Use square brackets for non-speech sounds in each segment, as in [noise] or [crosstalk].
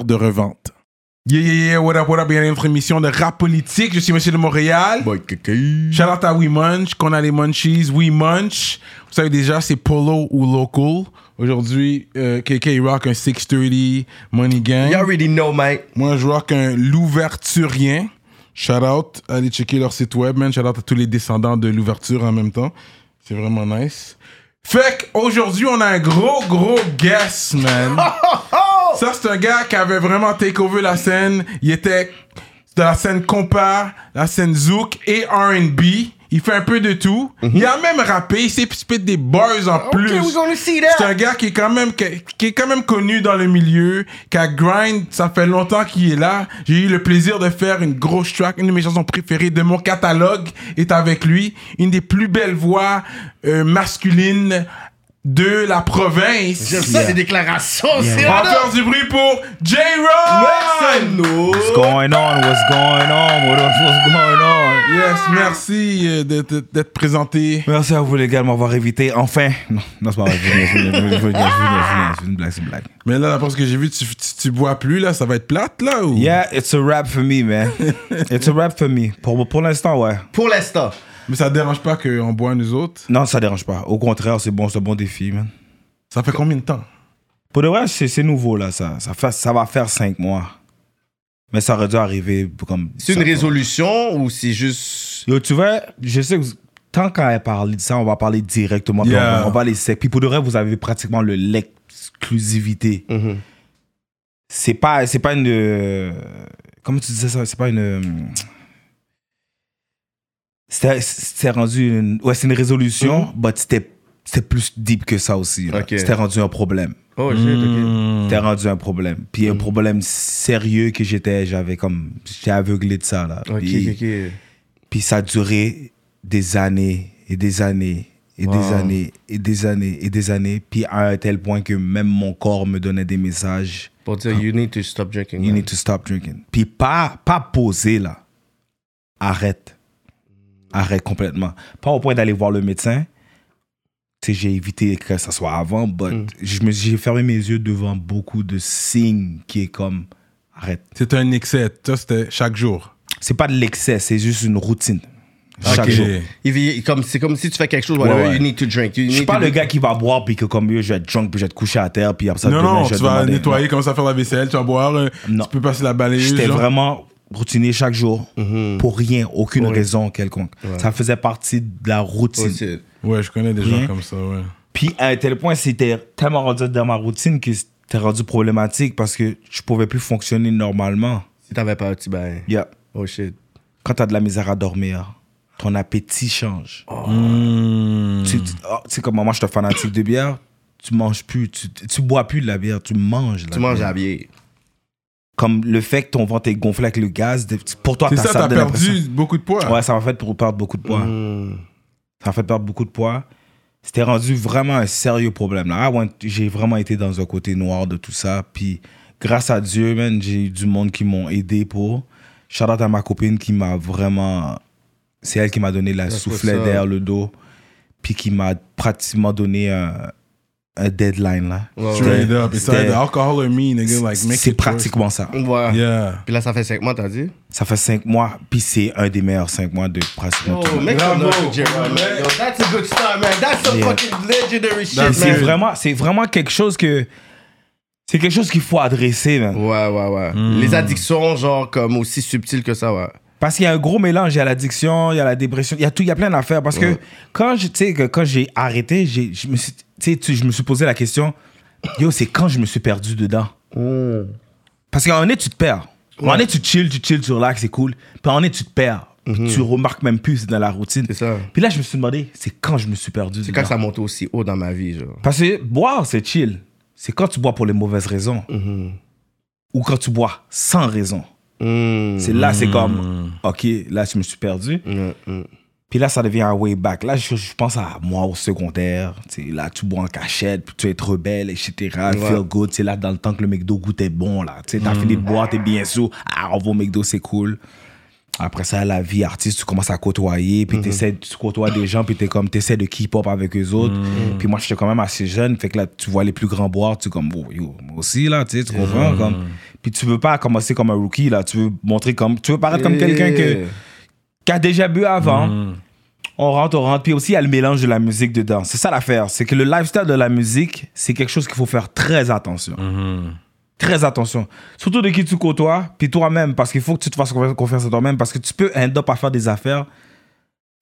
de revente. Yeah, yeah, yeah, what up, what up, bienvenue à notre émission de rap politique. Je suis Monsieur de Montréal. Shout out à We Munch, qu'on a les Munchies, We Munch. Vous savez déjà, c'est Polo ou Local. Aujourd'hui, euh, KK rock un 630 Money Gang. You already know, mate. Moi, je rock un L'Ouverturien. Shout out, allez checker leur site web, man. Shout out à tous les descendants de l'ouverture en même temps. C'est vraiment nice. Fait qu'aujourd'hui, on a un gros, gros guest, man. [laughs] Ça, c'est un gars qui avait vraiment take over la scène. Il était de la scène compa, la scène zouk et R&B. Il fait un peu de tout. Il a même rappé, il s'est des bars en plus. C'est un gars qui est quand même qui, qui est quand même connu dans le milieu, qui a grind, ça fait longtemps qu'il est là. J'ai eu le plaisir de faire une grosse track, une de mes chansons préférées de mon catalogue est avec lui, une des plus belles voix euh, masculines de la province. J'aime ça, des déclarations. C'est On va faire du bruit pour J-Rock! What's going on? What's going on? What's going on? Yes, merci euh, d'être présenté. Merci à vous les gars de m'avoir invité. Enfin. Non, non c'est pas vrai. Je veux dire, je veux dire, je veux dire, je veux dire, je veux dire, C'est une blague, c'est une blague. Mais là, d'après ce que j'ai vu, tu, tu, tu bois plus, là, ça va être plate, là, ou? Yeah, it's a rap for me, man. [laughs] It's a rap for me. Pour, pour l'instant, ouais. Pour l'instant. Mais ça dérange pas qu'on boit nous autres? Non, ça dérange pas. Au contraire, c'est bon, c'est un bon défi, man. Ça fait combien de temps? Pour de vrai, c'est nouveau, là, ça. Ça, fait, ça va faire cinq mois. Mais ça aurait dû arriver comme. C'est une résolution ou c'est juste. Yo, tu vois, je sais que tant qu'à parler de ça, on va parler directement. Yeah. On, va, on va les sec. Puis pour de vrai, vous avez pratiquement le l'exclusivité. Mhm. C'est pas, c'est pas une. euh, comment tu disais ça? C'est pas une. C'était rendu une. Ouais, c'est une résolution, mais c'était c'était plus deep que ça aussi. C'était rendu un problème. Oh shit, ok. C'était rendu un problème. Puis un problème sérieux que j'étais, j'avais comme. J'étais aveuglé de ça, là. Ok, Puis- ok, ok. puis ça a duré des années et des années et des années et des années et des années. Puis à un tel point que même mon corps me donnait des messages. Pour dire, you need to stop drinking. You man. need to stop drinking. Puis pas, pas poser là. Arrête. Arrête complètement. Pas au point d'aller voir le médecin. J'ai évité que ça soit avant, but je me- j'ai fermé mes yeux devant beaucoup de signes qui est comme arrête. C'était un excès. Ça, c'était chaque jour. C'est pas de l'excès, c'est juste une routine. Chaque jour. Il vit- comme, c'est comme si tu fais quelque chose, Ouais, ouais. you need to drink. You Je suis need pas le gars qui va boire puis que comme je vais être drunk puis je vais te coucher à terre puis après ça Non, demain, non, je vais tu vas demander- nettoyer, commencer à faire la vaisselle, tu vas boire, euh, Non. tu peux passer la balayeuse. J'étais genre. vraiment routinier chaque jour pour rien, aucune raison quelconque. Ça faisait partie de la Oh, routine. shit. Ouais, je connais des gens comme ça, ouais. puis à un tel point, c'était tellement rendu dans ma routine que c'était rendu problématique parce que je pouvais plus fonctionner normalement. Si t'avais pas un petit bain. Yeah. Oh shit. Quand t'as de la misère à dormir, ton appétit change. Hmm. Tu, tu- oh, tu sais comment moi je suis un fanatique de bière, tu manges plus, tu, tu bois plus de la bière, tu manges. la Tu manges bière. à bière. Comme le fait que ton ventre est gonflé avec le gaz, pour toi, C'est t'as ça, t'as perdu beaucoup de poids. Ouais, ça m'a fait pour perdre beaucoup de poids. Hmm. Ça m'a fait perdre beaucoup de poids. C'était rendu vraiment un sérieux problème. Là. Ah ouais, j'ai vraiment été dans un côté noir de tout ça. Puis grâce à Dieu, man, j'ai eu du monde qui m'ont aidé pour. Shout out à ma copine qui m'a vraiment. C'est elle qui m'a donné la soufflet derrière le dos. Puis qui m'a pratiquement donné un, un deadline. Là. Ouais, Straight up. It's c'était- either alcohol or me, nigga. Like, make C'est it pratiquement ça. Ouais. Yeah. Puis là, ça fait 5 mois, t'as dit? Ça fait cinq mois, puis c'est un des meilleurs cinq mois de pratiquement tout. Oh, J-Rock, man. Yo, that's a good start, man. That's some Yeah. fucking legendary shit, C'est man. vraiment, c'est vraiment quelque chose que. C'est quelque chose qu'il faut adresser, man. Ouais, ouais, ouais. Hmm. Les addictions, genre, comme aussi subtiles que ça, ouais. Parce qu'il y a un gros mélange. Il y a l'addiction, il y a la dépression, il y a tout, il y a plein d'affaires. Parce que quand je- j'ai arrêté, je me suis, je me suis posé la question, yo, c'est quand je me suis perdu dedans? Parce qu'à un moment donné, tu te perds. En est, tu chill, tu chill, tu relaxes, c'est cool. Puis en est, tu te perds. Puis Tu remarques même plus, c'est dans la routine. Mhm. C'est ça. Puis là, je me suis demandé, c'est quand je me suis perdu. C'est quand ça monte aussi haut dans ma vie, genre. Parce que boire, c'est chill. C'est quand tu bois pour les mauvaises raisons. Mhm. Ou quand tu bois sans raison. Mm. C'est là, c'est comme, OK, là, je me suis perdu. Mm, mm. Puis là, ça devient un way back. Là, je, je pense à moi au secondaire. Tu sais, là, tu bois en cachette, puis tu es rebelle, etc. Feel good. C'est là, dans le temps que le McDo goûtait bon, là. Tu t'as fini de boire, t'es bien sous. Ah, on va au McDo, c'est cool. Après ça, la vie artiste, tu commences à côtoyer, puis t'essaies- tu côtoies des gens, puis t'es comme, t'essaies de keep up avec eux autres. Puis moi, j'étais quand même assez jeune, fait que là, tu vois les plus grands boire, tu es comme, oh, yo, moi aussi, là, tu sais, tu comprends? Comme, puis tu veux pas commencer comme un rookie, là, tu veux montrer comme, tu veux paraître comme quelqu'un que, qui a déjà bu avant. On rentre, on rentre. Puis aussi, il y a le mélange de la musique dedans. C'est ça l'affaire. C'est que le lifestyle de la musique, c'est quelque chose qu'il faut faire très attention. Très attention. Surtout de qui tu côtoies, puis toi-même, parce qu'il faut que tu te fasses confiance- à toi-même, parce que tu peux end up à faire des affaires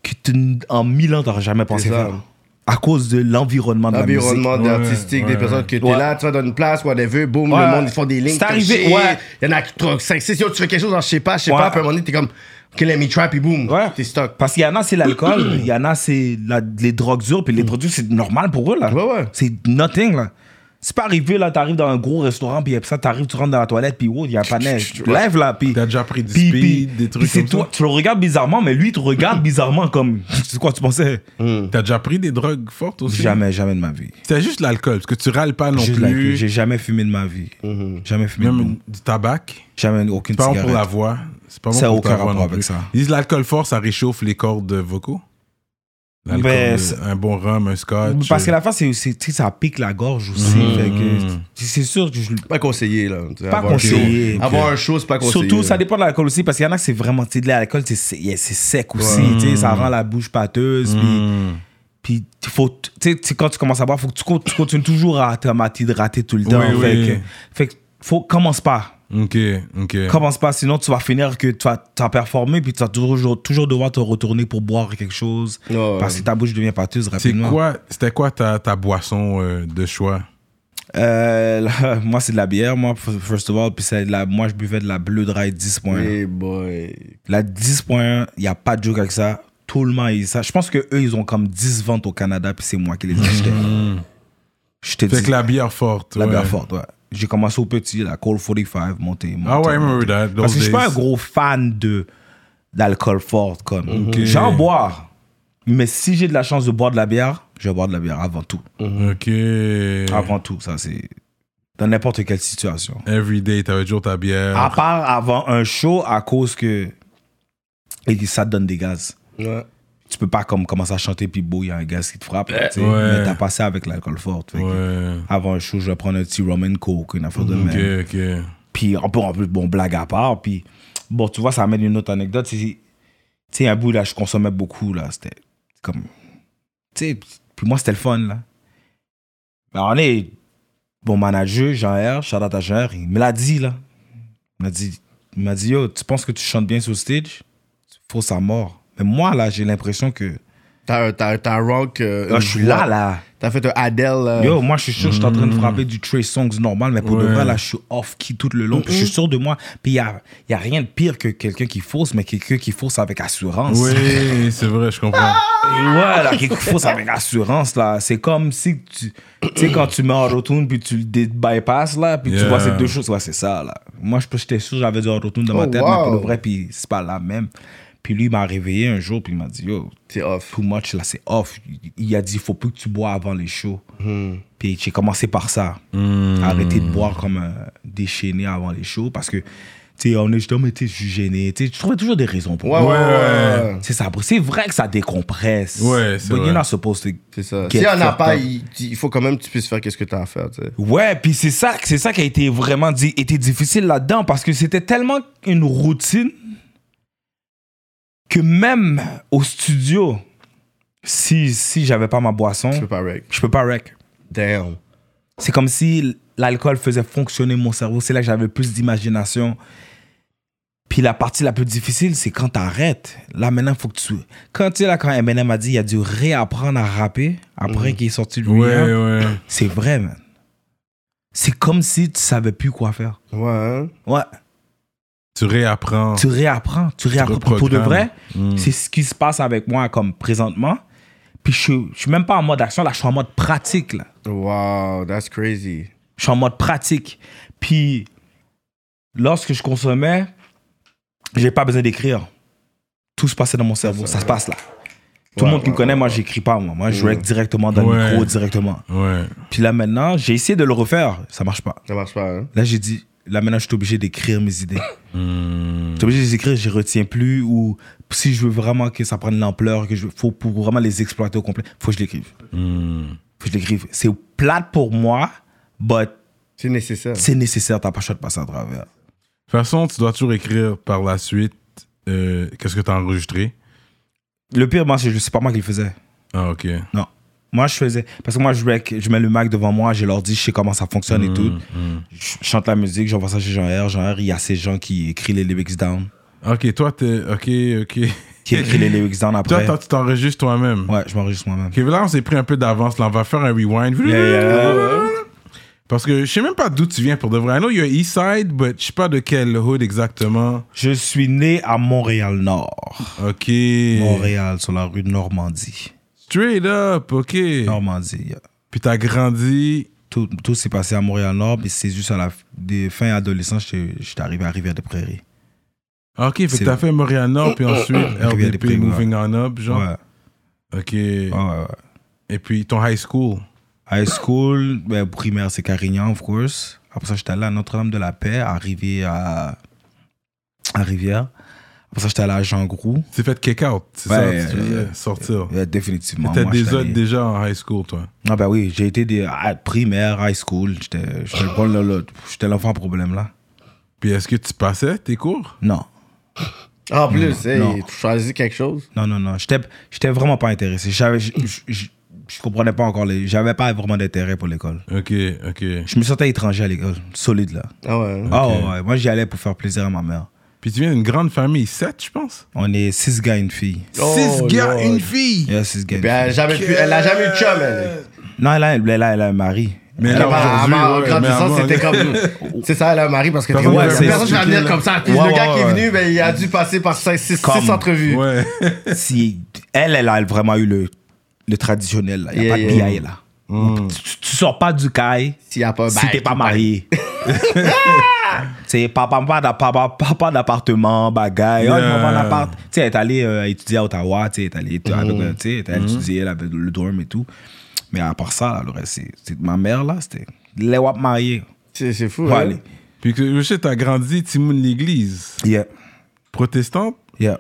que tu, en mille ans, tu n'aurais jamais pensé faire. À cause de l'environnement de la musique. L'environnement Ouais, artistique, des personnes que t'es Ouais. là, tu vas dans une place, whatever, boum, Ouais. le monde, ils font des lignes. C'est arrivé, ouais. Il y en a qui 5, 6, tu fais quelque chose, genre, je sais pas, je sais Ouais. pas, puis à un moment donné, t'es comme, OK, let me try, puis boum, Ouais. t'es stuck. Parce qu'il y en a, c'est l'alcool, [clears throat] il y en a, c'est la- les drogues dures, puis les drogues dures, c'est normal pour eux, là. Ouais, ouais. C'est nothing, là. C'est pas arrivé, là, t'arrives dans un gros restaurant, puis après ça, t'arrives, tu rentres dans la toilette, puis oh, il y a un panel. Tu te lèves, là, puis. T'as déjà pris speed, puis- des trucs puis c'est comme toi, ça? Tu le regardes bizarrement, mais lui, il te regarde bizarrement comme. [laughs] C'est quoi, tu pensais? T'as déjà pris des drogues fortes aussi? Jamais, jamais de ma vie. C'est juste l'alcool, parce que tu râles pas non Juste plus. J'ai jamais fumé de ma vie. Jamais fumé de Même du tabac? Jamais aucune C'est pas bon pour cigarette. la voix. C'est pas bon pour aucun rapport non avec plus. ça. Ils disent l'alcool fort, ça réchauffe les cordes vocaux. Ben, un bon rhum, un scotch. Parce que la face, c'est, ça pique la gorge aussi. Que c'est sûr que je, Pas conseillé, là. Pas avoir conseillé. Avoir un show, c'est pas conseillé. Surtout, ça dépend de l'alcool aussi, parce qu'il y en a que c'est vraiment, tu sais, de l'alcool, c'est, sec aussi, tu sais, ça rend la bouche pâteuse, puis, hmm. puis faut, tu sais, tu sais, quand tu commences à boire, faut que tu, co- tu continues toujours à, te- à t'hydrater tout le temps. Oui, fait, oui. Que, fait que, faut, commence pas. Ok, ok. Commence pas, sinon tu vas finir que tu vas performer, puis tu vas toujours, toujours devoir te retourner pour boire quelque chose, parce que ta bouche devient pâteuse rapidement. quoi, c'était quoi ta, ta boisson euh, de choix? Euh, là, [laughs] moi, c'est de la bière, moi, first of all, puis la, moi, je buvais de la Bleu Dry 10.1. Hey boy. La 10.1, il n'y a pas de joke avec ça. Tout le monde, ça. Je pense que eux ils ont comme 10 ventes au Canada, puis c'est moi qui les achetais. Je te Fait dis, que la bière forte. la ouais. bière forte, ouais. J'ai commencé au petit, la Cold 45, monté. monté Ah ouais, I remember that. Parce those que je suis pas un gros fan de d'alcool fort. Comme. Ok. J'en bois. Mais si j'ai de la chance de boire de la bière, je vais boire de la bière avant tout. Ok. Avant tout, ça c'est. Dans n'importe quelle situation. Every day, t'avais toujours ta bière. À part avant un show, à cause que. Et ça te donne des gaz. Ouais. Tu peux pas comme commencer à chanter puis beau, il y a un gaz qui te frappe. Ouais. Mais t'as passé avec l'alcool fort. Ouais. Avant un show, je vais prendre un petit rum and coke, une affaire de même. Puis un peu, en plus, bon, blague à part. Puis bon, tu vois, ça amène une autre anecdote. Tu sais, un bout là, je consommais beaucoup là. C'était comme. Tu sais, puis moi, c'était le fun là. Mais on est. Mon manager, Jean-R, shout out à Jean-R, il me l'a dit là. Il m'a dit, il m'a dit, yo, tu penses que tu chantes bien sur le stage? Faut sa mort. Mais moi là, j'ai l'impression que. T'as un- t'as un- t'as rock. euh, Là, une je suis là là. T'as fait un Adele. euh, Yo, moi, je suis sûr que je suis en train de frapper du Trey Songs normal, mais pour de Ouais. vrai, là, je suis off-key tout le long. Puis je suis sûr de moi. Puis il n'y a, y a rien de pire que quelqu'un qui fausse, mais quelqu'un qui fausse avec assurance. Oui, c'est vrai, je comprends. Ouais, là, quelqu'un qui fausse avec assurance, là. C'est comme si tu. Tu sais, quand tu mets auto-tune, puis tu le bypasses, là, puis tu vois ces deux choses. Ouais, c'est ça, là. Moi, j'étais sûr que j'avais du auto-tune dans ma Oh, tête, mais pour le vrai, puis c'est pas la même. Puis lui, il m'a réveillé un jour, puis il m'a dit, yo, C'est off. too much, là, c'est off. Il- a dit, il faut plus que tu bois avant les shows. Hmm. Puis j'ai commencé par ça. Hmm. Arrêter de boire comme un déchaîné avant les shows parce que, tu sais, on est juste, mais tu sais, je suis gêné. Tu trouvais toujours des raisons pour Ouais, ouais, Ouais, ouais. C'est ça. C'est vrai que ça décompresse. Ouais, c'est But vrai. you're not supposed to C'est ça. S'il y en a pas, il, il faut quand même que tu puisses faire qu'est-ce que t'as à faire, tu sais. Ouais, puis c'est ça, c'est ça qui a été vraiment dit, difficile là-dedans parce que c'était tellement une routine que même au studio, si, si j'avais pas ma boisson, Tu peux pas rec. je peux pas rec. Damn. C'est comme si l'alcool faisait fonctionner mon cerveau. C'est là que j'avais plus d'imagination. Puis la partie la plus difficile, c'est quand t'arrêtes. Là, maintenant, faut que tu. Quand tu sais, là, quand Eminem a dit, il a dû réapprendre à rapper après qu'il est sorti de Ouais, rehab. ouais. C'est vrai, man. C'est comme si tu savais plus quoi faire. Ouais, hein? Ouais. Tu réapprends. tu réapprends, tu réapprends. Pour de vrai, Mm. c'est ce qui se passe avec moi comme présentement. Puis je, suis- je suis même pas en mode action, là, je suis en mode pratique, là. Wow, that's crazy. Je suis en mode pratique. Puis, lorsque je consommais, j'ai pas besoin d'écrire. Tout se passait dans mon cerveau. Ça se passe là. Tout le monde qui me connaît, moi, j'écris pas, moi. Moi, je rec directement dans le Ouais. micro, directement. Ouais. Puis là, maintenant, j'ai essayé de le refaire. Ça marche pas. Ça marche pas, hein? Là, j'ai dit, là, maintenant, je suis obligé d'écrire mes idées. Hmm. Je suis obligé de les écrire, je retiens plus. Ou si je veux vraiment que ça prenne l'ampleur, que je faut pour vraiment les exploiter au complet, faut que je l'écrive. Hmm. Faut que je l'écrive. C'est plate pour moi, but C'est nécessaire. c'est nécessaire. T'as pas le choix de passer à travers. De toute façon, tu dois toujours écrire par la suite euh, qu'est-ce que tu as enregistré? Le pire, moi, c'est c'est pas moi qui le faisais. Ah, ok. Non. Moi, je faisais. Parce que moi, je, mets le Mac devant moi, je leur dis, je sais comment ça fonctionne et tout. Hmm. Je chante la musique, j'envoie ça chez Jean-R. Jean-R, il y a ces gens qui écrivent les lyrics down. Ok, toi, t'es. Ok, ok. Qui écrivent les lyrics down Toi, après. toi, tu t'enregistres toi-même. Ouais, je m'enregistre moi-même. Ok, là, on s'est pris un peu d'avance. Là, on va faire un rewind. Yeah, yeah. Parce que je sais même pas d'où tu viens pour de vrai. I know you're East Side, but je sais pas de quel hood exactement. Je suis né à Montréal-Nord. Ok. Montréal, sur la rue de Normandie. Straight up, ok. Normandie, yeah. Puis t'as grandi. Tout, tout s'est passé à Montréal-Nord, mais c'est juste à la des fin adolescence, j'étais arrivé à Rivière-des-Prairies. Ok, fait que t'as fait Montréal-Nord, puis [coughs] ensuite Prairies, Moving On Up, genre. Ouais. Ok. Ouais, ouais, ouais. Et puis ton high school? High school, ben, primaire, c'est Carignan, of course. Après ça, j'étais allé à Notre-Dame-de-la-Paix, arrivé à, à Rivière. Après ça, j'étais allé à Jean Groux. Tu t'es fait kick out, c'est Ouais, ça, tu euh, sortir. Ouais, définitivement. T'étais déjà, déjà en high school, toi. Ah ben oui, j'ai été des ah, primaire, high school. J'étais j'étais le bon, là, là. J'étais l'enfant problème, là. Puis est-ce que tu passais tes cours? Non. En plus, tu choisis quelque chose? Non, non, non. J'étais j'étais vraiment pas intéressé. J'avais- Je je- je- je comprenais pas encore les. J'avais pas vraiment d'intérêt pour l'école. Ok, ok. Je me sentais étranger à l'école. Solide, là. Ah ouais. Ah ouais, ouais. Moi, j'y allais pour faire plaisir à ma mère. Puis tu viens d'une grande famille, sept, je pense. On est six gars, une fille. Oh, Six gars, Lord. une fille. Yeah, six gars. une Puis elle a fille. jamais, pu, elle a jamais eu de chum, elle. Non, là, elle, là, elle a un mari. Mais Elle là, a en grandissant, c'était [laughs] comme. C'est ça, elle a un mari parce que Personne ouais, ne personne ne va venir là. comme ça. Puis Ouais, le gars ouais, qui est venu, ben, il a dû passer par 6 Comme- entrevues. Ouais. [laughs] Si, elle, elle a vraiment eu le, le traditionnel. là. Il n'y a Yeah, pas de. BI, là. Tu, tu sors pas du caille a si t'es pas marié. [laughs] C'est papa, papa, papa, papa d'appartement, bagaille. Oh, Yeah. appart. Tu sais, elle est allée euh, étudier à Ottawa, tu sais, elle est allée avec, elle est allée étudier, elle avait le dorm et tout. Mais à part ça, là, le reste, c'est- ma mère, là, c'était les wap mariés. C'est c'est fou. Ouais, hein. Puis que je sais, t'as grandi, Timoun l'église. Yeah, Protestante? yeah.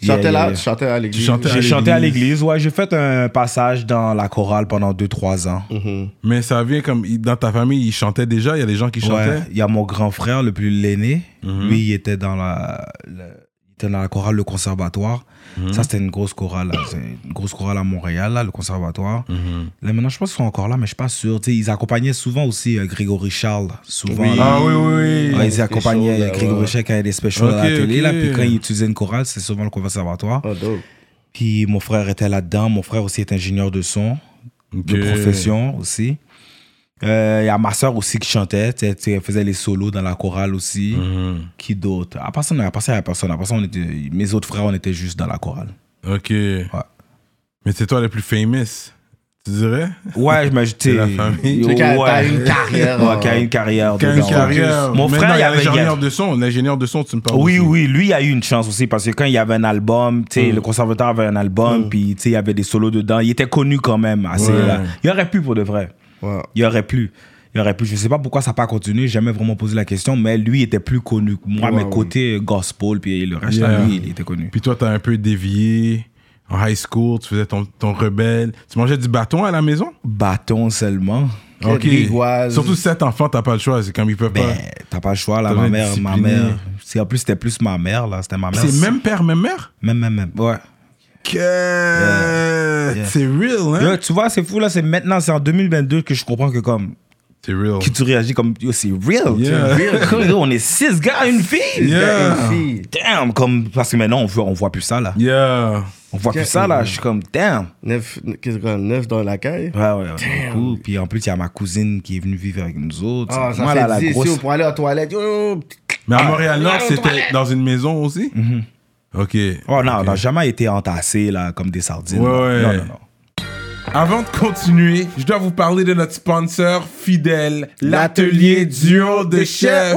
Tu chantais Yeah, là, yeah, yeah. tu chantais à l'église. J'ai à chanté à l'église. ouais. J'ai fait un passage dans la chorale pendant 2-3 ans. Mhm. Mais ça vient comme. Dans ta famille, ils chantaient déjà, il y a des gens qui Ouais, chantaient? il y a mon grand frère, le plus l'aîné. Mhm. Lui, il était dans la, le- était dans la chorale Le Conservatoire. Mhm. Ça, c'était une grosse chorale. une grosse chorale à Montréal, là, le Conservatoire. Mhm. Là, maintenant, je pense qu'ils sont encore là, mais je suis pas sûr. Tu sais, ils accompagnaient souvent aussi euh, Grégory Charles. Souvent. Oui. là. Ah oui, oui, oui. Ils C'était accompagnaient là, Grégory ouais. Charles quand il y a des specials Ok, à la télé. Là, ok. puis quand il utilisait une chorale, c'est souvent le Conservatoire. Oh, dope. Puis mon frère était là-dedans. Mon frère aussi est ingénieur de son, de profession aussi. Euh, Il y a ma soeur aussi qui chantait. tu sais, tu sais, Elle faisait les solos dans la chorale aussi. Mhm. Qui d'autre? À part ça, à part ça, il y a personne. À part ça, on était, mes autres frères, on était juste dans la chorale. Ok. Mais c'est toi le plus famous, tu dirais? Ouais, mais [laughs] j'étais. C'est la famille. Tu sais, qui a- Ouais. une carrière. Ouais, qui a une carrière. Qui a une carrière. Mon frère, il y a il avait- l'ingénieur de son. L'ingénieur de son, tu me parles. Oui, aussi. oui, lui a eu une chance aussi parce que quand il y avait un album, tu sais, Mm. le conservateur avait un album, puis tu sais, il y avait des solos dedans. Il était connu quand même assez. Ouais. là. Il aurait pu pour de vrai. Ouais. Il aurait pu. Il aurait pu. Je sais pas pourquoi ça n'a pas continué. Jamais vraiment posé la question, mais lui était plus connu. que Moi, Ouais, mes ouais. côtés gospel, puis le reste, là, lui, il était connu. Puis toi, t'as un peu dévié. En high school, tu faisais ton, ton rebelle. Tu mangeais du bâton à la maison? Bâton seulement. Ok. Surtout sept enfants, t'as pas le choix. C'est comme ils peuvent Ben, pas. t'as pas le choix, là, ma mère, ma mère. En plus, c'était plus ma mère, là. C'était ma mère. C'est même père, même mère? Même, même, même. Ouais. Que... Yeah. C'est real, hein? Yo, tu vois, c'est fou, là. C'est maintenant, c'est en 2022 que je comprends que, comme, C'est real. que tu réagis comme, yo, c'est real. Yeah. C'est real. On est six gars, une fille. Yeah. Une fille. Damn, comme, parce que maintenant, on voit, on voit plus ça, là. Yeah. On voit plus ça, là. Je suis comme, damn. Neuf, qu'est-ce qu'on neuf dans la caille? Ouais, ouais, ouais. beaucoup. Puis en plus, il y a ma cousine qui est venue vivre avec nous autres. Ah, ça Moi, fait là, la 10 grosse. pour aller aux toilettes. Mais à Montréal-Nord, c'était dans une maison aussi? Ok. Oh non, on n'a jamais été entassés là, comme des sardines. Ouais. Non, non, non. Avant de continuer, je dois vous parler de notre sponsor fidèle, l'atelier duo de chef.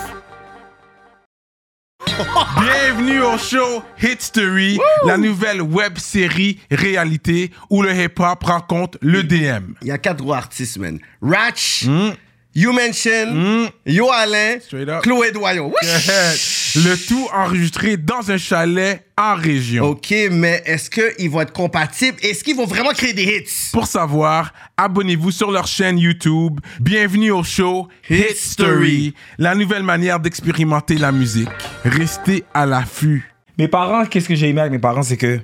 Bienvenue au show Hitstory, la nouvelle web série réalité où le hip-hop rencontre le DM. Il y a quatre gros artistes, man. Ratch, You Mention, Yo Alain, Straight up. Chloé Doyon. Wesh! Le tout enregistré dans un chalet en région. Ok, mais est-ce qu'ils vont être compatibles? Est-ce qu'ils vont vraiment créer des hits? Pour savoir, abonnez-vous sur leur chaîne YouTube. Bienvenue au show Hit Story, la nouvelle manière d'expérimenter la musique. Restez à l'affût. Mes parents, qu'est-ce que j'ai aimé avec mes parents, c'est que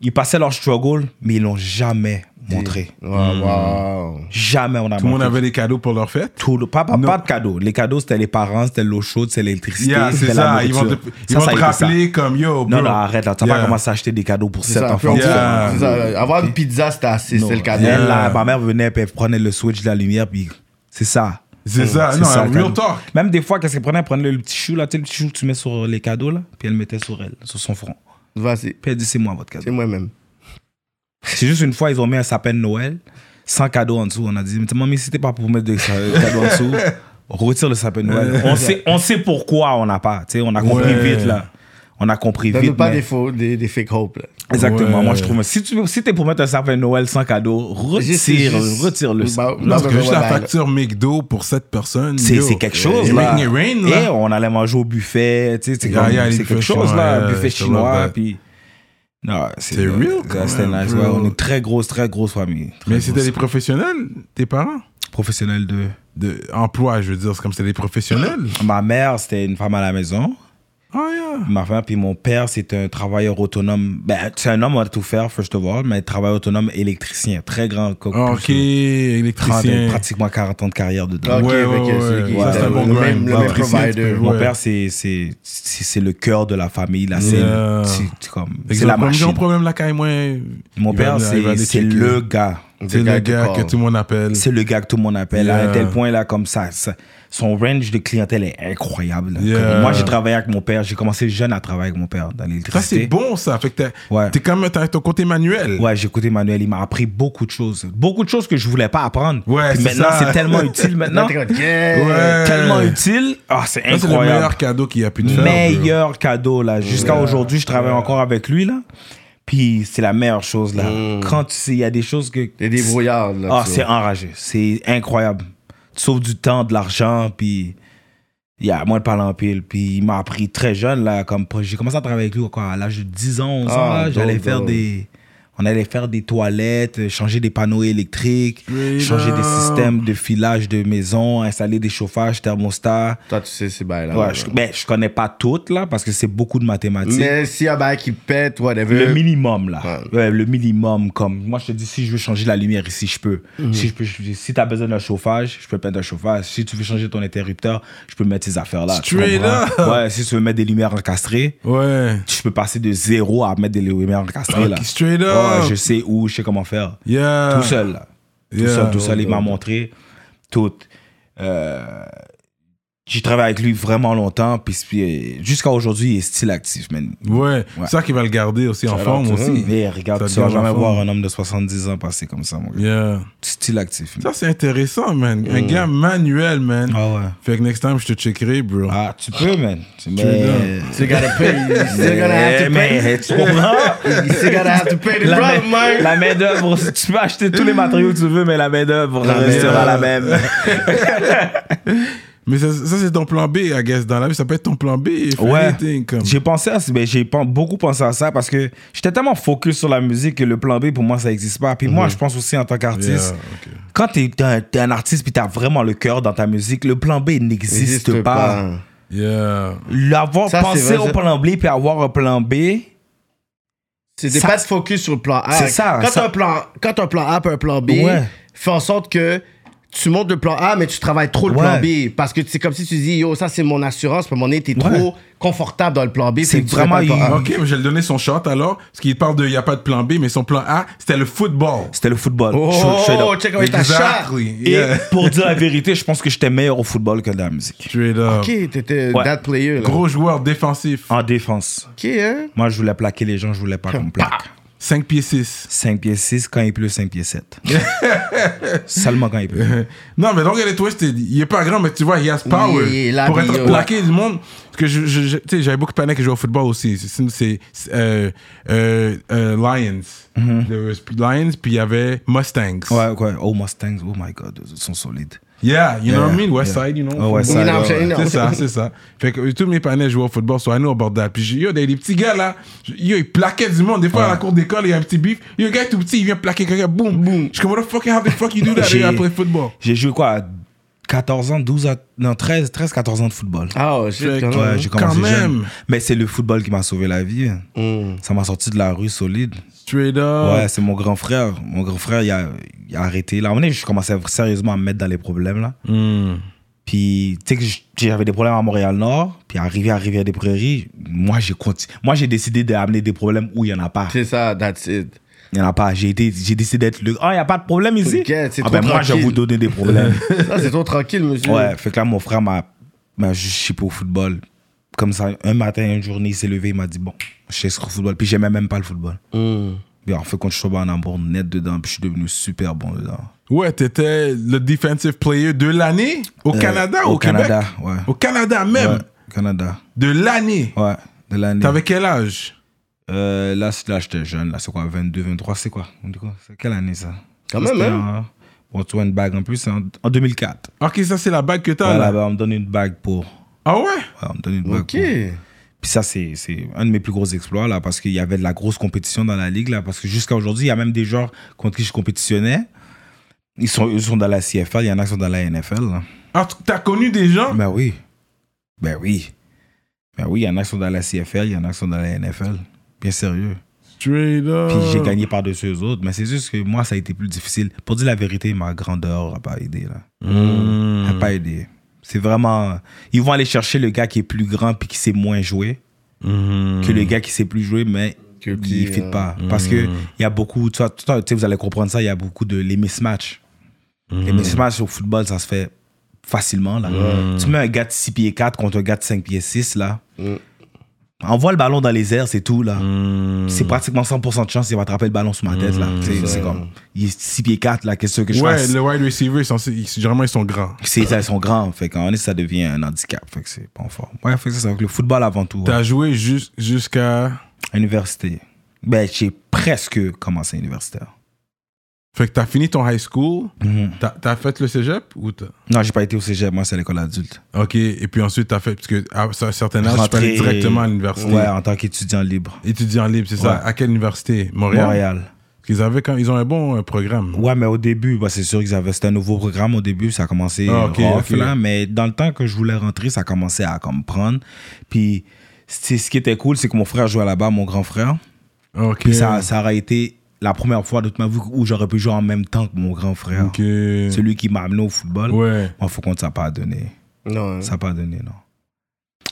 ils passaient leur struggle, mais ils l'ont jamais montré. Wow, wow. Jamais on a Tout le monde avait des cadeaux pour leur fête? Tout le- pas, pas, de cadeaux. Les cadeaux, c'était les parents, c'était l'eau chaude, c'était l'électricité. Yeah, c'est la ça. Ils vont te, ils Ça, vont ça te rappeler comme yo, bro. Non, non, arrête là. Tu vas Yeah. pas commencer à acheter des cadeaux pour sept enfants. Yeah. ça, Avoir une pizza, c'était assez, c'est le cadeau. Elle, là, ma mère venait, puis elle prenait le switch de la lumière, puis c'est ça. C'est ça. C'est Non, ça, real talk. Même des fois, qu'est-ce qu'elle prenait? Elle prenait le petit chou, là, tu sais, le petit chou que tu mets sur les cadeaux, là, puis elle le mettait sur elle, sur son front. Vas-y, dit, c'est moi votre c'est cadeau. moi-même. C'est juste une fois, ils ont mis un sapin de Noël, sans cadeau en dessous. On a dit, mais mamie, c'était pas pour mettre des ca- cadeaux en dessous. [laughs] Retire le sapin de Noël. On sait, on sait pourquoi on n'a pas. Tu sais, on a compris Ouais. vite, là. On a compris vite. pas mais- des faux, des, des fake hope. Là. Exactement. Ouais. Moi, je trouve. Si tu si t'es pour mettre un sapin de Noël sans cadeau, retire, Juste- retire le. Bah, Parce que bah, juste bah, la bah, facture McDo pour cette personne. C'est quelque chose, là. making it rain, là. Et on allait manger au buffet, tu sais, c'est quelque chose, là, buffet chinois, puis... Non, c'est real, C'était nice, ouais. On est très grosse, très grosse famille. Très Mais c'était des professionnels, tes parents? Professionnels de... de emploi, je veux dire, c'est comme c'était des professionnels. Ma mère, c'était une femme à la maison. Ah, yeah. Ma femme, puis mon père, c'est un travailleur autonome. Ben, c'est un homme à tout faire, first of all, mais travailleur autonome électricien. Très grand. Ah, Ok, plus de 30, électricien. pratiquement 40 ans de carrière dedans. Ok, Ouais, ouais, ouais. Ça, c'est un le bon même- le Ouais, même provider. Mon Ouais. père, c'est c'est c'est c'est le cœur de la famille. Là, c'est Yeah. c'est- comme c'est la comme j'ai un machine. problème là, quand moi. Mon il père, c'est le gars. C'est le gars que tout le monde appelle. C'est le gars que tout le monde appelle. À Yeah. un tel point, là, comme ça, ça- son range de clientèle est incroyable. Yeah. Moi, j'ai travaillé avec mon père. J'ai commencé jeune à travailler avec mon père dans Ça, l'électricité. c'est bon, ça. Fait que t'as- Ouais. t'es quand même, t'as ton côté manuel. Ouais, j'ai écouté Manuel, il m'a appris beaucoup de choses. Beaucoup de choses que je voulais pas apprendre. Ouais, Puis c'est maintenant, ça. c'est tellement utile [laughs] maintenant. T'es yeah. Ouais. tellement utile. Ah, c'est Ça, c'est le incroyable. meilleur cadeau qu'il y a pu te faire. bro. meilleur cadeau là. Jusqu'à aujourd'hui, je travaille encore avec lui là. Puis c'est la meilleure chose là. Mm. Quand tu sais, il y a des choses que. T'es débrouillard. Là, Ah, c'est enragé. C'est incroyable. Tu sauves du temps, de l'argent, puis. Il y a moins de parler en pile. Puis il m'a appris très jeune là. Comme j'ai commencé à travailler avec lui quoi, à l'âge de 10 ans, 11 ans. Ah, J'allais faire des. On allait faire des toilettes, changer des panneaux électriques, changer des systèmes de filage de maison, installer des chauffages, thermostats. Toi, tu sais, c'est bien là. Ouais, je, ben, je connais pas toutes là parce que c'est beaucoup de mathématiques. Mais s'il y a bail qui pète, whatever. Le minimum, là. Ouais. Ouais, le minimum, comme. Moi, je te dis, si je veux changer la lumière ici, je peux. Mhm. Si, je peux si tu as besoin d'un chauffage, je peux mettre un chauffage. Si tu veux changer ton interrupteur, je peux mettre ces affaires-là. Ouais, si tu veux mettre des lumières encastrées, Ouais. je peux passer de zéro à mettre des lumières encastrées, là. Straight up. Ouais, je sais où, je sais comment faire. Yeah. Tout seul, là. Tout Yeah. seul, tout seul. Il m'a montré tout. Euh, j'ai travaillé avec lui vraiment longtemps, puis, puis, euh, jusqu'à aujourd'hui, il est style actif, man. Ouais. Ouais. C'est ça qui va le garder aussi en forme aussi. Mais regarde, Ça tu vas jamais voir un homme de 70 ans passer comme ça, mon gars. Yeah. Style actif. Ça, c'est intéressant, man. Un gars manuel, man. Ah ouais. Fait que next time, je te checkerai, bro. Ah, tu peux, man. Mais... up. Still gotta pay. You [laughs] still gonna have to mais, pay. tu comprends? [laughs] You still gotta have to pay the main, man. la main d'œuvre, tu peux acheter tous les matériaux que tu veux, mais la main d'œuvre restera la même. [laughs] Mais ça, ça, c'est ton plan B, I guess. Dans la vie, ça peut être ton plan B. Ouais. J'ai pensé à, ben, j'ai beaucoup pensé à ça parce que j'étais tellement focus sur la musique que le plan B pour moi ça n'existe pas. Puis moi je pense aussi en tant qu'artiste, Yeah, quand t'es t'es un, artiste puis t'as vraiment le cœur dans ta musique, le plan B n'existe Existe pas. Yeah. L'avoir Ça, c'est pensé vrai, au plan B puis avoir un plan B, Ça- pas de focus sur le plan A. C'est ça, Quand ça- un plan, quand un plan A et un plan B, Ouais. fais en sorte que tu montes le plan A, mais tu travailles trop le Ouais. plan B. Parce que c'est comme si tu dis, yo, ça c'est mon assurance, un moment donné, t'es Ouais. trop confortable dans le plan B. C'est vraiment pas le plan A. une- Ok, mais je vais le donner son shot alors. Parce qu'il parle de, il n'y a pas de plan B, mais son plan A, c'était le football. C'était le football. Oh, up. check avec ta chatte. Exactly. Et pour dire la [laughs] vérité, je pense que j'étais meilleur au football que dans la musique. Straight up. Ok, t'étais Ouais. that player. Là. Gros joueur défensif. En défense. Ok, hein? Moi, je voulais plaquer les gens, je voulais pas qu'on me plaque. 5 pieds 6. 5 pieds 6, quand il pleut, 5 pieds 7. [laughs] Seulement quand il pleut. [laughs] Non, mais donc, il est twisted. Il est pas grand, mais tu vois, il has power. Il est là, pour être plaqué du monde. Parce que je, je- je- j'avais beaucoup de panneaux qui jouaient au football aussi. C'est, euh, euh, euh, Lions. There was Lions, puis il y avait Mustangs. Ouais, ouais. Oh, Mustangs, oh my god, ils sont solides. Yeah, you know what I Yeah, mean? West yeah. Side, you know? Oh, West football. Side, You know, ouais, you know. C'est ça, c'est ça. Fait que tous mes panneaux jouaient au football, so I know about that. Puis yo, des, des petits gars là, yo, ils plaquaient du monde. Des fois, à la cour d'école, il y a un petit bif. Yo, un gars tout petit, il vient plaquer quelqu'un, boum, boum. Je suis comme, what the fuck, how the fuck you do that [laughs] après football? J'ai joué quoi 14 ans, 12 ans, non, 13, 13 14 ans de football. Ah, oh, quand même. Ouais, j'ai Quand commencé jeune. même. Mais c'est le football qui m'a sauvé la vie. Mm. Ça m'a sorti de la rue solide. Straight up. Ouais, c'est mon grand frère. Mon grand frère, il a, il a arrêté. Là, donné, je commençais sérieusement à me mettre dans les problèmes. là. Mm. Puis, tu sais que j'avais des problèmes à Montréal-Nord. Puis, arrivé à Rivière-des-Prairies, moi, j'ai moi, j'ai décidé d'amener des problèmes où il n'y en a pas. C'est ça, that's it. Il n'y en a pas. J'ai été- j'ai décidé d'être le. Ah, il n'y a pas de problème ici? Ok, c'est ah, trop ben, moi, je vais tranquille. vous donner des problèmes. [laughs] Ça, c'est trop tranquille, monsieur. ouais, fait que là, mon frère m'a m'a juste chipé au football. Comme ça, un matin, une journée, il s'est levé, il m'a dit Bon, je sais ce qu'au football. Puis, j'aimais même pas le football. Mm. Puis, en fait, quand je suis tombé en amour net dedans, puis je suis devenu super bon dedans. Ouais, t'étais le defensive player de l'année au Euh, Canada, au au, Canada, Québec? ouais. Au Canada même? Ouais, Canada. De l'année? Ouais, de l'année. T'avais quel âge? Euh, là, là j'étais jeune. Là, c'est quoi 22, 23, c'est quoi? On dit quoi? C'est quelle année ça? Quand même, hein? Bon, tu vois une bague en plus, c'est en, en 2004. Ok, ça c'est la bague que t'as Ouais, là? là-bas, on me donne une bague pour. Ouais, Ah ouais? on me donne une bague Ok. pour. Puis ça, c'est c'est un de mes plus gros exploits, là, parce qu'il y avait de la grosse compétition dans la ligue, là, parce que jusqu'à aujourd'hui, il y a même des joueurs contre qui je compétitionnais. Ils sont, ils sont dans la CFL, il y en a qui sont dans la NFL. Là. Ah, t'as connu des gens? Ben oui. Ben oui. Ben oui, il y en a qui sont dans la CFL, il y en a qui sont dans la NFL. Bien sérieux. Straight up. Puis j'ai gagné par-dessus eux autres. Mais c'est juste que moi, ça a été plus difficile. Pour dire la vérité, ma grandeur n'a pas aidé. Là. Hmm. n'a pas aidé. C'est vraiment. Ils vont aller chercher le gars qui est plus grand puis qui sait moins jouer Hmm. que le gars qui sait plus jouer, mais Que il ne fit euh, pas. Parce que il y a beaucoup. Tu sais, vous allez comprendre ça, il y a beaucoup de. Les mismatchs. Les mismatchs au football, ça se fait facilement. Là. Tu mets un gars de 6 pieds 4 contre un gars de 5 pieds 6, là. Envoie le ballon dans les airs, c'est tout, là. C'est pratiquement 100% de chance qu'il va attraper le ballon sur ma tête, là. C'est c'est comme. Il est 6 pieds 4, là. Qu'est-ce que je Ouais, fasse? le wide receiver, ils sont, ils- généralement ils sont grands. C'est ça, ils sont grands. Fait qu'en ça devient un handicap? Fait que c'est pas fort. Ouais, fait que c'est. Le football avant tout. ouais. T'as joué jus- jusqu'à. Université. Ben, j'ai presque commencé universitaire. Fait que t'as fini ton high school. Mhm. T'as t'as fait le cégep ou t'as. Non, j'ai pas été au cégep. Moi, c'est à l'école adulte. Ok, et puis ensuite t'as fait. Parce que à un certain âge, tu peux aller directement à l'université. Ouais, en tant qu'étudiant libre. Étudiant libre, c'est ça. À quelle université? Montréal? Montréal. Parce qu'ils avaient quand ils ont un bon euh, programme. Ouais, mais au début, bah, c'est sûr qu'ils avaient. C'était un nouveau programme au début. Ça a commencé Ah, ok, rough, ok. là. Mais dans le temps que je voulais rentrer, ça commençait à comme prendre. Puis, ce qui était cool, c'est que mon frère jouait là-bas, mon grand frère. Ok. Puis ça, ça aurait été la première fois de toute ma vie où j'aurais pu jouer en même temps que mon grand frère. Celui qui m'a amené au football. Ouais. Moi, faut compte, ça n'a pas donné. Non, hein. Ça n'a pas donné, non.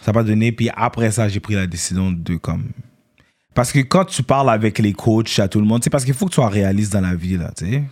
Ça n'a pas donné. Puis après ça, j'ai pris la décision de comme. Parce que quand tu parles avec les coachs, à tout le monde, c'est parce qu'il faut que tu sois réaliste dans la vie, là, tu sais.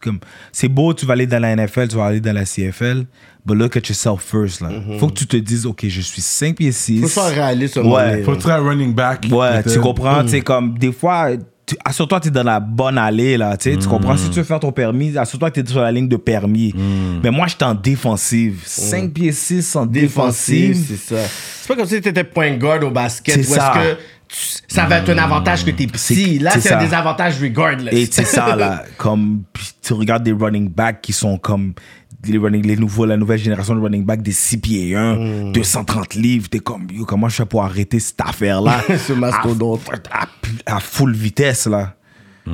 Comme, c'est beau, tu vas aller dans la NFL, tu vas aller dans la CFL, but look at yourself first, là. Faut que tu te dises, OK, je suis 5 pieds 6. Faut faire réaliste un Ouais. moment donné, Faut te faire un running back. Ouais, tu comprends, tu sais, comme des fois, tu- assure-toi que tu es dans la bonne allée, là, tu sais, tu comprends, si tu veux faire ton permis, assure-toi que tu es sur la ligne de permis. Mais moi, j'étais en défensive. 5 pieds 6 en défensive. c'est ça. C'est pas comme si t'étais point guard au basket. C'est est-ce ça. que tu- ça va être un avantage que t'es petit. C'est- Là, c'est un désavantage regardless. Et c'est ça, là, [laughs] comme tu regardes des running backs qui sont comme les, running, les nouveaux, la nouvelle génération de running backs des 6 pieds 1, 230 livres. T'es comme, yo, comment je fais pour arrêter cette affaire-là? [laughs] Ce mastodonte. À, à- à full vitesse, là.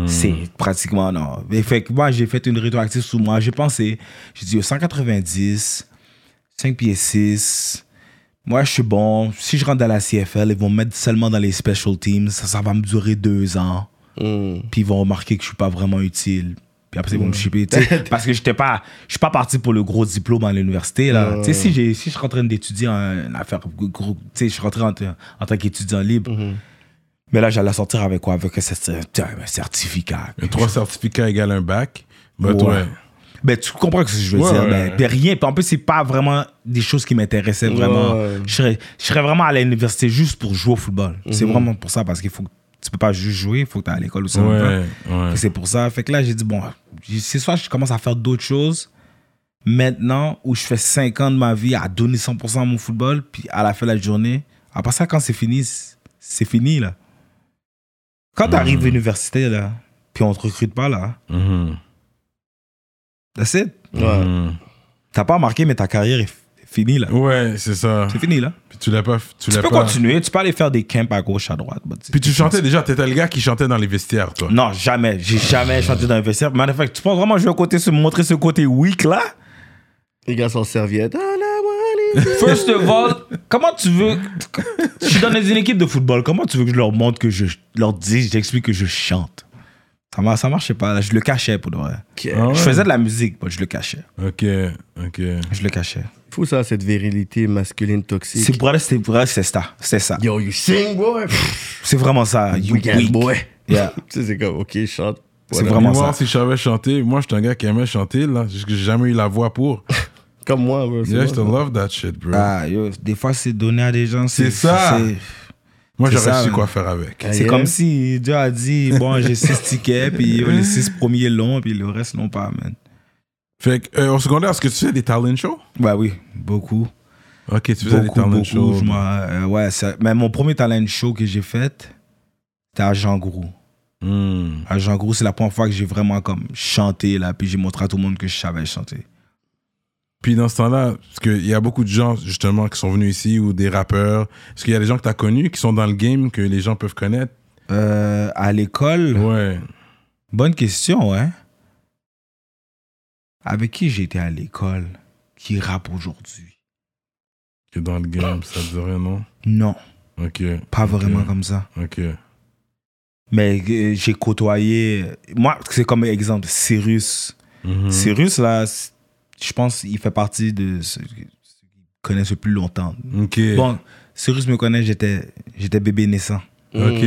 C'est pratiquement non. Mais fait que moi, j'ai fait une rétroactive sous moi. J'ai pensé, j'ai dit, yo, 190, 5 pieds 6. Moi, je suis bon. Si je rentre dans la CFL, ils vont me mettre seulement dans les special teams. Ça, ça va me durer deux ans. Hmm. Puis ils vont remarquer que je suis pas vraiment utile. Puis après, ils vont me shipper. tu sais, parce que j'étais pas, je suis pas parti pour le gros diplôme à l'université. là. Tu sais, si, j'ai- si je suis en train d'étudier en une affaire, gros, tu sais, je suis rentré en, en tant qu'étudiant libre. Mais là, j'allais sortir avec quoi? Avec un, cer- un certificat. Un trois certificats égale un bac? Bah, Ouais. ouais. Ben, tu comprends ce que je veux Ouais, dire? ouais. Ben, ben, rien. Puis en plus, c'est pas vraiment des choses qui m'intéressaient vraiment. Ouais. Je, serais, je serais vraiment à l'université juste pour jouer au football. C'est vraiment pour ça, parce qu'il faut que tu peux pas juste jouer, il faut que tu à l'école. Ouais, ouais. Fait que C'est pour ça. Fait que là, j'ai dit, bon, c'est soit je commence à faire d'autres choses maintenant où je fais 5 ans de ma vie à donner 100% à mon football, puis à la fin de la journée, après ça, quand c'est fini, c'est- fini, là. Quand tu arrives à l'université, là, puis on te recrute pas, là, Mhm. that's it. Ouais. Mhm. T'as pas remarqué, mais ta carrière est f- finie, là. Ouais, c'est ça. C'est fini, là. Puis tu l'as pas. Tu, Tu l'as peux pas. continuer, tu peux aller faire des camps à gauche, à droite. Puis tu chantais déjà, t'étais le gars qui chantait dans les vestiaires, toi. Non, jamais. J'ai jamais chanté dans un vestiaire. Matter of fact, tu penses vraiment jouer à côté, se montrer ce côté weak, là? Les gars sont serviettes. Ah. [laughs] First of all, comment tu veux. Je suis dans une équipe de football. Comment tu veux que je leur montre que je leur dise, j'explique que je chante? Ça, ça marchait pas. Là. Je le cachais pour de vrai. Ah ouais? Je faisais de la musique, mais je le cachais. Ok, ok. Je le cachais. Fou ça, cette virilité masculine toxique. C'est pour elle, c'était pour elle, c'est ça. C'est ça. Yo, you sing, boy? C'est vraiment ça. You Weekend, weak. boy. [laughs] Yeah. [laughs] tu sais, c'est comme, ok, chante. C'est vraiment moi, ça. si je savais chanter, moi, j'étais un gars qui aimait chanter, là. J'ai j'ai jamais eu la voix pour. [laughs] Comme moi, bro. c'est Yeah, I love that shit, bro. Ah, yo, des fois, c'est donné à des gens. C'est ça. c'est- moi, c'est j'aurais su quoi faire avec. C'est yeah? comme si Dieu a dit bon, j'ai six tickets, puis yo, les six premiers longs, puis le reste non pas, man. Fait que, euh, au secondaire, est-ce que tu fais des talent shows? Ouais, oui, beaucoup. Ok, tu faisais des talent beaucoup. shows. je euh, ouais, ça- mais mon premier talent show que j'ai fait, c'était à Jean Grou. Hmm. À Jean Grou, c'est la première fois que j'ai vraiment comme chanté, là, puis j'ai montré à tout le monde que je savais chanter. Puis dans ce temps-là, parce qu'il y a beaucoup de gens, justement, qui sont venus ici, ou des rappeurs. Est-ce qu'il y a des gens que tu as connus qui sont dans le game, que les gens peuvent connaître? Euh, à l'école, Ouais. bonne question, ouais. Avec qui j'étais à l'école qui rappe aujourd'hui? Que dans le game, ça te dirait, non? Non, Ok. pas vraiment comme ça. Ok. Mais euh, j'ai côtoyé. Moi, c'est comme exemple, Cyrus. Mhm. Cyrus, là, je pense qu'il fait partie de ceux qui qui connaissent le plus longtemps. Ok. Bon, Cyrus me connaît, j'étais bébé naissant Ok.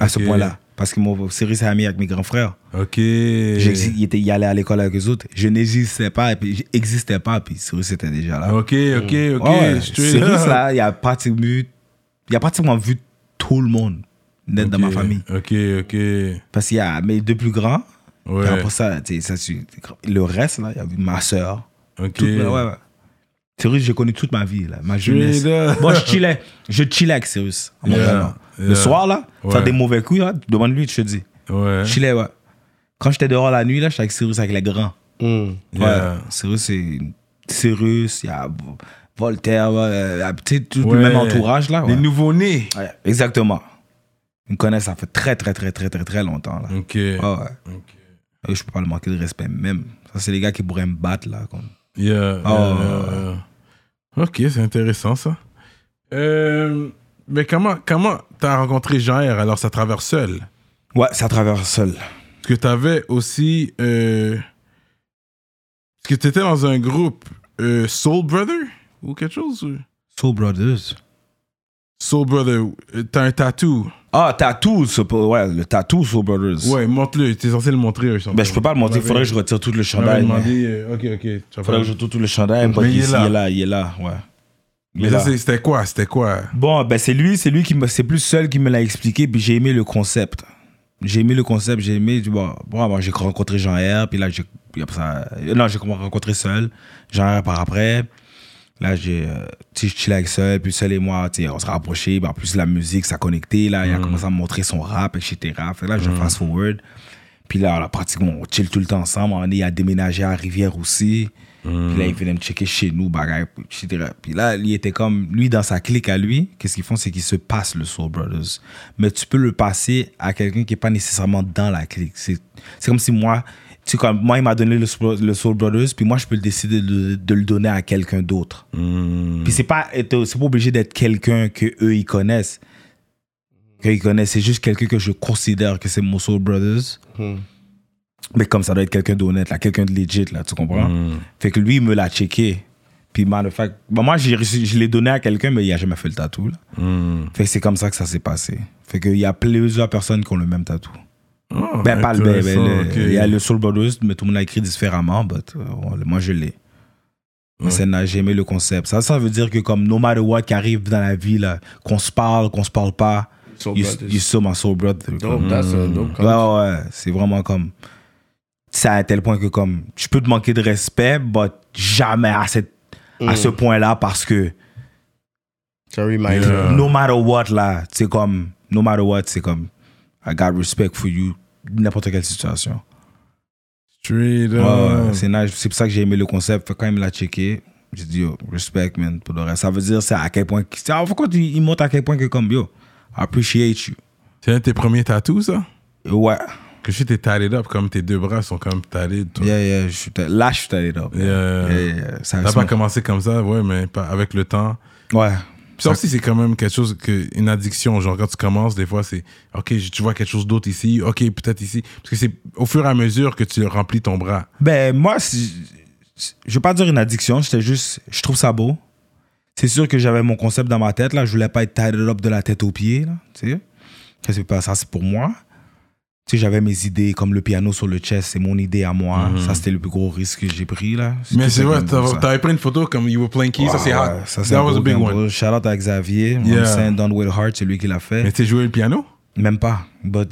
à ce ok. point-là. Parce que mon Cyrus est ami avec mes grands frères. Ok. Il, était, il allait à l'école avec eux autres. Je n'existais pas, et puis j'existais pas, puis Cyrus était déjà là. Ok, ok, ok. Ouais, Cyrus, là, il a pratiquement vu, il a pratiquement vu tout le monde naître dans ma famille. Ok, ok. Parce qu'il y a mes deux plus grands, Ouais. Puis après ça, ça, c'est- le reste, là, il y a ma soeur. Ok. ouais, ouais. Cyrus, j'ai connu toute ma vie, là, ma jeunesse. Moi, je chillais. Je chillais avec Cyrus. à Montréal, Yeah, là. yeah. Le soir, là, Ouais. faire des mauvais coups, là, demande-lui, je te dis. Ouais. Je chillais, ouais. Quand j'étais dehors la nuit, là, j'étais avec Cyrus, avec les grands. Hmm. Yeah. Ouais. Cyrus, c'est. Cyrus, il y a Voltaire, ouais, euh, tu sais, tout Ouais. le même entourage, là. Les nouveaux-nés. Ouais, exactement. Ils me connaissent, ça fait très, très, très, très, très, très longtemps, là. Ok. Ouais, ouais. Ok. Je peux pas le manquer de respect, même. Ça, c'est les gars qui pourraient me battre, là. comme- Yeah. Oh. yeah, yeah, yeah. Ok, c'est intéressant ça. Euh, mais comment comment t'as rencontré Jean-R alors ça traverse seul? Ouais, ça traverse seul. Parce que t'avais aussi euh, parce que t'étais dans un groupe euh, Soul Brother ou quelque chose ou- Soul Brothers. Soul Brother, euh, t'as un tatou. Ah, tatou, ouais, le tatou Soul Brothers. Ouais, montre-le. T'es censé le montrer. eux, Ben, je peux pas le montrer, il faudrait que je retire tout le Je chandail. demandé. euh, ok, ok. Vas faudrait que je retire tout le chandail, mais, il est là. il est là, il est là, ouais. Il Mais ça, c'était quoi C'était quoi? Bon, ben c'est lui, c'est lui qui me, c'est plus seul qui me l'a expliqué, puis j'ai aimé le concept. J'ai aimé le concept, j'ai aimé, bon, bon, bon, j'ai rencontré Jean-R, puis là, j'ai, euh, non, j'ai rencontré seul, Jean-R par après. Là, j'ai, euh, je chillais avec seul, puis seul et moi, on se rapprochait, en plus, la musique, ça connectait, là, il a commencé à me montrer son rap, etc. Fait là, je fast forward. Puis là, là, pratiquement, on chill tout le temps ensemble. On est à déménager à Rivière aussi. Puis là, il venait me checker chez nous, bagaille, etc. Puis là, il était comme, lui, dans sa clique à lui, qu'est-ce qu'ils font, c'est qu'ils se passent le Soul Brothers. Mais tu peux le passer à quelqu'un qui n'est pas nécessairement dans la clique. C'est comme si moi, Tu comme moi, il m'a donné le, Soul- le Soul Brothers, puis moi, je peux le décider de, de le donner à quelqu'un d'autre. Hmm. Puis c'est pas, c'est pas obligé d'être quelqu'un que eux ils connaissent. Qu'ils connaissent, c'est juste quelqu'un que je considère que c'est mon Soul Brothers. Hmm. Mais comme ça doit être quelqu'un d'honnête, là, quelqu'un de legit, là, tu comprends? Hmm. Fait que lui, il me l'a checké. Puis, of fact, bah, moi, j'ai je l'ai donné à quelqu'un, mais il a jamais fait le tatou, là. Fait que c'est comme ça que ça s'est passé. Fait qu'il y a plusieurs personnes qui ont le même tatou. Oh, Ben, pas le ben, ben, intéressant, le- ok. Il y a le Soul Brothers, mais tout le monde l'a écrit différemment. But, euh, moi, je l'ai. Mais Ouais. c'est- J'ai aimé le concept. Ça, ça veut dire que, comme, no matter what qui arrive dans la vie, qu'on se parle, qu'on se parle pas, Soul you, you still my soul brother. Dope, that's a dope Ouais. C'est vraiment comme. C'est à tel point que, comme, je peux te manquer de respect, but jamais à, cette, à ce point-là parce que, reminder. Yeah. no matter what, là, c'est comme, no matter what, c'est comme, I got respect for you, n'importe quelle situation. Straight up. c'est nice. C'est pour ça que j'ai aimé le concept. Fait quand il me l'a checké, j'ai dit, yo, respect, man, pour le reste. Ça veut dire, c'est à quel point. Ah, pourquoi tu, il montre à quel point que, comme, yo, I appreciate you. C'est un de tes premiers tatous, ça? Ouais. Que si t'es tied up, comme tes deux bras sont comme toi. Yeah, yeah, je suis là, je suis allé là. Yeah. Yeah, yeah, ça- T'as pas commencé comme ça, ouais, mais pas avec le temps. Ouais. Puis ça aussi, c'est quand même quelque chose, que, une addiction. Genre, quand tu commences, des fois, c'est OK, tu vois quelque chose d'autre ici, OK, peut-être ici. Parce que c'est au fur et à mesure que tu remplis ton bras. Ben, moi, je vais pas dire une addiction, c'était juste, je trouve ça beau. C'est sûr que j'avais mon concept dans ma tête, là. Je voulais pas être tied up de la tête aux pieds, là. Tu sais. Ça, c'est pour moi. Tu sais, j'avais mes idées, comme le piano sur le chest, c'est mon idée à moi. Ça, c'était le plus gros risque que j'ai pris, là. Mhm. Mais c'est vrai, t'avais pris une photo comme You Were Playing Keys, ça c'est hot. Ça, c'est That un was a big one. Shout out à Xavier. Yeah. I'm saying Done with Heart, c'est lui qui l'a fait. Mais tu joué le piano? Même pas. But,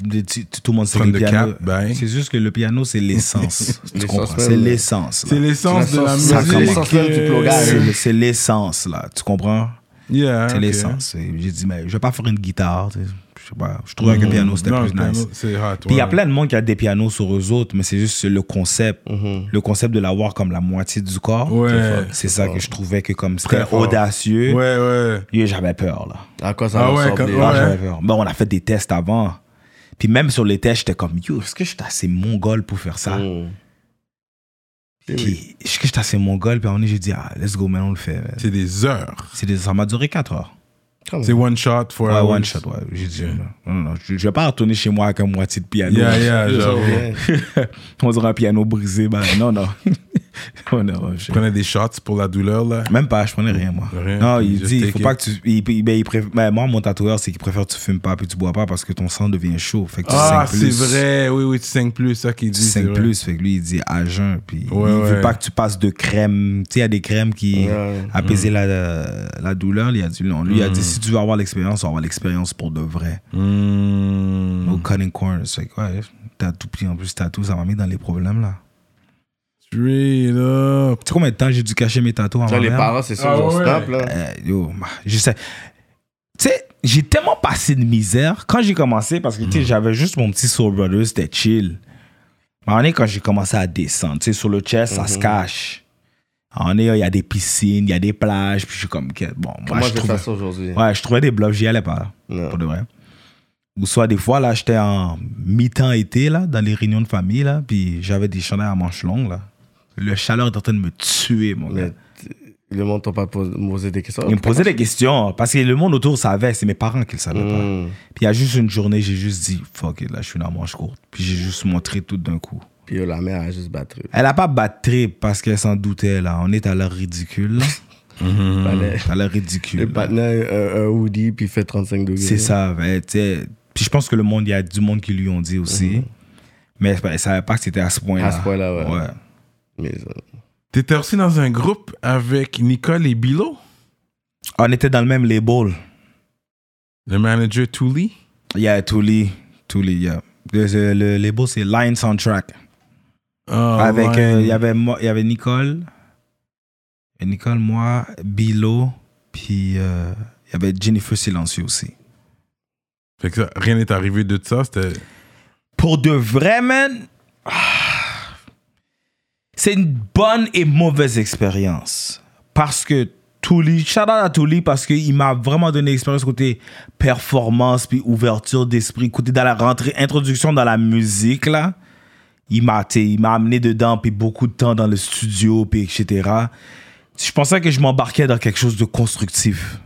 tout le monde sait que le the piano. cap. C'est juste que le piano, c'est l'essence. [laughs] tu comprends? C'est l'essence. C'est l'essence de la musique. C'est le- C'est l'essence, là. Tu comprends? Yeah, C'est l'essence. J'ai dit, mais je vais pas faire une guitare. tu sais. Je sais pas. Je trouvais que le piano, c'était plus piano, nice. Hot. Puis il y a plein de monde qui a des pianos sur eux autres, mais c'est juste le concept. Mhm. Le concept de l'avoir comme la moitié du corps. Ouais. C'est ça que je trouvais que comme c'était audacieux. Ouais, ouais. J'avais peur, là. À quoi ça Ah ouais, Ah, ouais. j'avais peur. Ben, on a fait des tests avant. Puis même sur les tests, j'étais comme, yo, est-ce que je suis assez mongol pour faire ça? Mhm. Puis, est-ce que je suis assez mongol? Puis à un moment j'ai dit, ah, let's go, man, on le fait. C'est des heures. C'est des- ça m'a duré 4 heures. Quand C'est one shot for Ouais, one shot, ouais. J'ai dit, non, non, non, je, je vais pas retourner chez moi avec un moitié de piano. Yeah, yeah, [laughs] [laughs] on dirait un piano brisé. Ben, non, non. [laughs] Oh, non, je- Tu prenais des shots pour la douleur, là? Même pas, je prenais rien, moi. Rien, non, il dit, il faut it. pas que tu. Il, il- ben, il ben, moi, mon tatoueur, c'est qu'il préfère que tu fumes pas puis tu bois pas parce que ton sang devient chaud. Fait que tu Ah, c'est vrai. Oui, oui, tu saignes plus, ça qu'il Tu dit. c'est saignes plus. Fait que lui, il dit à jeun. Puis Ouais, il veut ouais. pas que tu passes de crème. Tu sais, il y a des crèmes qui Ouais. apaisaient la, la douleur. Il a dit non. Lui, il a Mm. dit si tu veux avoir l'expérience, on va avoir l'expérience pour de vrai. Hmm. No cutting corners. Fait que, ouais, t'as tout pris en plus, t'as tout. Ça m'a mis dans les problèmes, là. Straight up. Tu sais combien de temps j'ai dû cacher mes ma les mère? parents, c'est ça, Ah on ouais. snap, là. Euh, yo, je sais. Tu sais, j'ai tellement passé de misère quand j'ai commencé parce que tu sais, j'avais juste mon petit Soul Brothers, c'était chill. Mais quand j'ai commencé à descendre, tu sais, sur le chest, ça se cache. Moment donné, il y a des piscines, il y a des plages, puis je suis comme, bon, moi, je je vais trouvais, ça aujourd'hui? ouais, je trouvais des blogs, j'y allais pas, pour de vrai. Ou soit des fois, là, j'étais en mi-temps été, là, dans les réunions de famille, là, puis j'avais des chandails à manches longues, là. Le chaleur est en train de me tuer, mon gars. Le monde t'a pas posé des questions? Il me posait des questions parce que le monde autour savait, c'est mes parents qui le savaient pas. Mhm. Puis il y a juste une journée, j'ai juste dit fuck it, là, je suis dans la manche courte. Puis j'ai juste montré tout d'un coup. Puis la mère a juste battu. Elle a pas battu parce qu'elle s'en doutait, là. On est à l'heure ridicule. [laughs] là. Fallait- à l'heure ridicule. Le partenaire, un, un hoodie, puis il fait 35 degrés. C'est ça. ben. Puis je pense que le monde, il y a du monde qui lui ont dit aussi. Mais ben, elle savait pas que c'était à ce point-là. À ce point-là, ouais. ouais. Mais, euh, T'étais aussi dans un groupe avec Nicole et Bilo, On était dans le même label. le manager Tooley. Il y a Touli. Touli, yeah. Le, le- le label, c'est Line Soundtrack. Ah, Avec, ouais. euh, il y avait moi- il y avait Nicole, et Nicole, moi, Bilo, puis euh, il y avait Jennifer Silencieux aussi. Fait que ça, rien n'est arrivé de ça. C'était. Pour de vrai, man, ah, c'est une bonne et mauvaise expérience. Parce que Touli, shout out à Touli parce qu'il m'a vraiment donné l'expérience côté performance puis ouverture d'esprit, côté dans la rentrée, introduction dans la musique, là. Il m'a il amené dedans, puis beaucoup de temps dans le studio, puis etc. Je pensais que je m'embarquais dans quelque chose de constructif.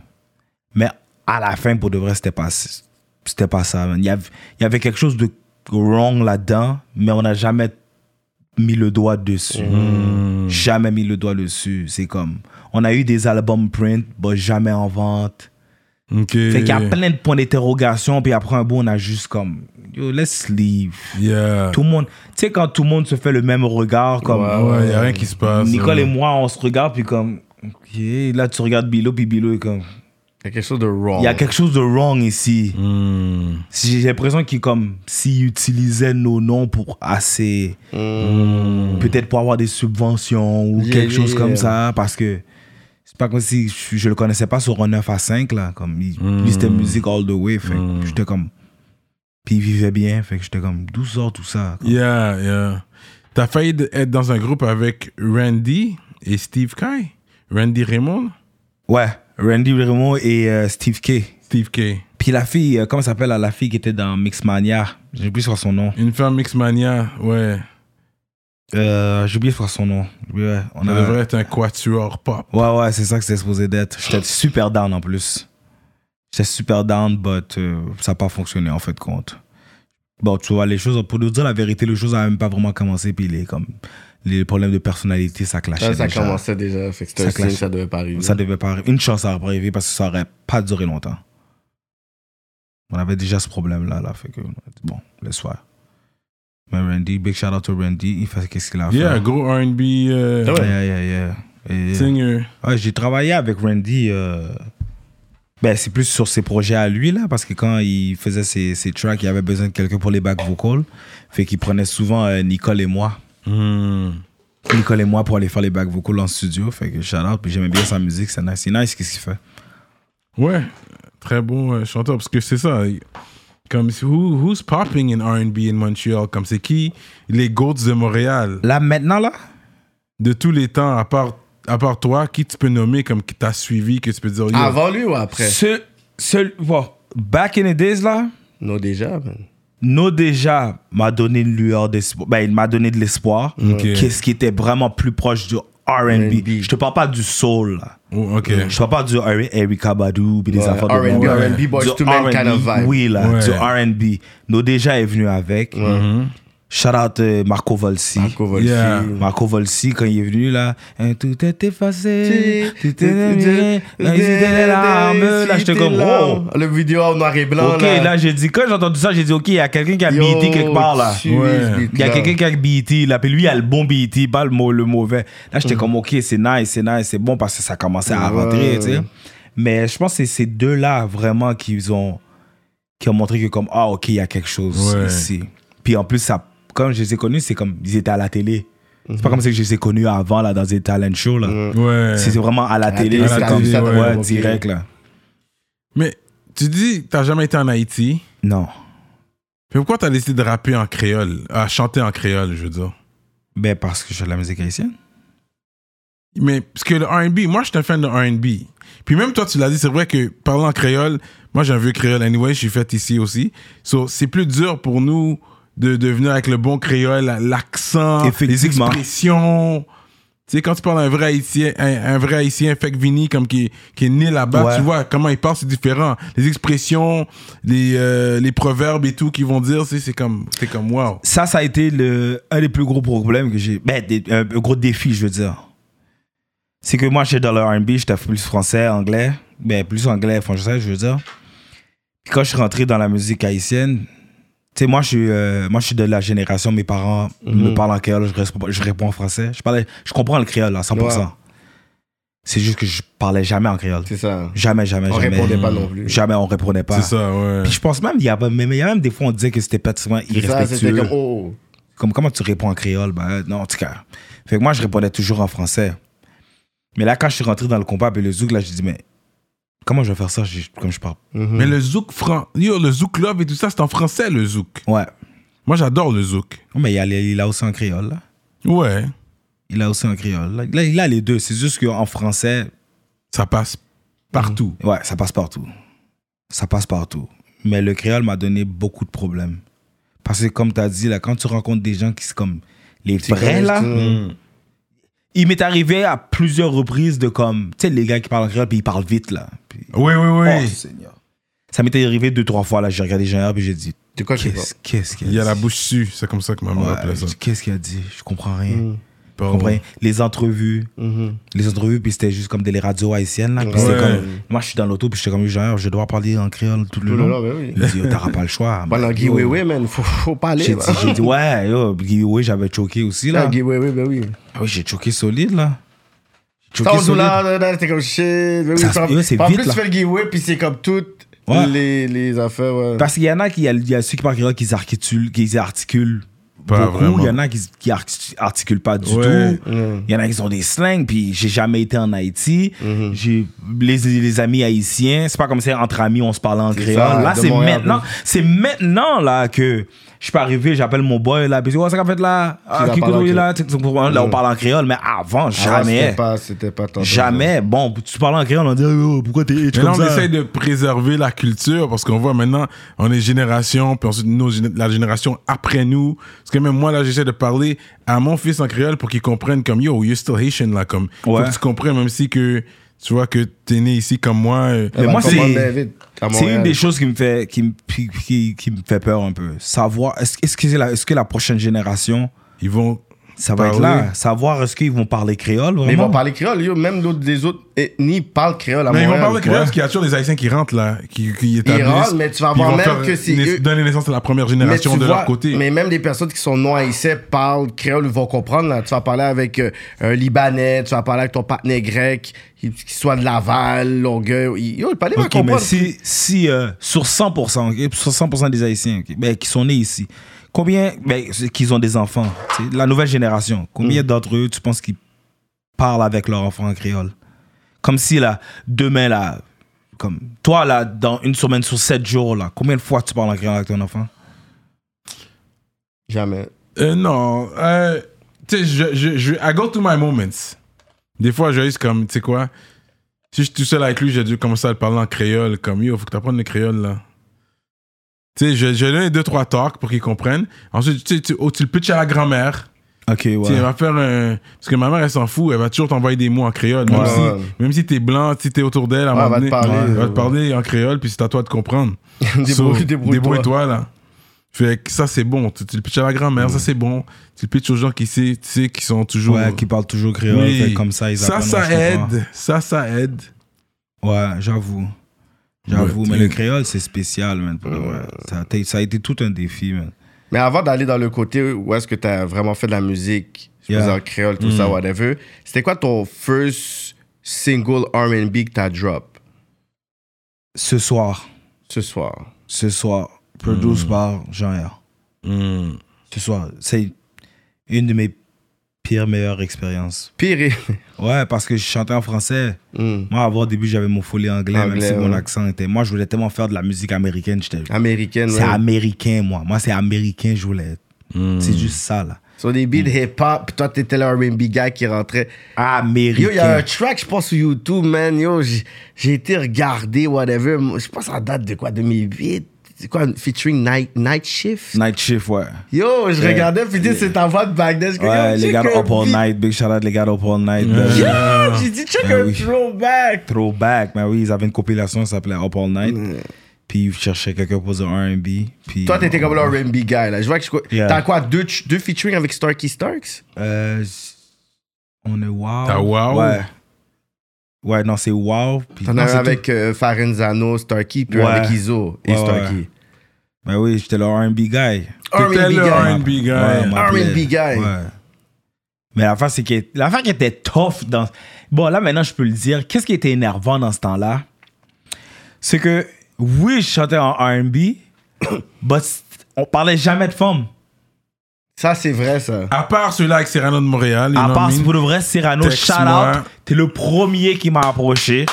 Mais à la fin, pour de vrai, c'était pas, c'était pas ça. Il y, avait, il y avait quelque chose de wrong là-dedans, mais on n'a jamais mis le doigt dessus. Jamais mis le doigt dessus. C'est comme, on a eu des albums print, mais jamais en vente. Ok. Fait qu'il y a plein de points d'interrogation, puis après un bout, on a juste comme, yo, let's leave. Yeah. Tout le monde, tu sais, quand tout le monde se fait le même regard, comme, Ouais, y a rien qui se passe. Nicole ouais. et moi, on se regarde, puis comme, ok, là, tu regardes Bilo, puis Bilo est comme, Il y a quelque chose de wrong. il y a quelque chose de wrong ici. Hmm. J'ai l'impression qu'il comme s'il utilisait nos noms pour assez peut-être pour avoir des subventions ou Yeah, quelque chose yeah. comme ça parce que c'est pas comme si je, je le connaissais pas sur un 9 à 5 là comme il, lui c'était musique all the way fait que j'étais comme puis il vivait bien fait que j'étais comme d'où sort tout ça quoi. Yeah, yeah. T'as failli être dans un groupe avec Randy et Steve Kai? Randy Raymond? ouais Randy Raymond et euh, Steve K Steve K. puis la fille euh, comment s'appelle la fille qui était dans Mixmania? J'ai oublié sur son nom Une femme Mixmania, ouais. Euh, j'ai oublié sur son nom ouais on Ça a devrait être un quatuor pop. Ouais, ouais, c'est ça que c'était supposé d'être. J'étais super down en plus. J'étais super down, but euh, ça n'a pas fonctionné en fait compte. Bon, tu vois, les choses, pour nous dire la vérité, les choses n'ont même pas vraiment commencé, puis les, comme, les problèmes de personnalité, ça clashait. Ça, ça déjà. commençait déjà. Fait que c'était Ça signe, devait pas arriver. Ça devait pas arriver. Une chance, pas arrivé parce que ça aurait pas duré longtemps. On avait déjà ce problème-là, là, fait que, bon, laisse faire. Mais Randy, big shout out to Randy, il fait qu'est-ce qu'il a fait. Yeah, gros R&B euh, Ah. Yeah, yeah, yeah. Et- singer. Ouais, j'ai travaillé avec Randy. euh, Ben, c'est plus sur ses projets à lui, là, parce que quand il faisait ses, ses tracks, il avait besoin de quelqu'un pour les back vocals. Fait qu'il prenait souvent euh, Nicole et moi. Hmm. Nicole et moi pour aller faire les back vocals en studio. Fait que shout out, puis j'aimais bien sa musique, c'est nice. C'est nice, qu'est-ce qu'il fait. Ouais, très bon chanteur parce que c'est ça. Comme who, who's popping in R&B in Montreal? Comme c'est qui? Les goats de Montréal Là, maintenant, là, de tous les temps à part à part toi qui tu peux nommer comme qui t'a suivi que tu peux dire yo, Avant lui ou après? ce, ce, bon, back in the days, là, Non, déjà, man. No déjà m'a donné une lueur d'espoir. Ben, il m'a donné de l'espoir. Qu'est-ce qui était vraiment plus proche du R&B. Je te parle pas du soul, là. Oh, ok Je parle pas du Erykah Badu puis des Ouais, affaires de R&B. R&B, Boyz Du II Men kind of vibe. Oui, là, Ouais. du R&B. No déjà est venu avec. Shout out euh, Marco Volsi. Marco Volsi. Yeah. Marco Volsi, quand il est venu là, Hein, tout est effacé, Tu- tout est les larmes. Là, j'étais comme, oh. Le vidéo en noir et blanc. Ok, là, j'ai dit, quand j'ai entendu ça, j'ai dit, ok, il y a quelqu'un qui a BET quelque part là. Ouais. Il y a là. quelqu'un qui a BET là, puis lui, il a le bon BET, pas le, mau- le mauvais. Là, j'étais comme, ok, c'est nice, c'est nice, c'est bon parce que ça commençait à Ouais. rentrer, tu sais. Mais je pense que c'est ces deux-là vraiment qui ont, qui ont montré que, comme, ah, ok, il y a quelque chose Ouais. ici. Puis en plus, ça, comme je les ai connus, c'est comme, ils étaient à la télé. C'est pas comme si je les ai connus avant, là, dans des talent shows, là. ouais C'est vraiment à la télé, télé, c'est comme, télé, ouais, ouais. direct, là. mais tu dis t'as jamais été en Haïti? Non. mais pourquoi t'as décidé de rapper en créole? À chanter en créole je veux dire Ben, parce que je fais de la musique haïtienne. mais parce que le R&B moi je suis un fan de R&B puis même toi tu l'as dit c'est vrai que parlant en créole moi j'ai un vieux créole anyway je suis fait ici aussi so c'est plus dur pour nous de, de venir avec le bon créole l'accent les expressions tu sais, quand tu parles d'un vrai haïtien, un, un vrai haïtien, fait que Vini, comme qui, est- qui est né là-bas, Ouais. tu vois comment il parle, c'est différent. Les expressions, les, euh, les proverbes et tout qu'ils vont dire, c'est comme, c'est comme wow. ça, ça a été le, un des plus gros problèmes que j'ai. Ben, des- un, un gros défi, je veux dire. C'est que moi, j'étais dans le RB, j'étais plus français, anglais. Ben, plus anglais, français, je veux dire. Puis quand je suis rentré dans la musique haïtienne, tu sais, moi, je suis, euh, moi, je suis de la génération, mes parents me parlent en créole, je réponds, je réponds en français. Je, parlais, je comprends le créole à 100%. Ouais. C'est juste que je parlais jamais en créole. C'est ça. Jamais, jamais, On jamais. répondait pas non plus. Jamais, on répondait pas. C'est ça, ouais. Puis je pense même, il y a, mais il y a même des fois, on disait que c'était pratiquement C'est ça, irrespectueux. comme, oh. Comme comment tu réponds en créole? Ben non, en tout cas. Fait que moi, je répondais toujours en français. Mais là, quand je suis rentré dans le compas avec le zouk, là, je dis, mais comment je vais faire ça comme je parle? Mais le zouk fran... Yo, le zouk love et tout ça, c'est en français, le zouk. Ouais. Moi, j'adore le zouk. Mais il, y a, les- il a aussi en créole, là. Ouais. Il a aussi en créole. Là, il a les deux. C'est juste qu'en français, Ça passe partout. ouais, ça passe partout. Ça passe partout. Mais le créole m'a donné beaucoup de problèmes. Parce que comme tu as dit, là, quand tu rencontres des gens qui sont comme les vrais, là, il m'est arrivé à plusieurs reprises de comme, tu sais, les gars qui parlent créole, puis ils parlent vite, là. Puis, Oui, oui, oui. oh, Seigneur. Ça m'était arrivé deux, trois fois, là, j'ai regardé Général, puis j'ai dit, De quoi qu'est-ce qu'est-ce qu'il a Il y a dit? la bouche dessus. C'est comme ça que maman Ouais, appelait ça. Qu'est-ce qu'il a dit? Je comprends rien. Mm. Comprends? Rien. Les entrevues, Mhm. les entrevues, puis c'était juste comme des radios haïtiennes, là. Puis c'était comme, moi, je suis dans l'auto, puis j'étais comme, genre, je dois parler en créole tout le long. ben oui. Il dit, Yo, t'auras pas le choix. [laughs] Guy yo. Wewe, man, faut, faut parler. J'ai dit, j'ai dit, [laughs] ouais, yo, j'avais choqué aussi, là. Ah, Guy Wewe, ben oui. Ah oui, j'ai choqué solide, là. Ça, choqué dit solide. là, t'es comme shit. Ben oui, Ça, c'est puis en vite, plus, tu fais le giveaway, puis c'est comme toutes Ouais. les, les affaires, ouais. Parce qu'il y en a qui, il y a ceux qui parlent qui articulent, qui articulent Pas beaucoup. vraiment. Il y en a qui, qui arti- articulent pas du Ouais. tout. Il y en a qui ont des slangs. Puis j'ai jamais été en Haïti. Mhm. J'ai les, les amis haïtiens. C'est pas comme si entre amis on se parlait en C'est créole. ça, là c'est maintenant, c'est maintenant là que je suis pas arrivé. J'appelle mon boy là. Puis oh, ça qu'a fait là? Ah, qui là? Là on parle en créole. Mais avant Ah, jamais. C'était pas, c'était pas tantôt. Jamais. Bon, tu parles en créole, on dit oh, pourquoi t'es Mais comme là, on ça? essaye de préserver la culture parce qu'on voit maintenant, on est génération, puis ensuite nos, la génération après nous. Parce que même moi, là, j'essaie de parler à mon fils en créole pour qu'il comprenne comme yo, you're still Haitian, là. Comme, faut Ouais. que tu comprennes, même si que tu vois que t'es né ici comme moi. euh, Mais moi, moi, c'est- c'est C'est une des choses qui me fait, qui, me- qui, qui- qui me fait peur un peu. Savoir, est-ce que, c'est la, est-ce que la prochaine génération, ils vont. Ça va être là Savoir, est-ce qu'ils vont parler créole vraiment Mais ils vont parler créole, yo. Même des autres ethnies parlent créole à Mais ils vont parler créole Ouais. parce qu'il y a toujours des Haïtiens qui rentrent là, qui, qui établissent. rentrent, mais tu vas ils voir même faire que eux- donner naissance à la première génération de vois, leur côté. Mais même des personnes qui sont non haïtiennes parlent créole, ils vont comprendre. Là. Tu vas parler avec euh, un Libanais, tu vas parler avec ton partenaire grec, qui, qui soit de Laval, Longueuil. il- Yo, le palais va Ok, mais comprendre. si, si euh, sur 100%, ok, sur 100% des Haïtiens ben, qui sont nés ici, combien, ben, qu'ils ont des enfants, la nouvelle génération, combien Mm. d'entre eux, tu penses qu'ils parlent avec leurs enfants en créole? Comme si, là, demain, là, comme toi, là, dans une semaine sur 7 jours, là, combien de fois tu parles en créole avec ton enfant? Jamais. Euh, non. Euh, tu sais, je, je, je, I go to my moments. Des fois, je juste comme, tu sais quoi, si je suis tout seul avec lui, j'ai dû commencer à le parler en créole. Comme, yo, faut que tu apprennes le créole, là. Tu sais, je, je donne deux, trois talks pour qu'il comprenne. Ensuite, tu, tu, oh, tu le pitches à la grand-mère. Ok, Tu ouais. elle va faire un. Parce que ma mère, elle s'en fout. Elle va toujours t'envoyer des mots en créole. Même Ouais, si, ouais. même si t'es blanc, si t'es autour d'elle, Ouais, elle moment va te parler, elle va te parler en créole, puis c'est à toi de comprendre. [laughs] Débrouille- So, débrouille-toi. Débrouille-toi, là. Fait que ça, c'est bon. Tu, tu le pitches à la grand-mère, ça, c'est bon. Tu le pitches aux gens qui, sait, tu sais, qui sont toujours. Ouais, qui parlent toujours créole, Oui. fait comme ça, ils ça, ça ouais, aide. Ça, ça aide. Ouais, j'avoue. J'avoue, mais le créole, c'est spécial, man. Ça, a été- ça a été tout un défi, man. Mais avant d'aller dans le côté où est-ce que tu as vraiment fait de la musique, je Yeah. dire, créole, tout ça, whatever, c'était quoi ton first single R&B que t'as drop? Ce soir, ce soir? ce soir, produce par Jean-Yves. Hmm. Ce soir, c'est une de mes pires, meilleures expériences. Pire. Ouais, parce que je chantais en français. Hmm. Moi, avant, au début, j'avais mon folie anglais, même si mon accent était. Moi, je voulais tellement faire de la musique américaine. j'étais- Américaine, C'est ouais. américain, moi. Moi, c'est américain, je voulais être. Hmm. C'est juste ça, là. Sur des beats hip-hop, puis toi, t'étais le R&B guy qui rentrait. Américain. Yo, il y a un track, je pense, sur YouTube, man. Yo, j'ai été regarder, whatever. Je pense ça date de quoi, 2008? C'est quoi, featuring Night, Night Shift? Night Shift, ouais. Yo, je Yeah. regardais, puis dis, c'est ta voix de back then. Je dis, Ouais, les gars Up All. Night. Big shout out les gars de Up All Night. Yeah. Yo, j'ai dit, check Ben un oui. throwback. Throwback. Mais oui, ils avaient une compilation qui s'appelait Up All Night. Puis ils cherchaient quelqu'un pour du R&B. Puis Toi, t'étais comme le R&B guy, là. Je vois que je- Yeah. t'as quoi, deux, deux featuring avec Starkey Starks? Euh, on est Wow. T'as Wow? Ouais. Ouais, non, c'est Wow. Puis T'en as avec euh, Farenzano, Starkey, puis Ouais. avec Iso et Ouais, Starkey. Ben oui, j'étais le R&B guy. T'étais R&B le guy. R&B guy. Ouais, on m'appelait. R&B guy. Ouais. Mais l'affaire, c'est que l'affaire qui était tough dans. Bon, là, maintenant, je peux le dire. Qu'est-ce qui était énervant dans ce temps-là? C'est que, oui, je chantais en RB, mais [coughs] on parlait jamais de femmes. Ça, c'est vrai, ça. À part celui-là avec Cyrano de Montréal. À part, pour de vrai, Cyrano, shout out. T'es le premier qui m'a approché.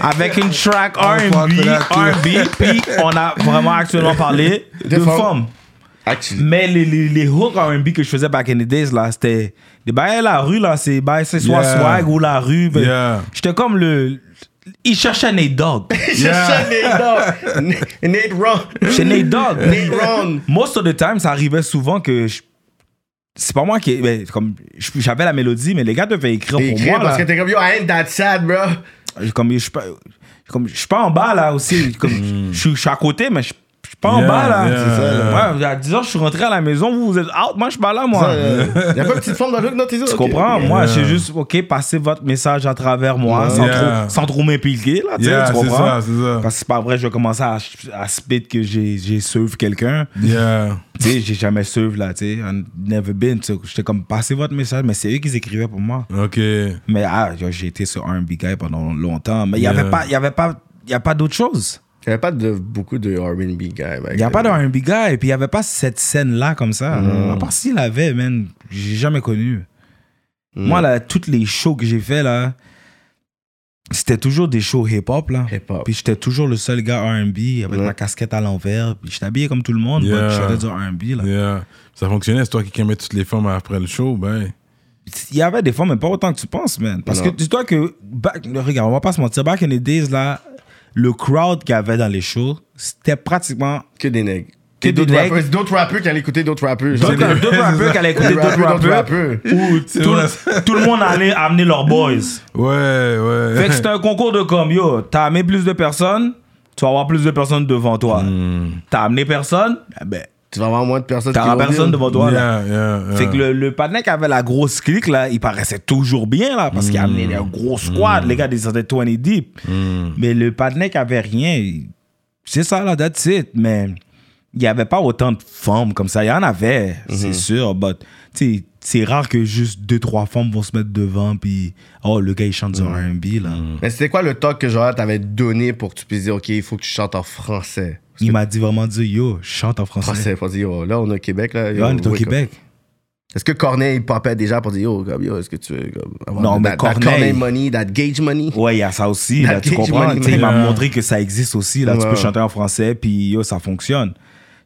Avec une track [laughs] R&B, R&B, puis on a vraiment actuellement parlé [laughs] de, De femmes. Actually. Mais les, les, les hooks R&B que je faisais back in the days, là, c'était des bails à la rue, là, c'est soit Yeah. swag ou la rue. ben, Yeah. J'étais comme le, Il cherchait Nate Dogg. [laughs] Nate Dogg. Nate- Nate Ron. Chez Nate Dogg. Nate Ron. Most of the time, ça arrivait souvent que je- c'est pas moi qui. ben, comme, j'avais la mélodie, mais les gars devaient écrire pour Écrit moi. parce là. que t'es comme yo, I ain't that sad, bro. Comme, je suis pas, comme, je suis pas en bas là aussi. Comme, je, suis- je suis à côté, mais je, je suis pas en Yeah, bas là. yeah, C'est ça. Ouais, à 10 heures, je suis rentré à la maison, vous, vous êtes out, moi je suis pas là, moi. Euh, y a pas une petite forme dans le look, non, tes Tu comprends? Moi, c'est juste, OK, passez votre message à travers moi sans Yeah. trop, sans trop m'impliquer, là. tu sais, Yeah, tu c'est comprends? ça, c'est ça. Parce que c'est pas vrai, je vais commencer à, à spit que j'ai, j'ai serve quelqu'un. Yeah. Tu sais, j'ai jamais serve, là, tu sais. I've Never been. tu sais. J'étais comme, passez votre message, mais c'est eux qui écrivaient pour moi. Ok. Mais ah, j'ai été sur R&B guy pendant longtemps, mais il y Yeah. avait pas, il y avait pas, il y a pas d'autre chose. Il y avait pas de, beaucoup de R&B guys. Il y a pas de R&B guy, et puis il y avait pas cette scène-là comme ça. À part s'il avait, man, j'ai jamais connu. Moi, là, toutes les shows que j'ai fait, là, c'était toujours des shows hip-hop, là. Hip-hop. Puis j'étais toujours le seul gars R&B avec Ouais. ma casquette à l'envers. Puis j'étais habillé comme tout le monde, Yeah. je faisais du R&B, là. Yeah. Ça fonctionnait, c'est toi qui aimais toutes les femmes après le show, ben. Il y avait des fois, mais pas autant que tu penses, man. Parce Non. que dis-toi que, back- regarde, on va pas se mentir, back in the days, là, le crowd qu'il y avait dans les shows, c'était pratiquement Que des nègres. Que d'autres nègres. rappeurs. D'autres rappeurs qui allaient écouter d'autres rappeurs. Genre d'autres rappeurs qui allaient écouter [laughs] d'autres rappeurs, d'autres rappeurs. rappeurs. Où [laughs] tout, tout le monde allait amener leurs boys. [laughs] Ouais, ouais. Fait que c'était un concours de comme, yo, t'as amené plus de personnes, tu vas avoir plus de personnes devant toi. Hmm. T'as amené personne, eh ben, Tu vas avoir moins de personnes t'auras personne devant toi. là. Yeah, yeah, yeah. Fait que le, le avait la grosse clique, là, il paraissait toujours bien, là, parce qu'il amenait un gros squad. Les gars descendaient 20 deep. Mais le qui avait rien, c'est ça, là, that's it. Mais il n'y avait pas autant de femmes comme ça. Il y en avait, c'est sûr, but, tu sais, c'est rare que juste deux, trois femmes vont se mettre devant, puis, oh, le gars, il chante du R&B, là. Mais c'était quoi le talk que genre t'avais donné pour que tu puisses dire, OK, il faut que tu chantes en français? Il m'a dit vraiment dit, yo, chante en français. Français, pour dire, yo, là, on est au Québec, là. Là, on est au. Québec. Est-ce que Corneille popait déjà pour dire, yo, comme, yo, est-ce que tu veux comme, avoir Non, mais that- that Corneille- Corneille money, that gauge money? Ouais, il y a ça aussi, That là, tu comprends? money, il m'a montré que ça existe aussi, là. Tu peux chanter en français, puis yo, ça fonctionne.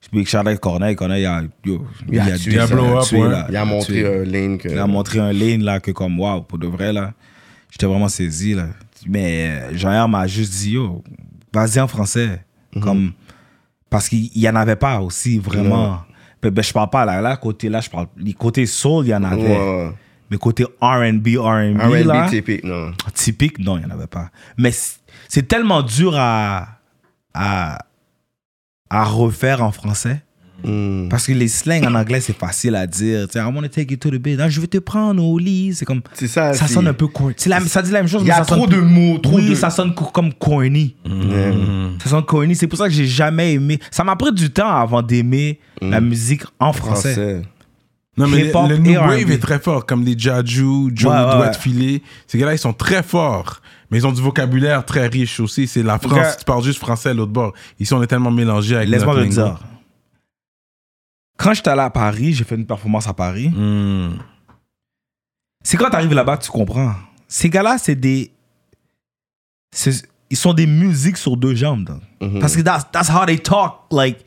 Je peux Charles Corneille, Corneille, il a, yo, a tué il a montré un lane que. Il a montré un lane, là, que comme, waouh, pour de vrai, là. J'étais vraiment saisi, là. Mais Jean-Pierre m'a juste dit, yo, vas-y en français. Mhm. Comme, parce qu'il y en avait pas aussi, vraiment. Ben, ben, je parle pas, là, là, côté, là, je parle, les côtés soul, il y en avait. Ouais. Mais côté R&B, R&B, là. R&B typique, non. Typique, non, il n'y en avait pas. Mais c'est tellement dur à, à, à refaire en français. Hmm. Parce que les slangs en anglais, c'est facile à dire. Tu sais, I want to take you to the bed. Ah, je vais te prendre au lit. C'est comme. C'est ça. Ça sonne un peu corny. La- Ça dit la même chose, Il y mais a ça trop sonne de mots, trop oui, de. ça sonne co- comme corny. Yeah. Ça sonne corny. C'est pour ça que j'ai jamais aimé. Ça m'a pris du temps avant d'aimer la musique en français. Français. Non, mais le, le New. Wave est très fort, comme les Jaju, Joe Ouais, ouais, Doit ouais. Filer. Ces gars-là, ils sont très forts. Mais ils ont du vocabulaire très riche aussi. C'est la France, tu parles juste français à l'autre bord. Ici, on est tellement mélangés avec Laisse-moi lingo. dire. Quand j'étais allé à Paris, j'ai fait une performance à Paris. Hmm. C'est quand t'arrives là-bas que tu comprends. Ces gars-là, c'est des. Ils sont des musiques sur deux jambes. Mhm. Parce que that's, that's how they talk, like,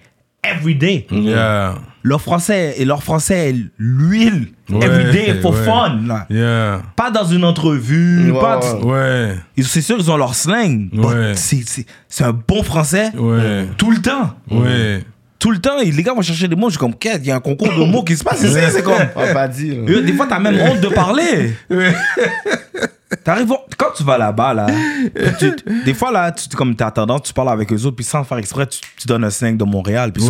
every day. Yeah. Leur français, et leur français l'huile, Ouais, every day, for ouais. fun. là. Yeah. Pas dans une entrevue, pas. Ouais. Ils- C'est sûr, ils ont leur slang. c'est- un bon français Ouais. tout le temps. Ouais. Tout le temps, les gars vont chercher des mots. Je suis comme, Qu'est-ce, il y a un concours de mots qui se passe ici. C'est comme. On a pas dit. là. Euh, Des fois, t'as même honte de parler. [laughs] T'arrives, quand tu vas là-bas, là, [laughs] tu- des fois, là, tu, comme t'as tendance, tu parles avec eux autres, puis sans faire exprès, tu, tu donnes un 5 de Montréal, puis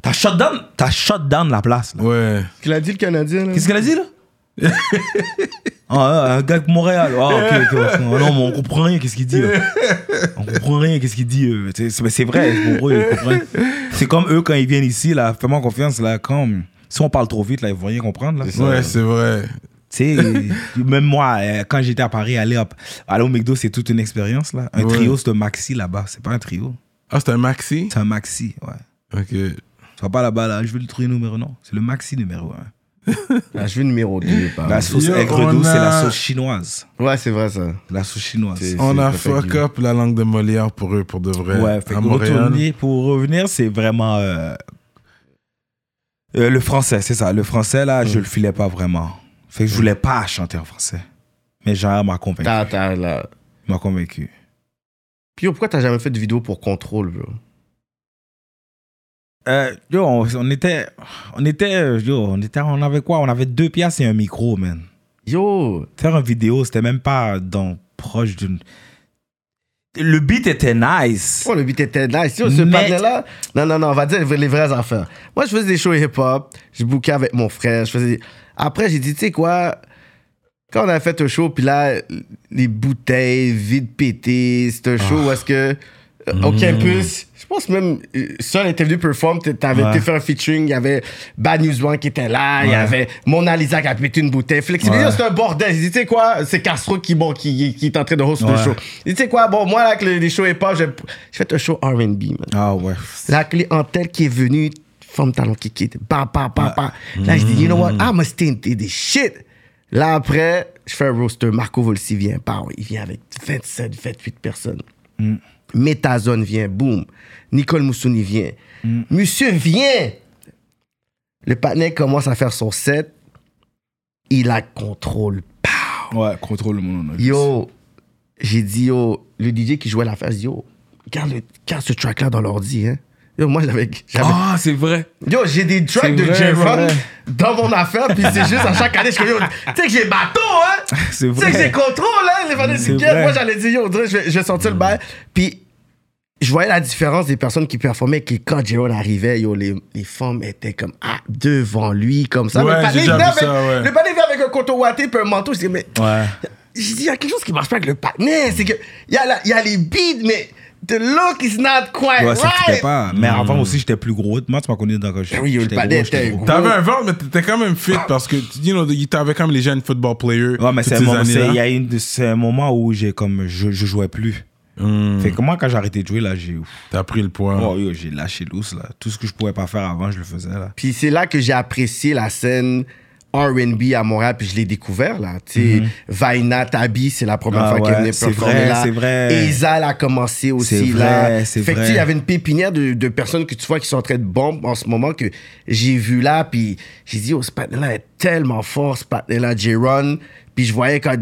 t'as shut down, t'as shut down la place. là. Ouais. Qu'est-ce qu'il a dit, le Canadien, là? Qu'est-ce qu'elle a dit, là? Ah, un gars de Montréal. Ah, ok. Ah, [laughs] non, mais on comprend rien, qu'est-ce qu'il dit, là. On comprend rien, qu'est-ce qu'il dit. euh. C'est- C'est mais c'est vrai. C'est comme eux, quand ils viennent ici, là, fais-moi confiance, là, comme. Si on parle trop vite, là, ils vont rien comprendre, là. C'est ça. Ouais, c'est vrai. Tu sais, même moi, euh, quand j'étais à Paris, aller, hop, aller au McDo, c'est toute une expérience. là. Un Ouais. trio, c'est un maxi là-bas. C'est pas un trio. Ah, c'est un maxi? C'est un maxi, ouais. Ok. Vas pas là-bas, là, je veux le trio numéro non. C'est le maxi numéro 1. La cheveux numéro 2. La sauce aigre douce, c'est la sauce chinoise. Ouais, c'est vrai, ça. La sauce chinoise. On a fuck up la langue de Molière pour eux, pour de vrai. Ouais, fait retourner- pour revenir, c'est vraiment. euh, euh, le français, c'est ça. Le français, là, je le filais pas vraiment. Fait que je voulais pas chanter en français. Mais Jean m'a convaincu. T'as, t'as, là. Il m'a convaincu. Puis pourquoi t'as jamais fait de vidéo pour contrôle, bro? Euh, yo, on, on était, on était, yo, on était, on avait quoi? On avait deux pièces et un micro, man. Yo, Faire une vidéo, c'était même pas dans proche d'une. Le beat était nice. oh, le beat était nice. Yo, ce Mais- panel-là, non, non, non, on va dire les vraies affaires. Moi, je faisais des shows hip-hop, je bookais avec mon frère, je faisais... Après, j'ai dit, tu sais quoi, quand on a fait un show, puis là, les bouteilles vides pétées, c'est un show où est-ce que, euh, au campus, je pense même, Seul était venu perform, t'avais Ouais. été faire un featuring, il y avait Bad News One qui était là, il y avait Mona Lisa qui a pété une bouteille, Flexibilité, Ouais. c'était un bordel. Dit, tu sais quoi, c'est Castro qui, bon, qui, qui est en train de host le show. Dit, tu sais quoi, bon, moi, là, que les shows hip-hop, j'ai j'ai fait un show R&B, man. Ah ouais. La clientèle qui est venue, femme talon qui quitte, bah, bah, bah, bah. Là, je dis, you know what, I'm a stinted this shit. Là, après, je fais un roster. Marco Volsi vient, bah, il vient avec 27, 28 personnes. Metazone vient, boum. Nicole Moussouni vient. Monsieur vient. Le partenaire commence à faire son set. Il a contrôle. Pow. Ouais, contrôle le monde. Yo, j'ai dit, yo, le DJ qui jouait l'affaire, j'ai dit, yo, regarde, le, regarde ce track-là dans l'ordi, hein. Yo, moi, j'avais. Ah, c'est vrai. Yo, j'ai des tracks de vrai, vrai. dans mon affaire, puis c'est juste à chaque année, je suis comme, yo, tu sais que j'ai bateau, hein? [laughs] C'est Tu sais que vrai. j'ai contrôle, hein? Les Québec. vrai. Moi, j'allais dire, yo, je vais, je vais sortir le bail. Puis, je voyais la différence des personnes qui performaient, qui, quand J-Run arrivait, yo, les, les femmes étaient comme, ah, devant lui, comme ça. Ouais, le il venait avec- ouais. Avec un coton ouaté puis un manteau. Je dis, mais. Ouais. J'ai dit, il y a quelque chose qui marche pas avec le partenaire. C'est que, il y, a la- y a les beats, mais the look is not quite Ouais, ça fitait right. pas. Mais avant aussi, j'étais plus gros. Moi, tu m'as connu dans quand j'étais Oui, le j'étais était gros. T'avais un ventre, mais t'étais quand même fit parce que, you know, t'avais comme les jeunes football players. Ouais, mais c'est un, moment- y a une, un moment où j'ai comme, je, je jouais plus. Hmm, Fait que moi, quand j'ai arrêté de jouer, là, j'ai, ouf. T'as pris le poids. oh, j'ai lâché l'os, là. Tout ce que je pouvais pas faire avant, je le faisais, là. Puis c'est là que j'ai apprécié la scène R&B à Montréal, puis je l'ai découvert, là. Tu sais, Vaina Tabi, c'est la première Mhm. Ah fois qu'elle ouais, venait c'est performer vrai, là. c'est vrai. Ezal a commencé aussi, là. vrai, c'est fait il y avait une pépinière de, de personnes que tu vois qui sont en train de bomber en ce moment que j'ai vu là, puis j'ai dit, oh, ce patin-là est tellement fort, ce patin-là, J-Run. Puis je voyais quand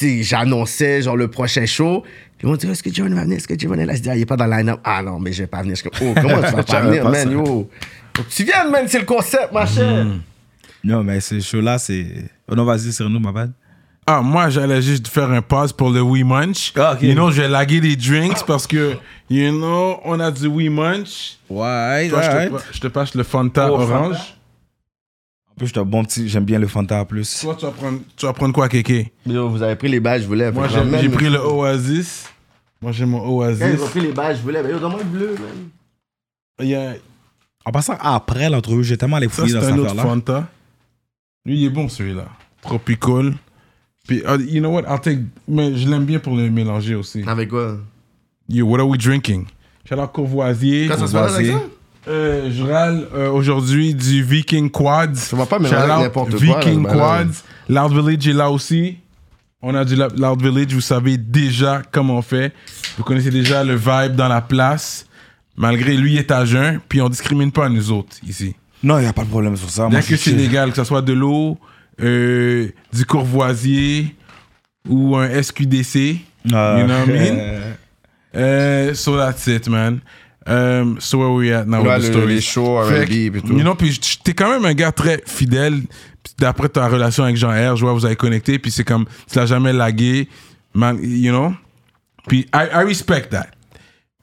j'annonçais, genre, le prochain show, ils m'ont dit, est-ce que J-Run va venir? Est-ce que J-Run est là? Je dis, ah, il est pas dans le line-up. Ah non, mais je vais pas venir. Je oh, comment tu vas [laughs] pas venir, man, yo? Faut que tu viennes, man, c'est le concept, ma chère. Non, mais ce show-là, c'est. Oh non, vas-y, c'est nous, ma bad. Ah, moi, j'allais juste faire un pause pour le We Munch. Ah, ok. You know, je vais laguer des drinks parce que, you know, on a du We Munch. Ouais, Toi, je, te, pa- je te passe le Fanta Oh, orange. En plus, j'étais un bon petit. J'aime bien le Fanta en plus. Toi, tu vas prendre, tu vas prendre quoi, Kéké? Yo, vous avez pris les badges, je voulais. Moi, j'ai j'ai pris le Oasis. Moi, j'ai mon Quand Oasis. ils ont pris les badges, je voulais. Mais yo, donne-moi le bleu, man. Il y a- En passant, après l'entrevue, j'ai tellement les Ça, fouiller c'est dans un cette autre affaire-là. Fanta. Lui, il est bon, celui-là. Tropical. Puis, uh, you know what? I'll take... Mais je l'aime bien pour le mélanger aussi. Avec quoi? Yo, what are we drinking? Shout out Courvoisier. Quand ça se passe avec ça? Euh, je râle euh, aujourd'hui du Viking Quads. Ça va pas mélanger n'importe quoi, là, Viking bail-là. Quads. Loud Village est là aussi. On a du Loud Village, vous savez déjà comment on fait. Vous connaissez déjà le vibe dans la place. Malgré lui est à jeun, puis on discrimine pas nous autres ici. Non, il n'y a pas de problème sur ça. Bien Moi, que je c'est suis- légal, que ce soit de l'eau, euh, du courvoisier ou un SQDC. Ah. You know what I mean? [laughs] Uh, so that's it, man. Um, so where we at now Ouais, with the le- story? les shows Fait R&B que, et tout. You know, puis t'es quand même un gars très fidèle. D'après ta relation avec Jean-R, je vois vous avez connecté, puis c'est comme, tu l'as jamais lagué, man, you know? Puis I, I respect that.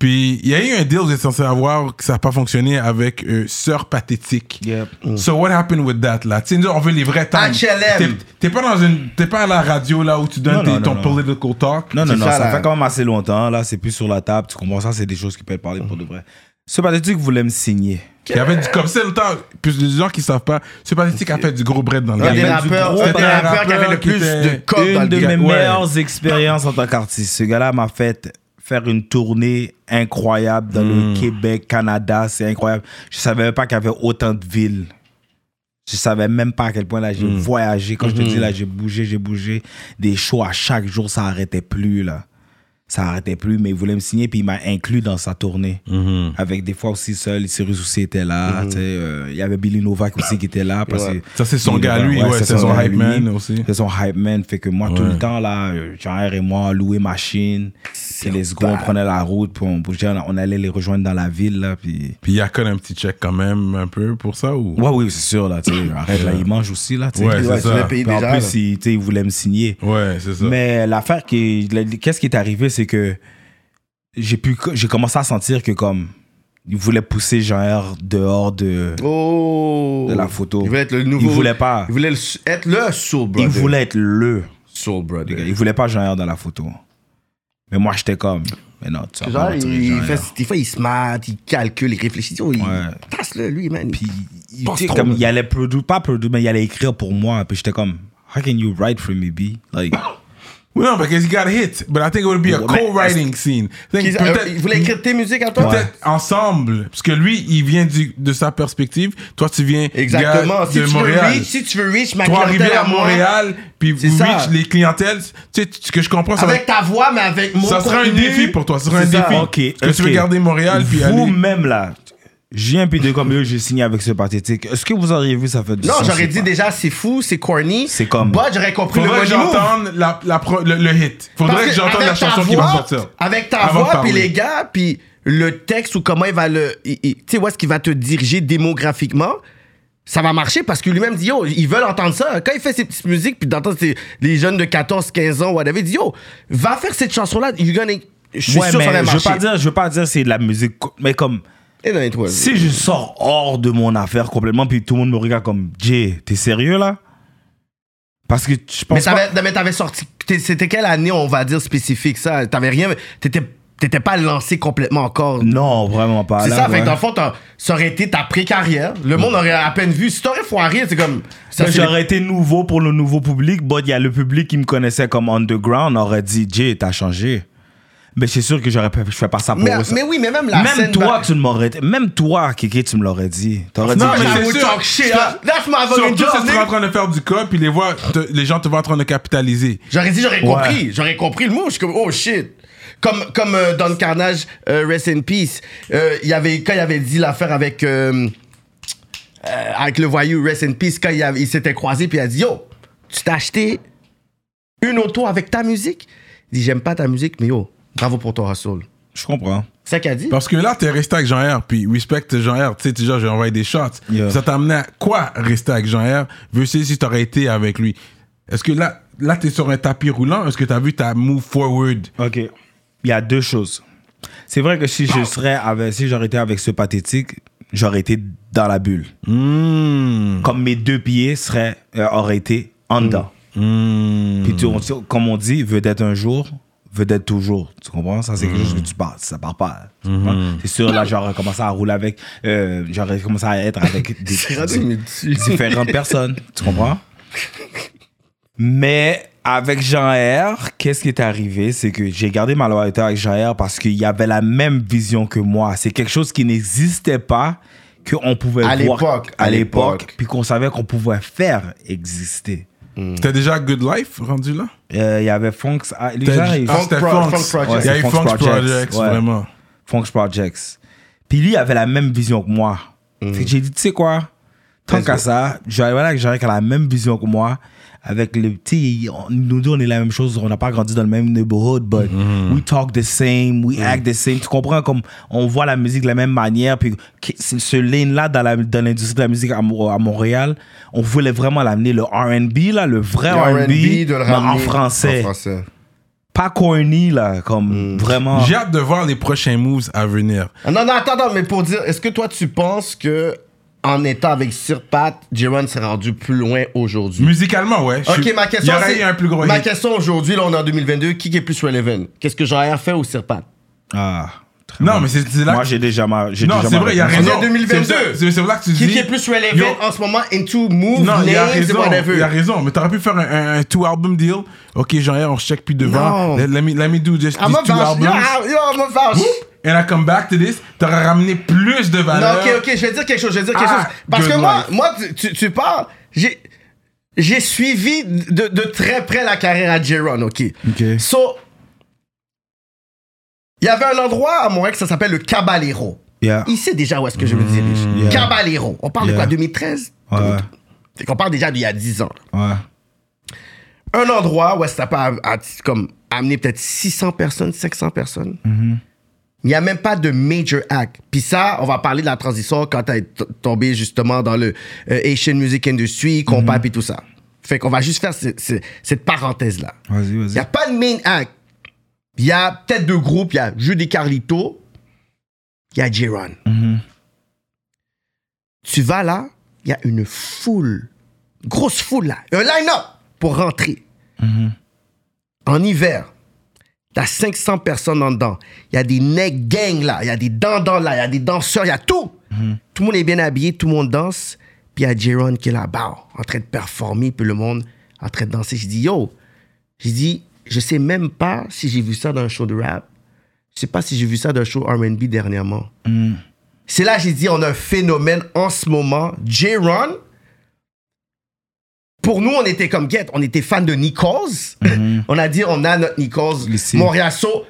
Puis il y a eu un deal, vous êtes censé avoir, que ça n'a pas fonctionné avec euh, Sœur Pathétique. Yep. So what happened with that là? Tu sais, nous, on veut les vrais temps. HLM. T'es- pas dans une, t'es pas à la radio là où tu donnes Non, tes- non, ton non, political talk. Non, non, non, ça, fait quand même assez longtemps. Là, c'est plus sur la table. Tu comprends ça, c'est des choses qui peuvent parler pour de vrai. Ce pathétique voulait me signer. Il y avait du comme ça le temps. Puis les gens qui savent pas, ce pathétique a fait du gros bread dans le game. rappeurs, gros un des bread. rappeurs qui avait le plus de codes dans Une le de game. mes meilleures expériences en tant qu'artiste. Ce gars-là m'a fait faire une tournée incroyable dans Hmm. le Québec, Canada. C'est incroyable. Je savais même pas qu'il y avait autant de villes. Je savais même pas à quel point là j'ai Hmm. voyagé. Quand je te dis là, j'ai bougé, j'ai bougé. Des shows à chaque jour, ça arrêtait plus là. Ça arrêtait plus, mais il voulait me signer puis il m'a inclus dans sa tournée. Avec des fois aussi seul, Cyrus aussi était là. euh, Il y avait Billy Novak aussi qui était là. Parce Ouais. que Ça, c'est son gars, lui, ouais, c'est son hype man aussi. C'est son hype man. Fait que moi, tout le temps, là, euh, Jean-R et moi, louer machine. Puis les seconds, on prenait la route, puis on bougeait, on on allait les rejoindre dans la ville, là, puis... Puis Yakon a un petit check quand même, un peu, pour ça, ou? Ouais, oui, c'est sûr, là, tu sais, [coughs] arrête, là, il mange aussi, là, tu sais. Ouais, Ouais, c'est tu l'as ça. payé Puis en déjà. plus, là. il, tu sais, il voulait me signer. Ouais, c'est ça. Mais l'affaire qui. Qu'est-ce qui est arrivé, c'est que j'ai pu, j'ai commencé à sentir que comme il voulait pousser Jean-R dehors de, Oh. de la photo. Il voulait être le nouveau. Il voulait pas. Il voulait être le Soul Brother. Il voulait être le. Soul Brother. Il voulait pas Jean-R dans la photo. Mais moi, j'étais comme. Mais non, tu Genre, il, fait, des fois, il se mate, il calcule, il réfléchit. Oh, il Ouais. tasse-le, lui, man. Puis, il, comme là. il allait produire, pas produire, mais il allait écrire pour moi. Puis j'étais comme, how can you write for me, B? Like, Oui, non, because he got hit. But I think it would be a co-writing scene. Think euh, il voulait écrire tes musiques à toi? Peut-être ensemble. Parce que lui, il vient du, de sa perspective. Toi, tu viens Exactement. gars, Si de tu, veux Montréal. reach, si tu veux reach ma Toi, clientèle à à moi, Montréal, puis C'est vous ça. reach les clientèles. Tu sais, ce que je comprends, ça, va- Avec ta voix, mais avec mon ça sera un défi pour toi. Ça sera un ça. défi. Parce que tu veux garder Montréal, puis aller. Vous-même, là, j'ai un peu de comme yo, j'ai signé avec ce pathétique. Est-ce que vous auriez vu ça fait du Non, sens j'aurais dit pas? déjà, c'est fou, c'est corny. C'est comme- Bah, j'aurais compris le Faudrait que j'entende la, la pro- le, le hit. Faudrait Parce que j'entende la chanson qui va sortir. Avec ta Avant voix, puis les gars, puis le texte ou comment il va le. Tu sais, où est-ce qu'il va te diriger démographiquement, ça va marcher parce que lui-même dit, yo, ils veulent entendre ça. Quand il fait ses petites musiques, puis d'entendre ses- les jeunes de 14, 15 ans, whatever, il dit, yo, va faire cette chanson-là, you're gonna. Je suis Ouais, sûr que ça va mais je veux marcher. pas dire, je veux pas dire c'est de la musique, mais comme Et si je sors hors de mon affaire complètement, puis tout le monde me regarde comme Jay, t'es sérieux là? Parce que je Mais pense pas. t'avais, mais t'avais sorti. C'était quelle année, on va dire, spécifique, ça? T'avais rien. T'étais, t'étais pas lancé complètement encore. Non, vraiment pas. C'est ça, fait que dans le fond, ça aurait été ta pré-carrière. Le monde aurait à peine vu. Si t'aurais foiré, c'est comme. Ça, J'aurais été nouveau pour le nouveau public, but il y a le public qui me connaissait comme underground, aurait dit Jay, t'as changé. Mais c'est sûr que j'aurais pas, je fais pas ça pour mais, eux. mais oui, mais même la même scène. toi, tu m'aurais, même toi, Kiki, tu me l'aurais dit. T'aurais Non, dit, mais I c'est sûr. shit. That's my Surtout si tu en train de faire du cas, puis les, voix, te- les gens te voient en train de capitaliser. J'aurais dit, j'aurais compris. J'aurais compris le mot. Je suis comme, oh shit. Comme, comme euh, dans le carnage, euh, Rest in Peace, euh, il y avait, quand il avait dit l'affaire avec, euh, euh, avec le voyou Rest in Peace, quand il, il s'était croisé, puis il a dit Yo, tu t'es acheté une auto avec ta musique? Il dit J'aime pas ta musique, mais yo, bravo pour ton hustle. Je comprends. C'est ça qu'il a dit? Parce que là, t'es resté avec Jean-R, puis respect Jean-R, tu sais, déjà, j'ai envoyé des shots. Yeah. Ça t'a amené à quoi rester avec Jean-R versus si t'aurais été avec lui? Est-ce que là, là t'es sur un tapis roulant? Est-ce que t'as vu ta move forward? Ok. Il y a deux choses. C'est vrai que si je serais avec, si j'aurais été avec ce pathétique, j'aurais été dans la bulle. Mmh. Comme mes deux pieds seraient, euh, auraient été en dedans. Mmh. Puis tu- comme on dit, vedette un jour, vedette toujours. Tu comprends? Ça, c'est quelque chose que tu parles. Ça part pas. Comprends? C'est sûr, là, j'aurais commencé à rouler avec. euh, j'aurais commencé à être avec [laughs] des, différentes personnes. Tu comprends? Mais avec Jean-R, qu'est-ce qui est arrivé? C'est que j'ai gardé ma loyauté avec Jean-R parce qu'il y avait la même vision que moi. C'est quelque chose qui n'existait pas, qu'on pouvait À voir l'époque, à l'époque. puis qu'on savait qu'on pouvait faire exister. C'était déjà Good Life rendu là? Euh, Il y avait Funk. ah, ah, c'était Pro- Funks. Funk Project. Il y a eu Funks Funks Projects, Projects, ouais. vraiment. Funks Projects. Puis lui avait la même vision que moi. Fait que j'ai dit, tu sais quoi, tant qu'à ça, j'arrive là que j'arrive a la même vision que moi. Avec le petit, on- nous deux, on est la même chose. On n'a pas grandi dans le même neighborhood, but we talk the same, we act the same. Tu comprends? Comme on voit la musique de la même manière. Puis ce lane-là dans la- dans l'industrie de la musique à, Mo- à Montréal, on voulait vraiment l'amener le R&B, là, le vrai Le R&B, en français. En français. Pas corny, là, comme vraiment. J'ai hâte de voir les prochains moves à venir. Ah, Non, non, attends, attends, mais pour dire, est-ce que toi, tu penses que en étant avec Sir Pat, s'est rendu plus loin aujourd'hui? Musicalement, ouais. Ok, ma question, Il y aurait c'est- eu un plus gros Ma hit. question aujourd'hui, là, on est en 2022, qui est plus relevant? Qu'est-ce que Jean-R fait ou Sir Pat? Ah, très Non, bon. mais c'est c'est là Moi, que- j'ai déjà ma. j'ai Non, déjà c'est ma vrai, il y a réponse. On est en 2022. C'est- C'est là que tu Qui dis... est plus relevant Yo, en ce moment into move, Non, il a names, raison. whatever? Il a raison. Mais t'aurais pu faire un, un, un two album deal. Ok, Jean-Pierre, on check plus devant. Non. Let, let me, let me do just I'm these two. Yo, albums. yo, I'm a vache. And I come back to this. T'aurais ramené plus de Non, valeur. ok, ok, je vais dire quelque chose, je vais dire quelque Ah, chose. Parce que moi, life. moi, tu, parles, j'ai, j'ai suivi de, de très près la carrière à J-Ron, ok? Ok. So, il y avait un endroit à Montréal qui ça s'appelle le Caballero. Yeah. Il sait déjà où est-ce que je me dirige. yeah. Caballero. On parle de quoi, 2013? Ouais. Fait qu'on parle déjà d'il y a 10 ans. Ouais. un endroit où ça peut a- a- comme, amener peut-être 600 personnes, 500 personnes. Il n'y a même pas de major act. Puis ça, on va parler de la transition quand tu es tombé justement dans le euh, Asian Music Industry, compas et tout ça. Fait qu'on va juste faire ce- ce- cette parenthèse-là. Vas-y, Il n'y vas-y. a pas de main act. Il y a peut-être deux groupes. Il y a Judy Carlito. Il y a J-Ron. Tu vas là, il y a une foule. Grosse foule là. Un line-up pour rentrer. En hiver, t'as 500 personnes en dedans. Il y a des neck gangs là. Il y a des dandans là. Il y a des danseurs. Il y a tout. Tout le monde est bien habillé. Tout le monde danse. Puis il y a J-Ron qui est là-bas, en train de performer. Puis le monde en train de danser. Je dis, yo, j'ai dit, je sais même pas si j'ai vu ça dans un show de rap. Je sais pas si j'ai vu ça dans un show R&B dernièrement. C'est là j'ai dit, on a un phénomène en ce moment. J-Ron, pour nous, on était comme Get, on était fan de Nichols. on a dit, on a notre Nichols. Montréal. So,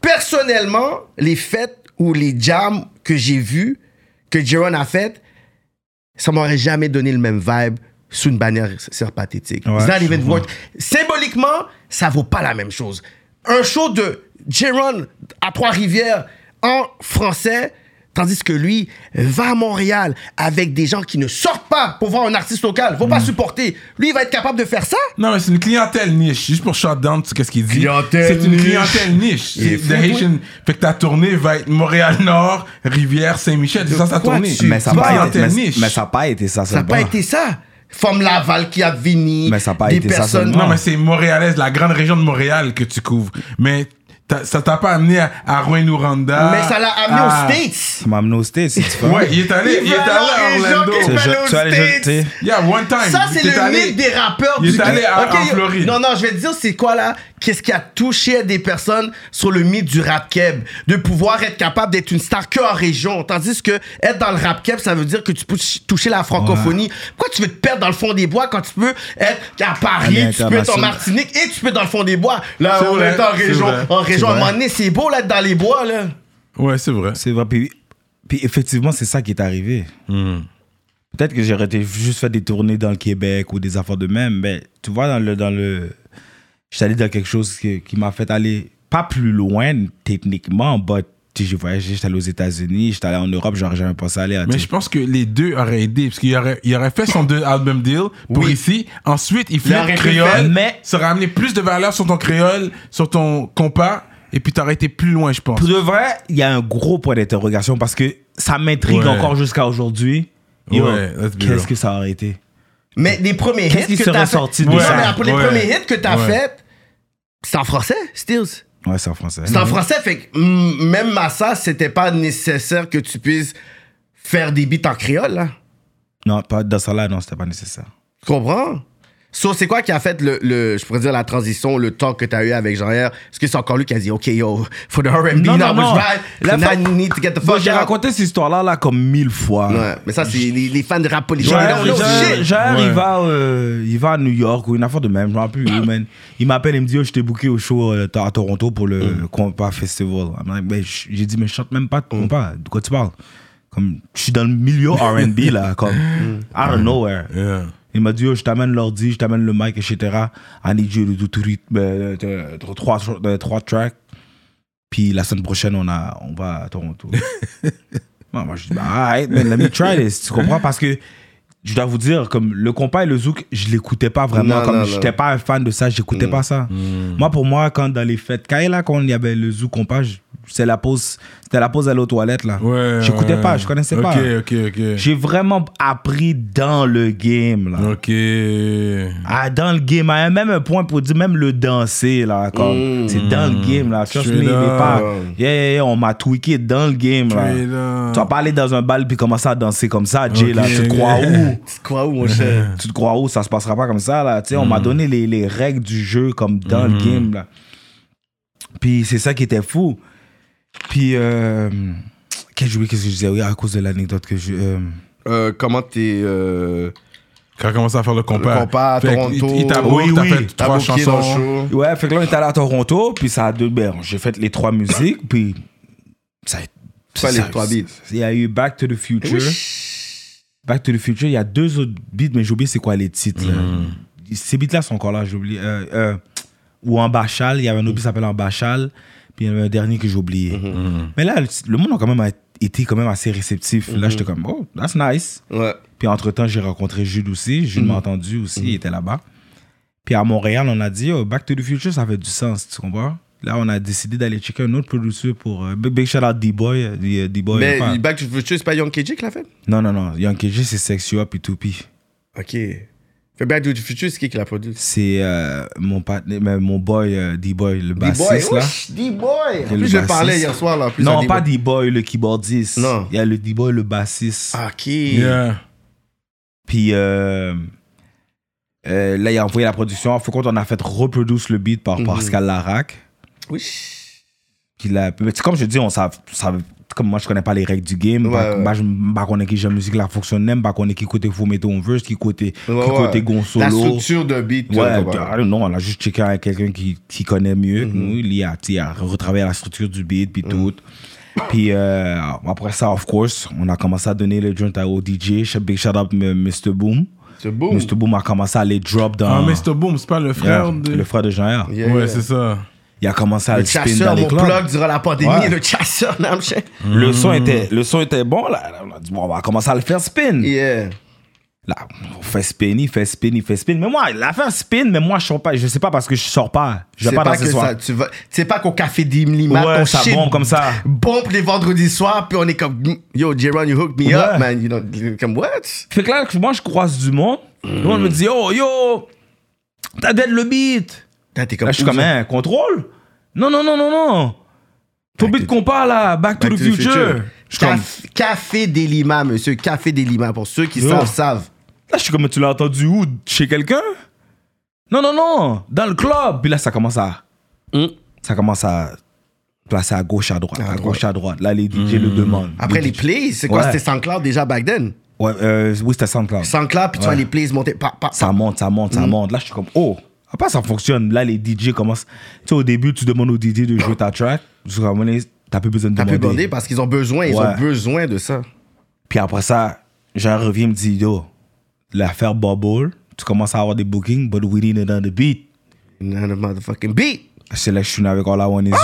personnellement, les fêtes ou les jams que j'ai vus, que J-Ron a faites, ça m'aurait jamais donné le même vibe sous une bannière c'est pathétique. Ouais, It's not je even comprends. worth- Symboliquement, ça vaut pas la même chose. Un show de J-Ron à Trois-Rivières en français, tandis que lui va à Montréal avec des gens qui ne sortent pas pour voir un artiste local, vont pas Mm. supporter. Lui, il va être capable de faire ça? Non, mais c'est une clientèle niche. Juste pour shut down, tu sais qu'est-ce qu'il dit? Clientèle C'est une niche. clientèle niche. Il est C'est the Haitian. Fait que ta tournée va être Montréal-Nord, Rivière, Saint-Michel. C'est ça sa tournée. tu Mais ça C'est n'a pas, été- clientèle mais- niche. mais ça a pas été ça Ça n'a pas été ça. Femme Laval qui a vini. Mais ça a pas des été ça personnes. seulement. Non, mais c'est montréalaise, la grande région de Montréal que tu couvres. Mais ça t'a pas amené à, à Rouyn-Noranda. Mais ça l'a amené à- aux States. Ça m'a amené aux States, c'est différent. Ouais, il est allé, il, Il est allé à Orlando. Tu States. jeter. Yeah, one time. Ça, c'est le allé- mythe des rappeurs Il du est allé à- Ok, en Floride. Non, non, je vais te dire, c'est quoi là? Qu'est-ce qui a touché des personnes sur le mythe du rap keb? De pouvoir être capable d'être une star que en région. Tandis que être dans le rap keb, ça veut dire que tu peux ch- toucher la francophonie. Pourquoi tu veux te perdre dans le fond des bois quand tu peux être à Paris, tu peux être en. Martinique et tu peux être dans le fond des bois Là, on est en région? En région, à un moment donné, c'est beau là, dans les bois là. Ouais, c'est vrai. C'est vrai. Puis, puis effectivement, c'est ça qui est arrivé. Peut-être que j'aurais été juste fait des tournées dans le Québec ou des affaires de même, mais tu vois, dans le. Dans le J'étais allé dans quelque chose qui, qui m'a fait aller pas plus loin techniquement, but tu sais, j'ai voyagé, j'étais allé aux États-Unis, j'étais allé en Europe, j'aurais jamais pensé aller à. Mais je pense que les deux auraient aidé. Parce qu'il aurait, il aurait fait son deux album deal pour Oui. ici. Ensuite, il fait pu créole. Mais- Ça aurait amené plus de valeur sur ton créole, sur ton compas. Et puis, t'aurais été plus loin, je pense. Pour de vrai, il y a un gros point d'interrogation parce que ça m'intrigue Ouais. encore jusqu'à aujourd'hui. Ouais, Qu'est-ce que ça aurait été? Mais les premiers hits que t'as fait- sorti de Non, ça? mais après les Ouais. premiers hits que t'as Ouais. fait, c'est en français, Stills. Ouais, c'est en français. C'est en français, fait que mm, même à ça, c'était pas nécessaire que tu puisses faire des beats en créole, là. Non, pas dans ça là, non, c'était pas nécessaire. Tu comprends? So, c'est quoi qui a fait le, le- je pourrais dire, la transition, le talk que t'as eu avec Jean-Pierre? Est-ce que c'est encore lui qui a dit, OK, yo, for the R&B, Non, now non, non. now fa- you need to get the Bon, fuck j'ai raconté cette histoire-là là, comme mille fois. Ouais, mais ça, c'est les, les fans de rap politique. Ouais. il, va, euh, il va à New York ou une affaire de même, je m'en rappelle plus man. Il m'appelle, il me dit, oh, je t'ai booké au show euh, à Toronto pour le Mm. Compas Festival. I'm like, Ben, J'ai dit, mais je chante même pas de compas. De quoi tu parles? Comme, je suis dans le milieu RB, là, comme, Mm. out of nowhere. Yeah. Il m'a dit, oh, je t'amène l'ordi, je t'amène le mic, etc. I need you to do euh, euh, trois, euh, trois tracks. Puis la semaine prochaine, on, a, on va à Toronto. [laughs] moi, moi, je dis, bah, alright, man, let me try this. Tu comprends? Parce que je dois vous dire, comme le compas et le zouk, je l'écoutais pas vraiment. Non, comme j'étais pas un fan de ça, j'écoutais pas ça. Moi, pour moi, quand dans les fêtes, quand, là, quand il y avait le zouk compas, je- c'est la pause, c'était la pause à aux toilettes, là. Ouais. J'écoutais ouais. pas, je connaissais pas. ok, ok. J'ai vraiment appris dans le game, là. Ok. Ah, dans le game, à même un point pour dire, même le danser, là, comme, c'est dans le game, là. Trust me, Straight il est pas, yeah, yeah, yeah, on m'a tweaké dans le game, là. Tu vas pas aller dans un bal puis commencer à danser comme ça, Jay, là. Tu te crois où? [laughs] Tu crois où, mon cher? tu te crois où? Ça se passera pas comme ça, là. Tu sais, on m'a donné les, les règles du jeu comme dans le game, là. Puis c'est ça qui était fou. Puis, euh, quel jouet, qu'est-ce que je disais? Oui, à cause de l'anecdote que je. euh, Euh, comment t'es... Euh... Quand on commence à faire le compas. Le compas à Fait que Toronto. Il, il t'a Oui, oui. fait trois chansons. show. Ouais, fait que là, on est allé à Toronto, puis ça a deux. Ben, j'ai fait les trois musiques, puis. Ça, Pas les trois beats. Il y a eu Back to the Future. Back to the Future, il y a deux autres beats, mais j'ai oublié c'est quoi les titres. là. ces beats-là sont encore là, j'ai oublié. Euh, euh, ou en Bachal, il y avait un autre beat qui s'appelle en Bachal, puis il y avait un dernier que j'ai oublié. Mais là, le, monde a quand même été quand même assez réceptif. Là, j'étais comme, oh, that's nice. Ouais. Puis entre-temps, j'ai rencontré Jude aussi. Jude m'a entendu aussi, il était là-bas. Puis à Montréal, on a dit, oh, Back to the Future, ça fait du sens, tu comprends? Là, on a décidé d'aller checker un autre producteur pour. euh, big, big shout out D-Boy. euh, D- euh, D-Boy Mais Back to the Future, c'est pas Young KJ qui l'a fait? non, non, non. Young KJ, c'est Sex You Up et 2P. Ok. Fait Back to the Future, c'est qui qui l'a produit? C'est euh, mon, partenaire- mais mon boy, euh, D-Boy, le bassiste, là. D-Boy. En plus, je parlais hier soir, là. plus, Non, D-Boy. pas D-Boy, le keyboardiste. Non. Il y a le D-Boy, le bassiste. Ok. Yeah. Puis euh, euh, là, il a envoyé la production. En fait, quand on a fait reproduire le beat par Mhm. Pascal Larac. Oui. Puis là, mais c'est comme je dis, on savait- comme moi je connais pas les règles du game, Ouais, bah, ouais. bah, je bah, connais qui j'aime musique la fonctionne, bah connais qui côté faut mettre un verse, qui côté qui côté gon La structure de beat. Ouais, puis, I don't know, on a juste checké avec quelqu'un qui, qui connaît mieux que nous. Il a, il a retravaillé la structure du beat, puis tout. Puis euh, après ça, of course, on a commencé à donner le joint à au DJ. Big shout out Mr. Boom. Mr. Boom a commencé à les drop dans. Ah, Mr. Boom, c'est pas le frère Yeah, de. Le frère de Jean-Pierre. Yeah, ouais, yeah. c'est ça. Il a commencé à Le le spin dans chasseur, les mon clubs. plug durant la pandémie, Ouais. le chasseur, non, je sais. Le, son était, le son était bon, là. On a dit, bon, on va commencer à le faire spin. Yeah. Là, on fait spin, il fait spin, il fait spin. Mais moi, il a fait spin, mais moi, je sors pas. Je sais pas parce que je sors pas. Je vais pas, pas, dans ce que soir. ça, tu vas, c'est pas qu'au café d'Imlima, Ouais, ton ça shit bombe comme ça. Bombe les vendredis soirs, puis on est comme, yo, J-Ron, you hook me Ouais. up, man. You know, comme, what? Fait que là, moi, je croise du monde. Le monde me dit, oh, yo, t'as dead le beat. Là, t'es comme, Là, je suis comme, un contrôle. Non, non, non, non, non. Beat to- qu'on parle là, Back to the Future. Future. Je suis comme, Caf- Café des Lima, monsieur. Café des Lima. Pour ceux qui Yo. savent, savent. Là, je suis comme, tu l'as entendu où? Chez quelqu'un? Non, non, non, dans le club. Puis là, ça commence à. Mm. Ça commence à placer à gauche, à droite, À droite. gauche, à droite. Là, les DJ le demandent. Après les DJ. plays, c'est quoi? Ouais. C'était SoundCloud déjà back then? Ouais, euh, oui, c'était SoundCloud. SoundCloud, puis tu vois les plays monter. Pa, pa, Ça monte, ça monte, Mm. ça monte. Là, je suis comme, oh, après, ça fonctionne. Là, les DJ commencent. Tu sais, au début, tu demandes aux DJ de jouer ta track. Donné, t'as plus besoin de T'as pu demander. bander parce qu'ils ont besoin, ils Ouais. ont besoin de ça. Puis après ça, j'en reviens, me dit, yo, l'affaire Bubble, tu commences à avoir des bookings, but we need another beat. None of motherfucking beat. C'est là que je suis venu avec All I Want Is You.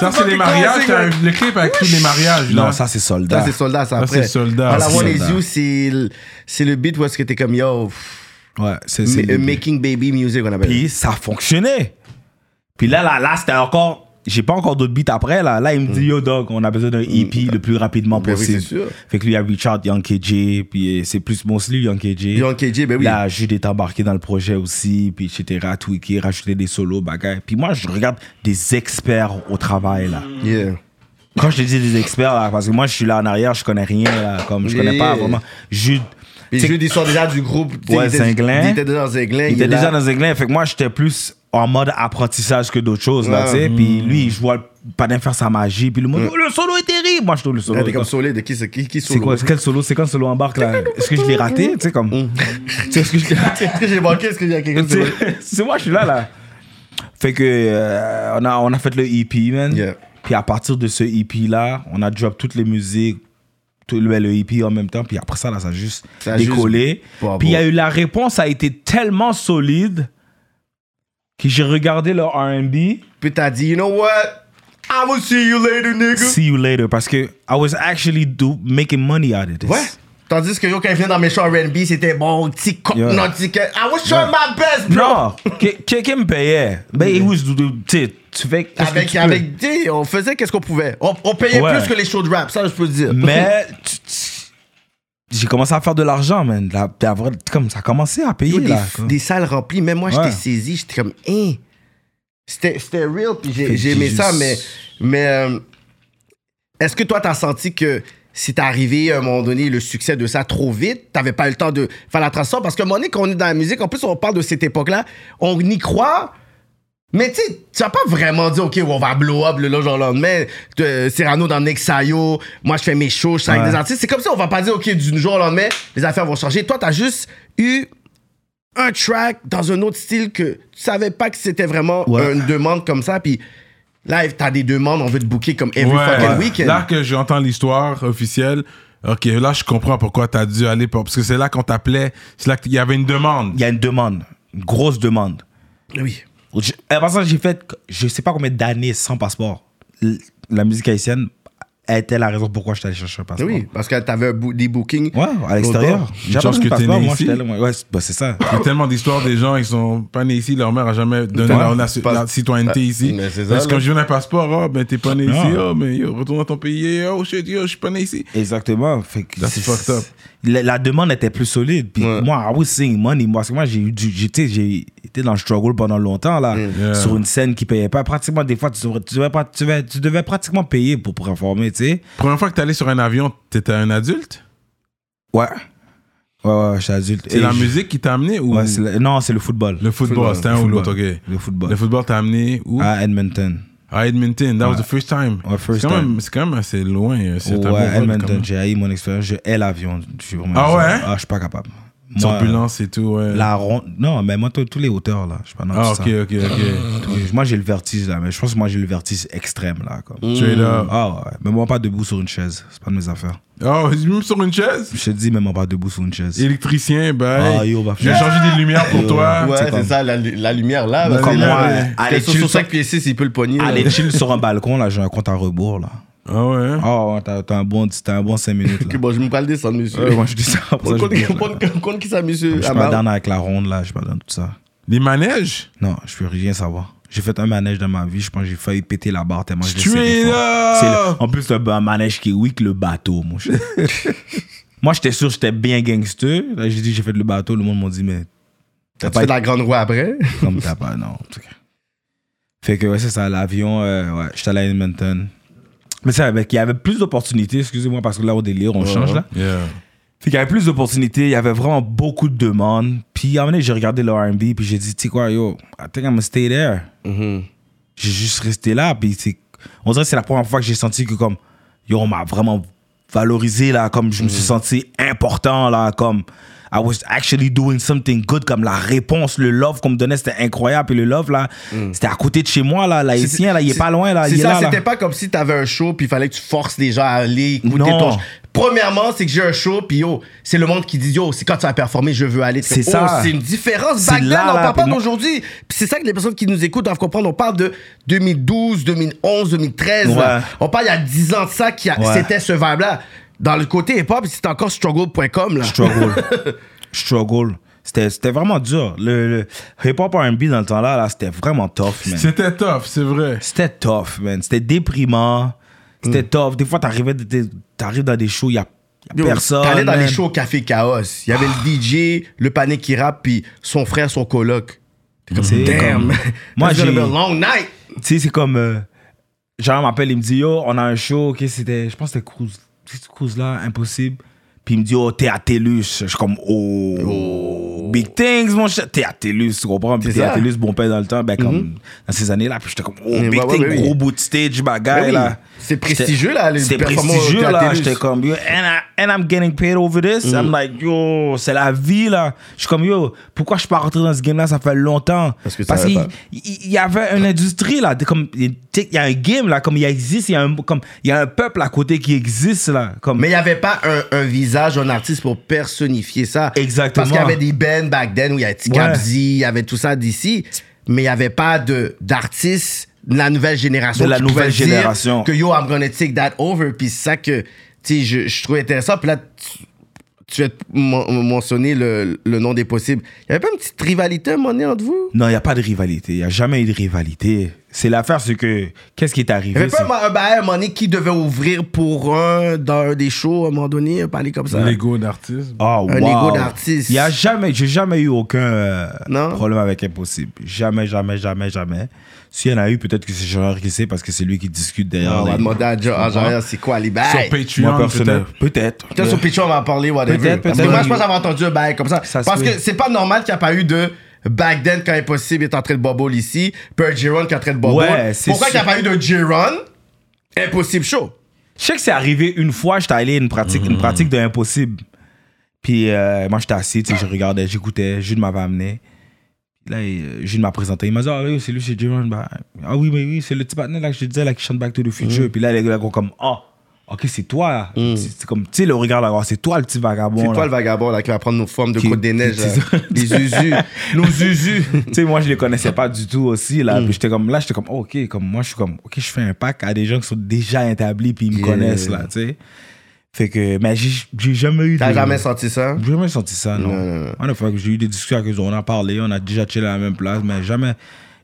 Ça, c'est les mariages. t'as un- le clip avec tous les mariages. Non, là. ça, c'est soldat. Ça, c'est soldat, ça c'est Soldat. All I Want Is. You, c'est le- c'est le beat où est-ce que t'es comme, yo, Ouais, c'est le- making baby music, on appelle. Puis ça fonctionnait. Puis là, là, là, c'était encore. J'ai pas encore d'autres beats après. Là, là il me dit, yo, dog, on a besoin d'un EP le plus rapidement Mm. Ben possible. c'est sûr. Fait que lui, il a reach out Young KJ. Puis euh, c'est plus mostly Young KJ. Young KJ, ben oui. Là, Jude est embarqué dans le projet aussi. Puis etc. Tweaké, rajouter des solos, bagaille. Puis moi, je regarde des experts au travail, là. Yeah. Quand je te dis des experts, là, parce que moi, je suis là en arrière, je connais rien, là. Comme je connais pas vraiment. Jude. Sais, Jude, ils sont déjà du groupe. Ouais, il Zinglin. Il était déjà dans Zinglin. Il était est déjà dans Zinglin, fait que moi j'étais plus en mode apprentissage que d'autres choses, là, Ouais. tu sais. Puis lui, je vois Padin faire sa magie, puis le monde, oh, le solo est terrible. Moi, je trouve le solo. T'es comme comme- solide. Qui, qui, qui C'est solo? quoi, c'est quel solo, c'est quand le solo embarque là? Est-ce que je l'ai raté, [laughs] tu sais, comme. Mm. Tu sais, est-ce que j'ai manqué? Est-ce que j'ai quelqu'un Tu sais, C'est moi, je suis là, là. Fait que, euh, on, a, on a fait le EP, man. Puis à partir de ce EP là, on a drop toutes les musiques, tout le, le EP en même temps. Puis après ça, là, ça a juste Ça a décollé. juste-. Puis il y a eu la réponse a été tellement solide que j'ai regardé le R&B. Puis t'as dit, you know what? I will see you later, nigga. See you later parce que I was actually do, making money out of this. Ouais. Tandis que yo, quand il venait dans mes shows R&B, c'était bon, petit Yeah. non, petit que- I was trying my best, bro. Non, que- quelqu'un me payait. Ben, il was, tu sais, tu fais qu'est-ce que Avec, tu avec, sais, on faisait qu'est-ce qu'on pouvait. On, on payait Ouais. plus que les shows de rap, ça, je peux te dire. Mais [laughs] j'ai commencé à faire de l'argent, man. La- comme ça a commencé à payer des, là. des salles remplies, même moi, Ouais. j'étais saisi, j'étais comme, hein? C'était c'était real, puis j'ai que aimé j'ai ça, juste- mais, mais euh, est-ce que toi, t'as senti que si t'es arrivé à un moment donné le succès de ça trop vite, t'avais pas eu le temps de faire la transition? Parce qu'à un moment donné, quand on est dans la musique, en plus, on parle de cette époque-là, on y croit. Mais tu sais, tu vas pas vraiment dire, OK, on va blow up le jour au lendemain. Euh, Cyrano dans Nexayo, moi je fais mes shows, je suis avec des artistes. C'est comme ça, on va pas dire, OK, du jour au lendemain, les affaires vont changer. Toi, t'as juste eu un track dans un autre style que tu savais pas que c'était vraiment Ouais. une demande comme ça. Puis là, t'as des demandes, on veut te booker comme every Ouais. fucking Ouais. weekend. Là que j'entends l'histoire officielle, Ok, là, je comprends pourquoi t'as dû aller. pour- Parce que c'est là qu'on t'appelait. C'est là qu'il y avait une demande. Il y a une demande, une grosse demande. Oui. Je- En passant, j'ai fait, je sais pas combien d'années sans passeport. L- La musique haïtienne était la raison pourquoi je suis allé chercher un passeport. Oui, parce que t'avais un bou- des bookings. Ouais, à l'extérieur. J'ai pas que passeport, né moi, ici. Ouais, c'est bah, c'est ça. Il y a tellement d'histoires des gens qui sont pas nés ici, leur mère a jamais donné Ouais. leur la citoyenneté Ouais. ici. Mais c'est ça, Parce que quand je viens d'un passeport, oh, ben t'es pas né Non. ici, oh, mais yo, retourne dans ton pays, oh shit, yo, je suis pas né ici. Exactement. Fait que That's c'est- fucked up. La, la demande était plus solide. Puis Ouais. moi, I was seeing money. Moi, parce que moi, j'ai eu du- j'étais- j'ai été dans le struggle pendant longtemps, là, Yeah. sur une scène qui payait pas. Pratiquement, des fois, tu devais, tu devais, pas- tu devais, tu devais pratiquement payer pour performer, tu sais. Première fois que t'es allé sur un avion, t'étais un adulte? Ouais. Ouais, ouais, je suis adulte. C'est la je- musique qui t'a amené ou Ouais, non, c'est le football. le football. C'était un Le ou l'autre, football. ok. Le football. Le football t'a amené où? À Edmonton. À Edmonton, that was Ouais. the first time. Ouais, first c'est quand, time. même- c'est quand même assez loin. euh, C'est Ouais, Edmonton. J'ai haï mon expérience. Je hais l'avion. Je suis vraiment- Ah ouais? Ah, je suis pas capable. Moi, Turbulence et tout, ouais. La ronde. Non, mais moi, tous les hauteurs, là. Je suis pas dans Ah, ok, ça. ok, ok. Tous les- Moi, j'ai le vertige, là. Mais je pense que moi, j'ai le vertige extrême, là. Comme. Straight up. Ah ouais. Mais moi, pas debout sur une chaise. C'est pas de mes affaires. Oh, même sur une chaise? Je te dis, même pas debout sur une chaise. Électricien, ben. Ah, yo, va je vais faire. changer des lumières pour Yo. toi. Ouais, c'est ça, la, la lumière là. Comme moi, euh, sur sur- 5 pieds 6, il peut le pogner. là. Aller chill sur un balcon, là, j'ai un compte à rebours, là. Ah ouais. Ah ouais, t'as t'as un bon, t'as un bon 5 minutes, Ok, là. [laughs] bon, je me parle descendre, monsieur. Ouais, moi, je dis ça. Pour ça, je Compte- là. qui ça, monsieur Je suis pas dans avec la ronde, là. Je suis pas dans tout ça. Les manèges? Non, je peux rien savoir. J'ai fait un manège dans ma vie, je pense que j'ai failli péter la barre tellement je l'ai le- En plus, c'est un manège qui est weak, le bateau, mon cher. [laughs] Moi, j'étais sûr que j'étais bien gangster. Là, j'ai dit j'ai fait le bateau, le monde m'a dit, mais T'as pas fait de la grande roue après? Comme t'as pas, non. en tout cas. Fait que, ouais, c'est ça, l'avion, euh, ouais, j'étais allé à Edmonton. Mais c'est avec, il y avait plus d'opportunités, excusez-moi, parce que là, au délire, on change, là. Yeah. Fait qu'il y avait plus d'opportunités, il y avait vraiment beaucoup de demandes. Puis à un moment j'ai regardé le R&B, puis j'ai dit, tu sais quoi, yo, I think I'm gonna stay there. J'ai juste resté là, puis c'est... On dirait que c'est la première fois que j'ai senti que comme, yo, on m'a vraiment valorisé, là, comme je me suis senti important, là, comme... I was actually doing something good, comme la réponse, le love qu'on me donnait, c'était incroyable. Puis le love, là, c'était à côté de chez moi, là, l'haïtien, là, il est pas loin, là, C'est ça, c'était pas comme si t'avais un show puis il fallait que tu forces les gens à aller écouter Non. ton show. Premièrement, c'est que j'ai un show puis yo, c'est le monde qui dit yo, c'est quand tu vas performer, je veux aller. C'est Oh, ça. C'est une différence. Back then, là, on parle pas d'aujourd'hui. Puis c'est ça que les personnes qui nous écoutent doivent comprendre. On parle de 2012, 2011, 2013. là. Ouais. On parle il y a 10 ans de ça qui Ouais. c'était ce vibe-là. Dans le côté hip-hop, c'était encore struggle.com là. struggle. [laughs] struggle. C'était, c'était vraiment dur. Le, le hip-hop R&B dans le temps-là, là, c'était vraiment tough, man. C'était tough, c'est vrai. C'était tough, man. C'était déprimant. C'était tough. Des fois, t'arrivais, t'arrives dans des shows, il y a, y a Yo, personne. T'allais dans les shows au Café Chaos. Il y avait le DJ, le panic qui rappe, puis son frère, son coloc. T'es comme, damn. comme- [laughs] Moi, j'ai- long night. Tu sais, c'est comme. euh, genre, m'appelle, il me dit, yo, on a un show, ok, c'était. Je pense que c'était Cruz. C'est Cruz là, impossible. Puis il me dit, oh, t'es à Télus. Je suis comme, oh, Big things, mon cher. T'es à Télus, tu comprends? Puis t'es à ça. Télus, bon père dans le temps, ben, comme, dans ces années-là. Puis j'étais comme, oh, Mm, Big ouais, ouais, thing, ouais, gros oui. bout de stage, Ben bagaille, oui. Là. C'est prestigieux, là, les C'est prestigieux, là. J'étais comme, yo, and, I- and I'm getting paid over this. Mm. I'm like, yo, c'est la vie, là. Je suis comme, yo, pourquoi je suis pas rentré dans ce game-là? Ça fait longtemps. Parce que Parce qu'il y avait une industrie, là. Comme, il y a un game, là. Comme il existe, il y a un, comme, il y a un peuple à côté qui existe, là. Comme, Mais il n'y avait pas un, un visage, un artiste pour personnifier ça. Exactement. Parce qu'il y avait des bands back then où il y avait Ticabzi, il y avait tout ça d'ici. Mais il n'y avait pas de- d'artistes la nouvelle génération. De la nouvelle dire génération. Que yo, I'm gonna take that over. Puis c'est ça que tu sais, je, je trouve intéressant. Puis là, tu, tu vas men- mentionner le, le nom des possibles. Il n'y avait pas une petite rivalité à un moment donné entre vous? non, il n'y a pas de rivalité. Il n'y a jamais eu de rivalité. C'est l'affaire, c'est que, qu'est-ce qui est Il n'y arrivé? avait pas un, un bail à un moment donné qui devait ouvrir pour un dans un des shows à un moment donné, parler comme ça? L'ego d'artiste. Oh, Un wow. ego d'artiste. Il y a jamais, j'ai jamais eu aucun euh, Non? problème avec Impossible. Jamais, jamais, jamais, jamais. S'il y en a eu, peut-être que c'est Jean qui sait parce que c'est lui qui discute derrière. Ah, on va les- demander à? Jean, c'est quoi les Sur bails? Patreon, Moi, personnellement, peut-être. peut-être. Peut-être sur Patreon, on va en parler, whatever. Peut-être, Parce que peut-être. moi, je pense avoir entendu un bail comme ça. Parce que c'est pas normal qu'il n'y a pas eu de back then quand Impossible est en train de bobble ici, puis un J-Ron qui est en train de bobble. Ouais, c'est Pourquoi qu'il n'y a pas eu de J-Ron? Impossible show. Je sais que c'est arrivé une fois, j'étais allé à une pratique, une pratique de Impossible. Puis euh, moi, j'étais assis, tu sais, je regardais, j'écoutais, Jules m'avait amené. Là, euh, Jules m'a présenté. Il m'a dit, ah, là, c'est lui, c'est J-Ron. Bah, ah oui, mais oui, c'est le petit partenaire là, que je te disais, là, qui chante Back to the Future. Puis là, les gars, comme, ah, ok, c'est toi. C'est c'est comme, tu sais, le regard là, c'est toi le petit vagabond. C'est toi le vagabond là, qui va prendre nos formes de Qui- Côte des Neiges. Les usus. [laughs] Nos usus. tu sais, moi, je les connaissais pas du tout aussi, là. Mm. Puis j'étais comme, là, j'étais comme, oh, ok, comme moi, je suis comme, ok, je fais un pack à des gens qui sont déjà établis, puis ils me Yeah. connaissent, là, tu sais. Fait que, mais j'ai jamais eu T'as de- jamais senti ça? J'ai jamais senti ça, non. Non, non, non. En effet, j'ai eu des discussions avec eux, on a parlé, on a déjà chillé à la même place, mais jamais,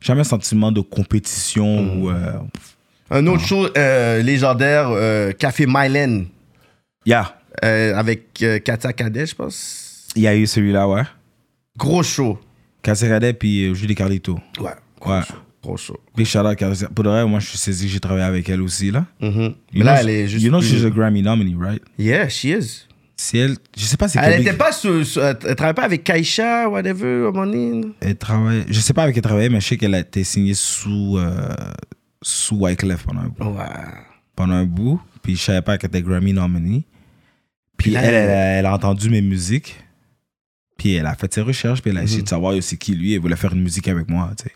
jamais sentiment de compétition Mm. ou. euh, Un autre show euh, légendaire, euh, Café Mylène, Yeah, avec Katia Cadet, je pense. il y a eu celui-là, ouais. Gros show. Cassé puis euh, Julie Carlito. Ouais. Ouais. Gros show. Big shout out Cassé- Pour de vrai, moi, je suis saisi que j'ai travaillé avec elle aussi, là. Mhm. You Mais là, know, elle est juste. You know, she's a Grammy nominee, right? Yeah, she is. Si elle. Je sais pas si Elle quel- était pas sur, sur- Elle travaillait pas avec Kaisha, whatever, donné. Elle travaille. Je sais pas avec qui elle travaillait, mais je sais qu'elle a été signée sous. euh, sous Wyclef pendant un bout. Pendant un bout, puis je savais pas qu'elle était Grammy nominee. Puis elle, elle, a entendu mes musiques, puis elle a fait ses recherches, puis elle a essayé de savoir aussi qui lui, elle voulait faire une musique avec moi, tu sais.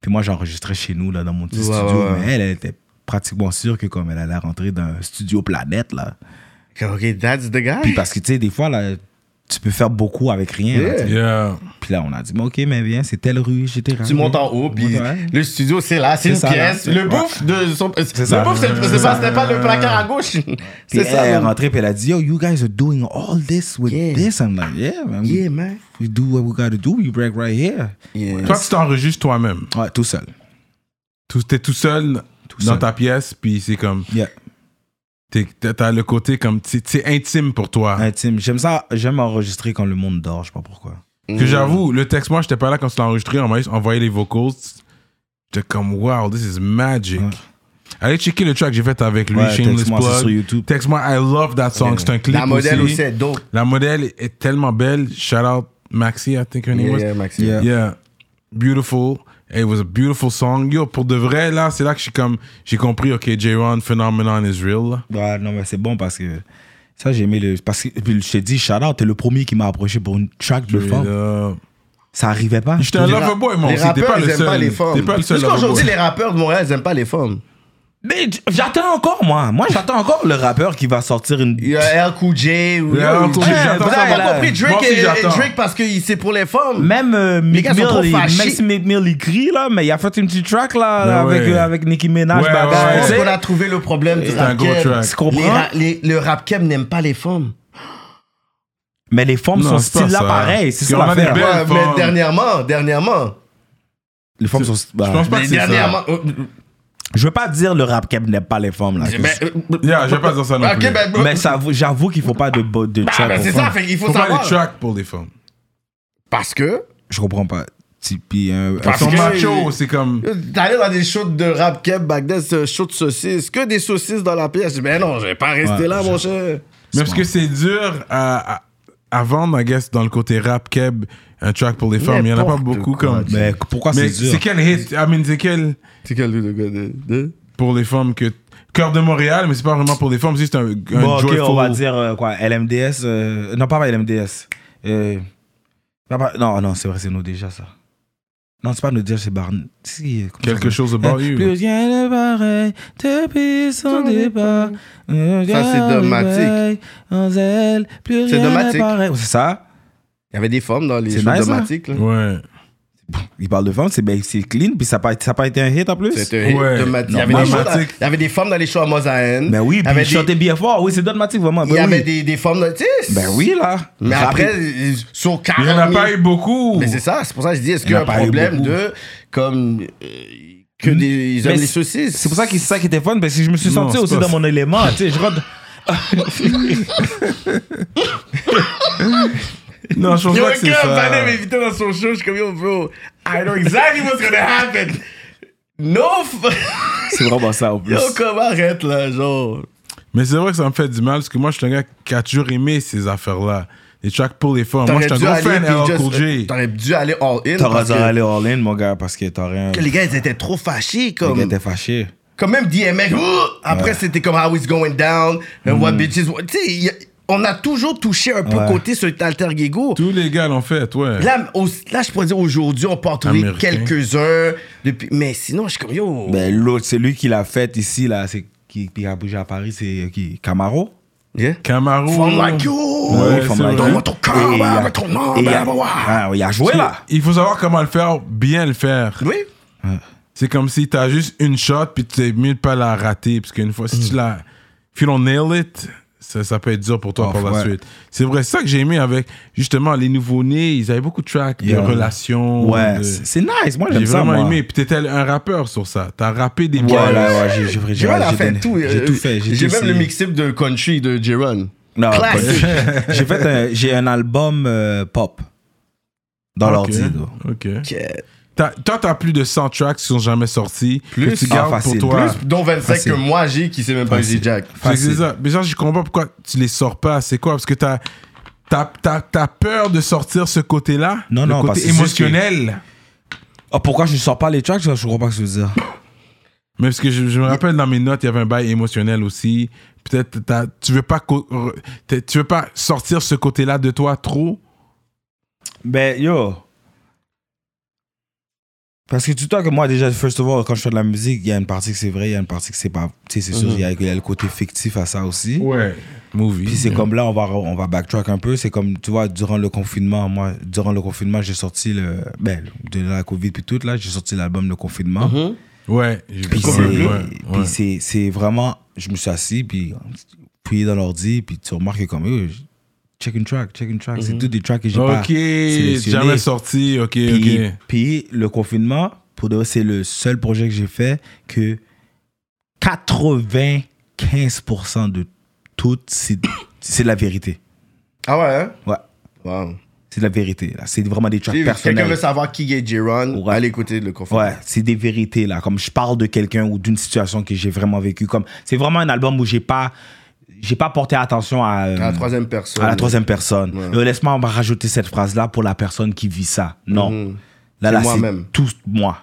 Puis moi, j'enregistrais chez nous, là, dans mon petit Ouais, studio, ouais, mais elle, elle était pratiquement sûre que comme elle allait rentrer dans un studio planète, là. Ok, that's the guy. Puis parce que, tu sais, des fois, là, tu peux faire beaucoup avec rien, Yeah. Yeah. Puis là, on a dit, ok, mais viens, c'est telle rue, j'étais Tu montes en haut, puis le studio, c'est là, c'est une ça, là. pièce. Le Ouais. bouffe de son. Le ça. bouffe, c'est c'est pas, c'était pas le placard à gauche. [laughs] C'est elle ça. est man. rentrée, puis elle a dit, yo, you guys are doing all this with Yeah. this. I'm like, yeah, man. Yeah, man. We do what we gotta do. We break right here. Yeah. Toi, tu t'enregistres toi-même. Ouais, tout seul. T'es tout seul Tout dans seul. ta pièce, puis c'est comme. Yeah. T'as le côté comme. C'est c'est intime pour toi. Intime. J'aime ça. J'aime enregistrer quand le monde dort. Je sais pas pourquoi. Que j'avoue, le texte, moi, j'étais pas là quand tu l'as enregistré, on m'a envoyé les vocals. J'étais comme, wow, this is magic. Ouais. Allez checker le track que j'ai fait avec lui, Ouais, Shameless c'est sur. YouTube. Texte-moi, I love that song. C'est un clip La modèle aussi. aussi est dope. La modèle est tellement belle. Shout out Maxi, I think her name was. Yeah, Maxime. Yeah. Yeah. Beautiful. It was a beautiful song. Yo, pour de vrai, là, c'est là que j'ai comme, j'ai compris, ok, J-Ron, Phenomenon is real. Ouais, non, mais c'est bon parce que ça, j'ai aimé le. Parce que je t'ai dit, shout out, t'es le premier qui m'a approché pour une track de femme. Ça arrivait pas. J'étais un Les lover ra- boy, moi les aussi. T'es pas le aiment pas les seul. femmes. T'es pas le seul Parce qu'aujourd'hui, les rappeurs de Montréal, ils aiment pas les femmes. Mais j- j'attends encore, moi. Moi, j'attends encore le rappeur qui va sortir une. Il y a LQJ ou. Yeah, ça, avez là. pas compris Drake, aussi, et-. Drake parce que c'est pour les femmes. Même euh, trop Mill, Meek Mill il crie là, mais il a fait une petite track là, Ouais, avec, ouais. euh, avec Nicki Minaj, Ouais, bagaille, ouais, Je pense qu'on a trouvé le problème du rap Le rap n'aime pas les femmes. Mais les femmes Non, sont style là pareil, c'est ça l'affaire. mais dernièrement, dernièrement. Les femmes sont. bah, Je pense pas que Mais c'est dernièrement. ça. Je veux pas dire le rap cap n'aime pas les femmes là. Yeah, je vais pas dire ça non plus. ben, mais ça, j'avoue qu'il faut pas de, de Ah, track ben, c'est femmes. ça, fait qu'il faut Faut pas savoir. les tracks pour les femmes. Parce que? Je comprends pas. Un, un- Parce que- macho, c'est comme. T'allais dans des shows de rap keb back then, c'est un show de saucisses. Que des saucisses dans la pièce. Je dis, ben non, je vais pas rester Ouais, là, mon cher. Mais parce que c'est dur à, à, à vendre, I guess, dans le côté rap, keb, un track pour les femmes. Il y en a pas beaucoup comme. mais pourquoi c'est dur? c'est quel hit? I mean, c'est quel C'est quel le gars de. de- pour les femmes que. Cœur de Montréal, mais c'est pas vraiment pour les femmes, c'est juste un, un Bon, ok, on va dire euh, quoi LMDS. euh, non, pas LMDS. Euh, pas- non, non, c'est vrai, c'est nous déjà ça. Non, c'est pas nous déjà, c'est Barn. Si, Quelque chose about you. Plus rien de pareil depuis son départ. Ça, c'est Domatique. C'est Domatique. de. C'est ça Il y avait des femmes dans les C'est shows nice, domatiques. là. Ouais. Il parle de femmes, c'est ben, c'est clean, puis ça n'a pas, ça a pas été un hit en plus? C'était un hit Ouais. domatique. Il y avait des dans- il y avait des femmes dans les shows à Mosaïen. Ben oui, Il y puis avait il des- chantait bien fort. Oui, c'est Dotmatic, vraiment. Il y Ben avait oui. des, des femmes dans. Tu sais, Ben oui, là. Mais Rapide. après, euh, sur 40 Il y en a 000 pas eu beaucoup. Mais c'est ça, c'est pour ça que je dis, est-ce Il qu'il y a un pas eu problème beaucoup. de. Comme. euh, que des, ils Mais aiment les saucisses? C'est pour ça que c'est ça qui était fun, parce que je me suis Non, senti c'est aussi pas dans ça. mon élément. Tu sais, je rentre. [laughs] [laughs] [laughs] Non, je pense Yo, pas que c'est ça. Vanet m'invitait dans son show, je suis comme, yo, bro, I know exactly what's gonna happen. No, [laughs] C'est vraiment ça en plus. yo, comme arrête là, genre. Mais c'est vrai que ça me fait du mal parce que moi, je suis un gars qui a toujours aimé ces affaires-là. Les tracks pour les femmes. Moi, je suis un gros fan just- Cool J. T'aurais dû aller all in. T'aurais dû aller all in, mon gars, parce que t'aurais un. les gars, ils étaient trop fâchés, comme. gars était fâché. Comme même DMX, après c'était comme How It's Going Down, and What Bitches. Tu sais, on a toujours touché un peu Ouais. côté sur alter ego. Tous les gars l'ont fait, ouais. Là, au- là, je pourrais dire aujourd'hui, on peut en trouver quelques-uns. Depuis... Mais sinon, je suis comme yo. Ben, l'autre, c'est lui qui l'a fait ici, là. C'est qui, qui a bougé à Paris, c'est euh, qui Camaro? Yeah. Camaro. From like you. Ouais, From Like. You. Ton avec ton nom, il a- blablabla. ah, il a joué là. Il faut savoir comment le faire, bien le faire. Oui. C'est comme si t'as juste une shot, puis tu mieux de pas la rater. Parce qu'une fois, si tu la. If you don't nail it, ça, ça peut être dur pour toi Oh, pour la suite. C'est vrai, c'est ça que j'ai aimé avec, justement, les nouveaux-nés. Ils avaient beaucoup de tracks, Yeah. de relations. Ouais, de- c'est nice. Moi, J'ai j'aime ça. vraiment moi. aimé. Puis t'étais un rappeur sur ça. T'as rappé des Ouais, ouais, j'ai- j'ai- fait donné- tout. J'ai euh, tout fait. J'ai tout même le mixtape de country de Jiron. Non, j'ai fait un, j'ai un album euh, pop dans Ok, l'ordi. Ok. T'as- Toi, t'as plus de 100 tracks qui sont jamais sortis. Plus? que tu Ah, gardes facile. pour toi. Plus, dont 25 Facile. que moi j'ai qui sait même pas que j'ai. Jack. Que C'est ça. Mais genre, je comprends pas pourquoi tu les sors pas. C'est quoi? Parce que t'as t'as t'as- t'as peur de sortir ce côté-là? Non, le non, côté parce que émotionnel? Ah, pourquoi je sors pas les tracks? Je comprends pas ce que tu veux dire. Mais parce que je, je me rappelle dans mes notes, il y avait un bail émotionnel aussi. Peut-être t'as- tu veux pas co- re- t'es- tu veux pas sortir ce côté-là de toi trop? Ben, yo. Parce que le temps que moi, déjà, first of all, quand je fais de la musique, il y a une partie que c'est vrai, il y a une partie que c'est pas. Tu sais, c'est sûr, il y a- il y, a le côté fictif à ça aussi. Ouais. Movie. Puis c'est comme là, on va, on va backtrack un peu. C'est comme, tu vois, durant le confinement, moi, durant le confinement, j'ai sorti le. Ben, de la Covid puis tout, là, j'ai sorti l'album Le Confinement. Ouais. j'ai vu Puis c'est Ouais, ouais. puis vraiment. Je me suis assis, puis fouillé dans l'ordi, puis tu remarques comme. Une track, check une track. C'est tous des tracks que j'ai pas. Ok. sélectionné. Jamais sorti. Ok. Puis, ok. puis le confinement, pour de vrai, c'est le seul projet que j'ai fait que 95% de tout, c'est c'est la vérité. Ah ouais, hein? Ouais, Wow. c'est la vérité. là. C'est vraiment des tracks Si quelqu'un personnels. veut savoir qui est Jiron, Ouais. allez écouter le confinement. Ouais, c'est des vérités là. Comme je parle de quelqu'un ou d'une situation que j'ai vraiment vécue. Comme c'est vraiment un album où j'ai pas, j'ai pas porté attention à, euh, À la troisième personne. à la troisième personne. Ouais. Euh, Laisse-moi on va rajouter cette phrase là pour la personne qui vit ça. Non, Mhm. là C'est là c'est tout moi,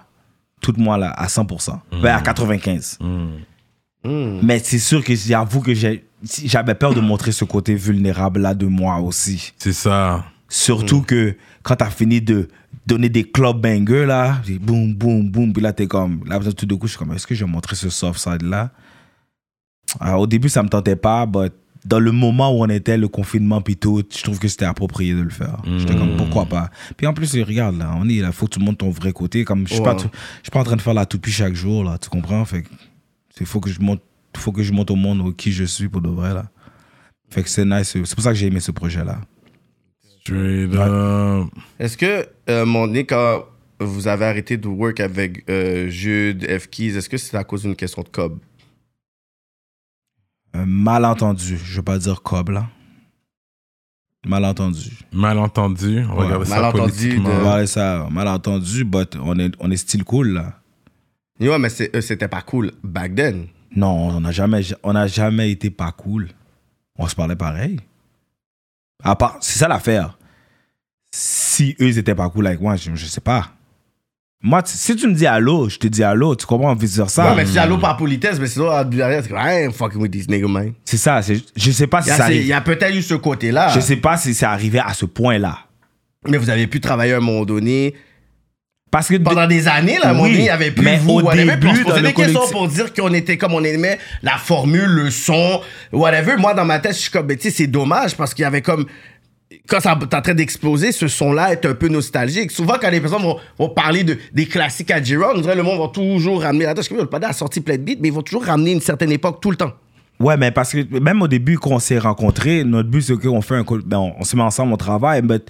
tout moi là à 100%, Ben, à 95. Mm. Mais c'est sûr que j'avoue que j'ai- j'avais peur de montrer ce côté vulnérable là de moi aussi. C'est ça. Surtout que quand t'as fini de donner des club bangers là, boum, boum, boum, puis là t'es comme, là tout de coup je suis comme, est-ce que je vais montrer ce soft side là Alors, Au début ça me tentait pas, mais dans le moment où on était, le confinement puis tout, je trouve que c'était approprié de le faire. J'étais comme, pourquoi pas? Puis en plus, regarde là, on est là, faut que tu montres ton vrai côté. Comme je suis pas, Ouais. je suis pas en train de faire la toupie chaque jour là, tu comprends? Fait que il faut que je montre, faut que je montre au monde qui je suis pour de vrai là. Fait que c'est nice, c'est pour ça que j'ai aimé ce projet là. Straight up. Est-ce que, euh, mon nez, quand vous avez arrêté de work avec euh, Jude, F-Keys, est-ce que c'est à cause d'une question de cob? Un malentendu, je veux pas dire cob là. Malentendu. Malentendu. On va Ouais. regarder ça Malentendu politiquement. de- Ouais, ça, malentendu, but on est, on est style cool là. Ouais, mais euh, c'était pas cool back then. Non, on n'a jamais, on a jamais été pas cool. On se parlait pareil. À part, c'est ça l'affaire. Si eux ils étaient pas cool avec moi, je, je sais pas. Moi, tu- si tu me dis allô, je te dis allô, tu comprends, vice versa. Ouais, mais si allô par politesse, mais sinon, derrière, c'est comme, I ain't fucking with these niggas, man. C'est ça, je sais pas si ça il y a peut-être eu ce côté-là. Je sais pas si c'est arrivé à ce point-là. Mais vous avez pu travailler à un moment donné. Parce que Pendant des années, là, à un moment Oui, donné, il y avait plus mais vous, au whatever. Puis on se début, posait des questions collectif- pour dire qu'on était comme on aimait la formule, le son, whatever. Moi, dans ma tête, je suis comme, ben, tu sais, c'est dommage parce qu'il y avait comme. Quand ça en train d'exploser, ce son-là est un peu nostalgique. Souvent, quand les personnes vont, vont parler de, des classiques à J-Rock, on dirait le monde va toujours ramener. Attends, je sais pas, le a sorti plein de beats, mais ils vont toujours ramener une certaine époque tout le temps. Ouais, mais parce que même au début, quand on s'est rencontrés, notre but, c'est qu'on fait un. Ben, on, on se met ensemble, on travaille, mais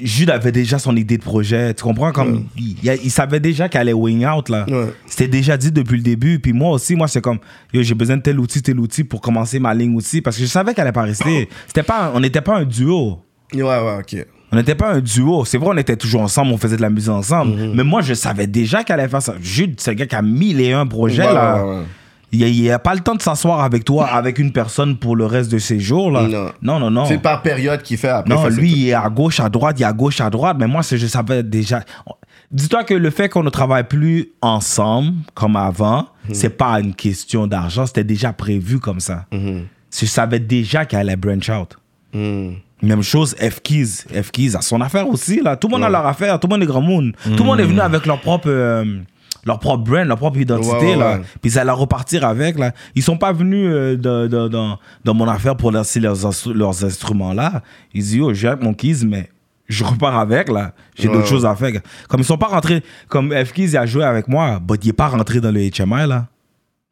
Jude avait déjà son idée de projet. Tu comprends? Comme, il, il- il savait déjà qu'elle allait wing out, là. Ouais. C'était déjà dit depuis le début. Puis moi aussi, moi, c'est comme, j'ai besoin de tel outil, tel outil pour commencer ma ligne aussi. Parce que je savais qu'elle allait pas rester. C'était pas, on n'était pas un duo. Ouais, ouais, ok. On n'était pas un duo. C'est vrai, on était toujours ensemble, on faisait de la musique ensemble. Mais moi, je savais déjà qu'elle allait faire ça. Jude, c'est le gars qui a mille et un projets, Ouais, là. ouais, ouais. Il n'y a, pas le temps de s'asseoir avec toi, [laughs] avec une personne pour le reste de ses jours. Là. Non. non, non. non. C'est par période qu'il fait après. Non, lui, il est à gauche, à droite, il est à gauche, à droite. Mais moi, je savais déjà. Dis-toi que le fait qu'on ne travaille plus ensemble, comme avant, Mhm. c'est pas une question d'argent. C'était déjà prévu comme ça. Mhm. Je savais déjà qu'elle allait branch out. Même chose, F-Keys. F-Keys a son affaire aussi, là. Tout le monde a leur affaire, tout le monde est grand monde. Tout le monde est venu avec leur propre, euh, leur propre brand, leur propre identité, Ouais, ouais, là. Puis ils allaient repartir avec, là. Ils sont pas venus euh, de- de- dans, dans mon affaire pour laisser leurs, instru- leurs instruments là. Ils disent, yo, j'ai avec mon keys, mais je repars avec, là. J'ai d'autres choses à faire. Comme ils sont pas rentrés, comme F-Keys, il a joué avec moi, but il est pas rentré dans le HMI, là.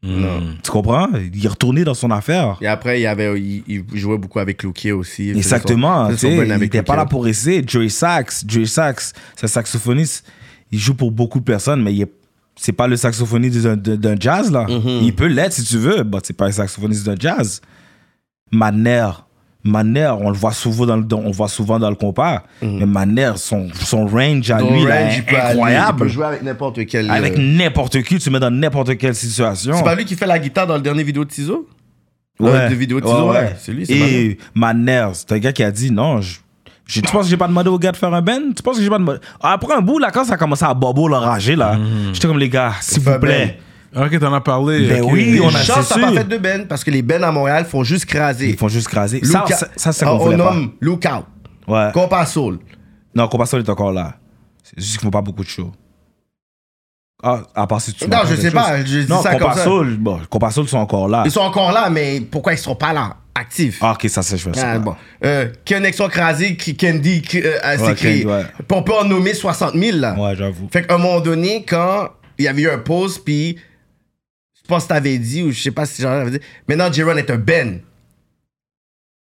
Non. Tu comprends? Il est retourné dans son affaire. Et après, il, avait, il, il jouait beaucoup avec Luquier aussi. Il Exactement. son- il n'était pas là pour essayer. Joey Sax, Joey Sax, c'est un saxophoniste. Il joue pour beaucoup de personnes, mais il est c'est pas le saxophoniste d'un- jazz là. Mm-hmm. Il peut l'être si tu veux, mais c'est pas un saxophoniste d'un jazz. Manner, Manner, on le voit souvent dans le, on le voit souvent dans le compas. Mais Manner, son, son range à lui range, il est aller- Il incroyable. peut jouer avec n'importe quel. Avec euh, n'importe qui, tu mets dans n'importe quelle situation. C'est pas lui qui fait la guitare dans le dernier vidéo de Tizo? Ouais. Euh, de vidéo de Tizo, ouais. C'est lui, c'est Et Manner, c'est un gars qui a dit non. Je, je- tu penses que j'ai pas demandé au gars de faire un ben Tu penses que j'ai pas demandé? Après un bout, là, quand ça a commencé à bobo, le rager, là, j'étais comme les gars, s'il vous plaît. Ok, t'en as parlé. Ben oui, on a- Chance, t'as pas fait de ben parce que les ben à Montréal font juste craser. Ils font juste craser. Ça, Look ça, ça, c'est on, qu'on voulait on nomme Lookout, Ouais. Compas Soul. Non, Compassion est encore là. C'est juste qu'ils font pas beaucoup de shows. Ah, à part si tu Non, je sais chose. pas, je dis non, ça comme ça. Bon, Compassoul sont encore là. Ils sont encore là, mais pourquoi ils seront pas là, actifs Ah, ok, ça, c'est je. Ah, bon. Euh, Connexion crasée, qui Candy euh, a Ouais, créé. Ouais. On peut en nommer 60 000 là. Ouais, j'avoue. Fait qu'à un moment donné, quand il y avait eu un pause, puis pense que t'avais dit, ou je sais pas si j'en avais dit, maintenant J-Run est un Ben.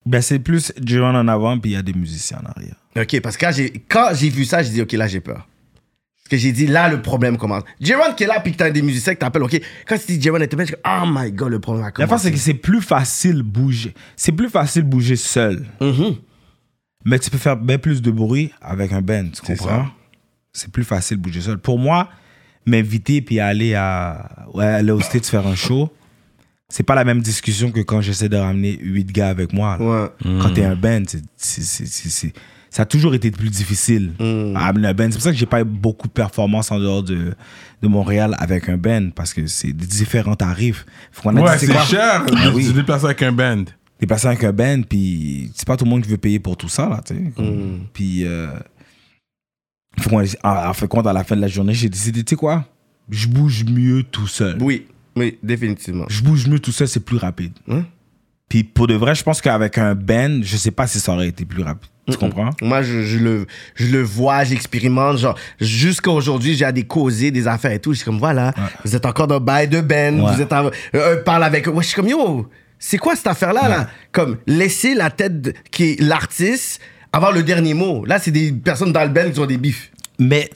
Ben, c'est plus Jiron en avant, puis il y a des musiciens en arrière. Ok, parce que quand j'ai, vu ça, j'ai dit, ok, là j'ai peur. Parce que j'ai dit, là le problème commence. J-Run qui est là, puis que t'as des musiciens que t'appelles, ok. Quand tu dis J-Run est un Ben, je dis, oh my god, le problème a La commencé. face, c'est que c'est plus facile bouger. C'est plus facile bouger seul. Mhm. Mais tu peux faire bien plus de bruit avec un band, tu comprends? C'est plus facile bouger seul. Pour moi, m'inviter puis aller à ouais, aller au States faire un show, c'est pas la même discussion que quand j'essaie de ramener huit gars avec moi. Ouais. Quand t'es un band, c'est- ça a toujours été plus difficile Mm. à amener un band. C'est pour ça que j'ai pas eu beaucoup de performances en dehors de, de Montréal avec un band parce que c'est des différents tarifs. Faut qu'on a Ouais, dit, c'est quoi? cher Ah de oui. se déplacer avec un band. déplacer avec un band, puis c'est pas tout le monde qui veut payer pour tout ça, là, tu sais. Mm. Puis, euh, en, en fait compte, à la fin de la journée, j'ai décidé, tu sais quoi, je bouge mieux tout seul. Oui, oui, définitivement. Je bouge mieux tout seul, c'est plus rapide. Hein? Puis pour de vrai, je pense qu'avec un band, je sais pas si ça aurait été plus rapide. Tu comprends? Moi, je, je le, je le vois, j'expérimente. Genre, jusqu'à aujourd'hui, j'ai à des causés, des affaires et tout. Je suis comme, voilà, vous êtes encore dans le bail de Ben. Ouais. Vous êtes en- euh, parle avec eux. Ouais, je suis comme, yo, c'est quoi cette affaire-là, là? Comme, laisser la tête de- qui est l'artiste avoir le dernier mot. Là, c'est des personnes dans le qui ont des bifs. Mais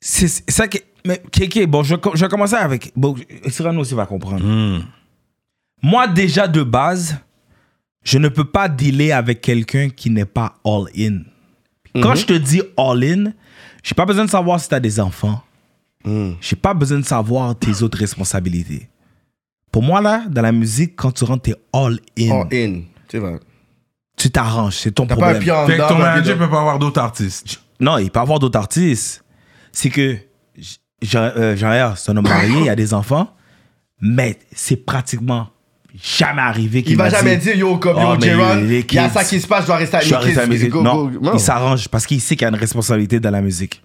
c'est ça qui. Mais Kéké, bon, je, je vais commencer avec. Bon, Cyrano aussi va comprendre. Moi, déjà de base, je ne peux pas dealer avec quelqu'un qui n'est pas all-in. Quand je te dis all-in, j'ai pas besoin de savoir si tu as des enfants. J'ai pas besoin de savoir tes autres responsabilités. Pour moi, là, dans la musique, quand tu rentres, t'es all-in. Oh, in. C'est vrai. Tu t'arranges, c'est ton T'as pas un problème. pied en Fait que ton manager peut pas avoir d'autres artistes. Non, il peut y avoir d'autres artistes. C'est que Jean- euh, Jean-Pierre, c'est un homme marié, il a des enfants, mais c'est pratiquement jamais arrivé qu'il Il va m'a jamais dire, yo, comme, Oh, yo, J-Ron, les il y a ça qui se passe, je dois rester à je rester à la musique. Go, non, go. Non. il s'arrange parce qu'il sait qu'il y a une responsabilité dans la musique.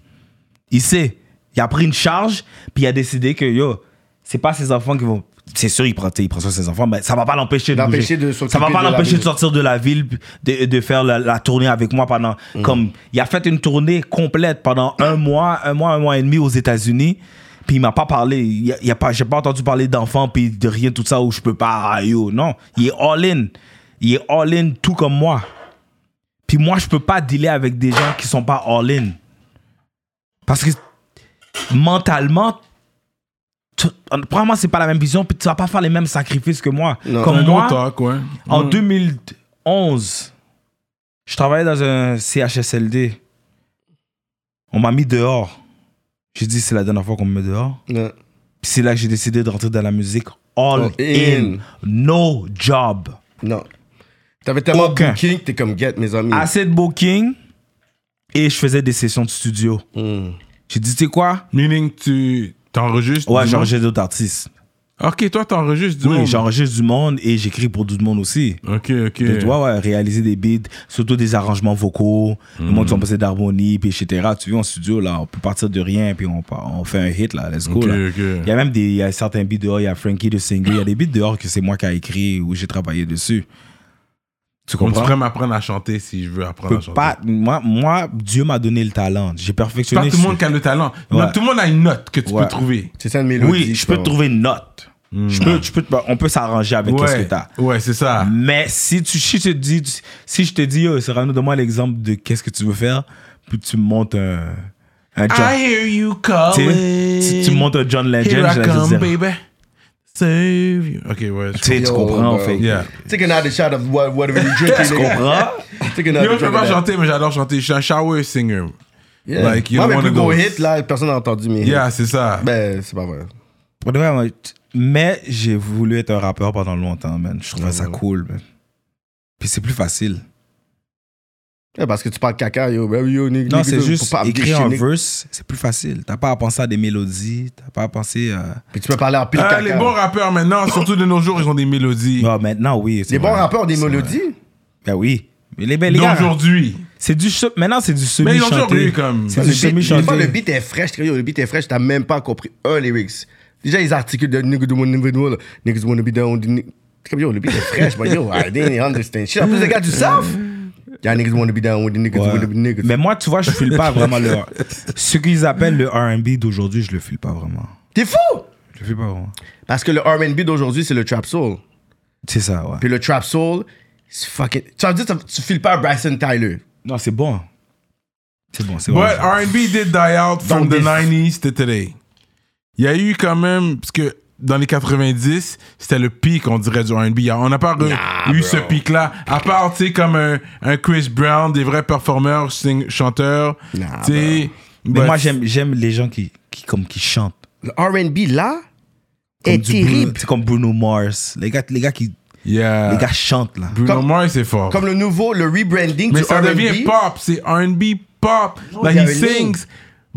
Il sait. Il a pris une charge, puis il a décidé que, yo, c'est pas ses enfants qui vont. C'est sûr, il prend, il prend soin de ses enfants, mais ça va pas l'empêcher de L'empêcher bouger. de Ça va pas l'empêcher de sortir de la ville, de, de faire la, la tournée avec moi pendant. Mm. Comme, il a fait une tournée complète pendant un mois, un mois, un mois et demi aux États-Unis. Puis il m'a pas parlé, il y a, pas, j'ai pas entendu parler d'enfants puis de rien tout ça où je peux pas, ah, yo, non, il est all in, il est all in tout comme moi. Puis moi je peux pas dealer avec des gens qui sont pas all in, parce que mentalement, probablement c'est pas la même vision puis tu vas pas faire les mêmes sacrifices que moi. Non. Comme moi, talk, ouais. en Mm. 2011, je travaillais dans un CHSLD. On m'a mis dehors. J'ai dit, c'est la dernière fois qu'on me met dehors. Puis c'est là que j'ai décidé de rentrer dans la musique. All All in. in. No job. Non. T'avais tellement Aucun. de booking que t'es comme, get, mes amis. Assez de booking. Et je faisais des sessions de studio. Mm. J'ai dit, tu sais quoi? Meaning, tu t'enregistres. Ouais, j'ai d'autres artistes. Ok, toi, t'enregistres du Oui, monde. j'enregistre du monde et j'écris pour tout le monde aussi. Ok, ok. Tu vois, ouais, réaliser des beats, surtout des arrangements vocaux, le monde qui sont passés d'harmonie, puis etc. Tu vois, en studio, là, on peut partir de rien, puis on, part- on fait un hit, là, let's go. Ok, là. ok. Il y a même des, il y a certains beats dehors, il y a Frankie de Singer, il y a des beats dehors que c'est moi qui ai écrit ou j'ai travaillé dessus. Tu comprends? pourrais m'apprendre à chanter si je veux Je apprendre à chanter. pas, moi, moi, Dieu m'a donné le talent. J'ai pas perfectionné. tout le monde qui a le talent. Ouais. Non, tout le monde a une note que tu Ouais. peux trouver. C'est ça une mélodie. Oui, je peux trouver une note. Je peux, je peux on peut s'arranger avec ouais, ce que t'as. ouais, c'est ça. Mais si tu si je te dis, si je te dis, yo, Cyrano, donne-moi l'exemple de qu'est-ce que tu veux faire, puis tu montes un, un John, I hear you calling. tu, tu montes un John Legend, Here I come, baby. Save you. Ok, ouais. tu sais, tu comprends, bro. fait. Yeah. Take another shot of what, whatever you drinking. [laughs] Tu comprends? [laughs] Take another Yo, je peux drink pas chanter, mais j'adore chanter. Je suis un shower singer. Yeah. Like, you're Moi, mes one plus gros hits, là, personne n'a entendu mes hits. Yeah, c'est ça. Ben, c'est pas vrai. Pour de vrai, moi, t- Mais j'ai voulu être un rappeur pendant longtemps, man. Je trouvais ça cool, man. Puis c'est plus facile. Ouais, parce que tu parles caca, yo. Ben, yo nigga, Non, c'est juste pas écrire un verse, c'est plus facile. T'as pas à penser à des mélodies, t'as pas à penser à. Puis tu peux parler en pile Ah, caca. les bons rappeurs maintenant, surtout de nos jours, ils ont des mélodies. Non, maintenant, oui. Les bons rappeurs ont des mélodies. vrai. Ben oui. Mais les, ben, les gars, D'aujourd'hui. c'est du maintenant c'est du Mais ils ont toujours semi-chanté. eu comme. C'est du semi-chanté. fois, le beat est fraîche. Le beat est fraîche, t'as même pas compris un lyrics. Déjà, ils articulent de niggas don't wanna be down, ni- le beat est fraîche, mais [laughs] yo, I didn't understand shit. En plus, les gars du South, y'a niggas wanna be down with the niggas Ouais. wanna be niggas. Mais moi, tu vois, je file pas [laughs] vraiment le. Ce qu'ils appellent le RB d'aujourd'hui, je le file pas vraiment. T'es fou! Je le file pas vraiment. Parce que le R&B d'aujourd'hui, c'est le trap soul. C'est ça, ouais. Puis le trap soul, c'est fucking. Tu vas me dire, tu- files pas Bryson Tyler. Non, c'est bon. C'est bon, c'est But bon. R&B did die out from Donc, the des- 90s to today. Il y a eu quand même, parce que dans les 90, c'était le pic, on dirait, du R&B. On n'a pas re- Nah, eu bro. ce pic-là. À part, tu sais, comme un, un Chris Brown, des vrais performeurs, sing- chanteurs. Nah, tu sais. Mais but- moi, j'aime, j'aime les gens qui, qui, comme, qui chantent. Le R&B là Comme est terrible. C'est comme Bruno Mars. Les gars, les gars qui Yeah. les gars chantent, là. Bruno Comme- Mars, c'est fort. Comme le nouveau, le rebranding Mais du ça R&B. devient pop. C'est R&B pop. Like, il y a he link.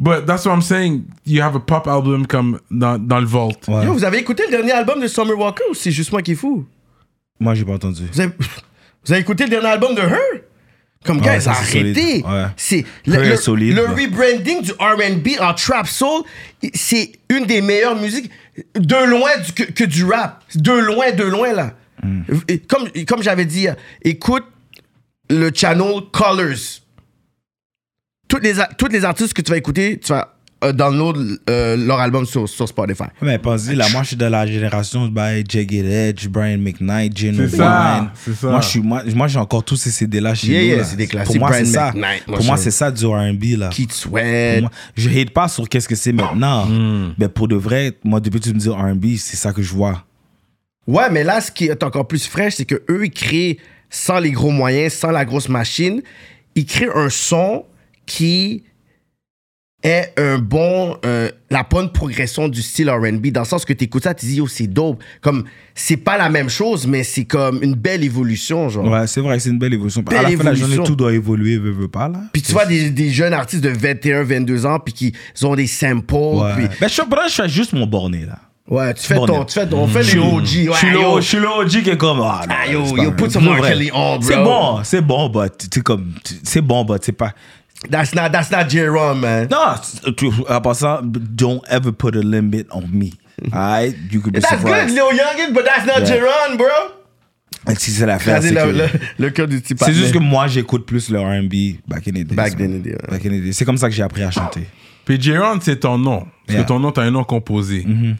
But that's what I'm saying. You have a pop album comme dans, dans le vault. Ouais. Yo, vous avez écouté le dernier album de Summer Walker ou c'est juste moi qui est fou? Moi, j'ai pas entendu. Vous avez, vous avez écouté le dernier album de Her? Comme gars, Ouais, ça. Ouais. C'est le, rebranding du R&B en trap soul, c'est une des meilleures musiques de loin du- que, que du rap. De loin, de loin là. Comme, comme j'avais dit, écoute le channel Colors. Toutes les, toutes les artistes que tu vas écouter, tu vas euh, download euh, leur album sur, sur Spotify. Mais pense-y, là, moi, je suis de la génération by Jagged Edge, Brian McKnight, Geno ça. Moi, je suis, moi, moi, j'ai encore tous ces CD-là chez Yeah, nous. yeah, là. c'est des classiques. Pour moi, c'est ça. Pour moi, c'est ça du R&B, là. Keith Sweat. moi, je hate pas sur qu'est-ce que c'est maintenant. Hmm. Mais pour de vrai, moi, depuis que tu me dis R&B, c'est ça que je vois. Ouais, mais là, ce qui est encore plus fraîche, c'est que eux, ils créent sans les gros moyens, sans la grosse machine, ils créent un son qui est un bon, euh, la bonne progression du style R&B, dans le sens que t'écoutes ça, tu dis, oh, c'est dope. Comme, c'est pas la même chose, mais c'est comme une belle évolution, genre. Ouais, c'est vrai, c'est une belle évolution. Belle à la fin de la évolution. journée, tout doit évoluer, veut, veut pas, là. Puis tu vois des, des jeunes artistes de 21, 22 ans, puis qui ont des samples, Ouais. puis... Ben, je, suis- je fais juste mon borné, là. Ouais, tu fais Bon, ton... Tu fais, on fait les OG. Je suis Ouais, suis le OG qui est comme. Ah, non, Ah, yo, put some R. Kelly on, bro. C'est bon, c'est bon, but c'est comme. C'est bon, but c'est pas. That's not, that's not J-Rom, man. Tu- en passant, don't ever put a limit on me. Alright? You could be That's good, surprised. Lil Youngin, but that's not Yeah. J-Ron, bro. Et Si c'est l'affaire, c'est le, que. le, le cœur du petit C'est juste que moi, j'écoute plus le RB back in the days. Back in the day, ouais. Back in the days. C'est comme ça que j'ai appris à chanter. Puis J-Ron, c'est ton nom. Parce Yeah. que ton nom, t'as un nom composé. Mhm.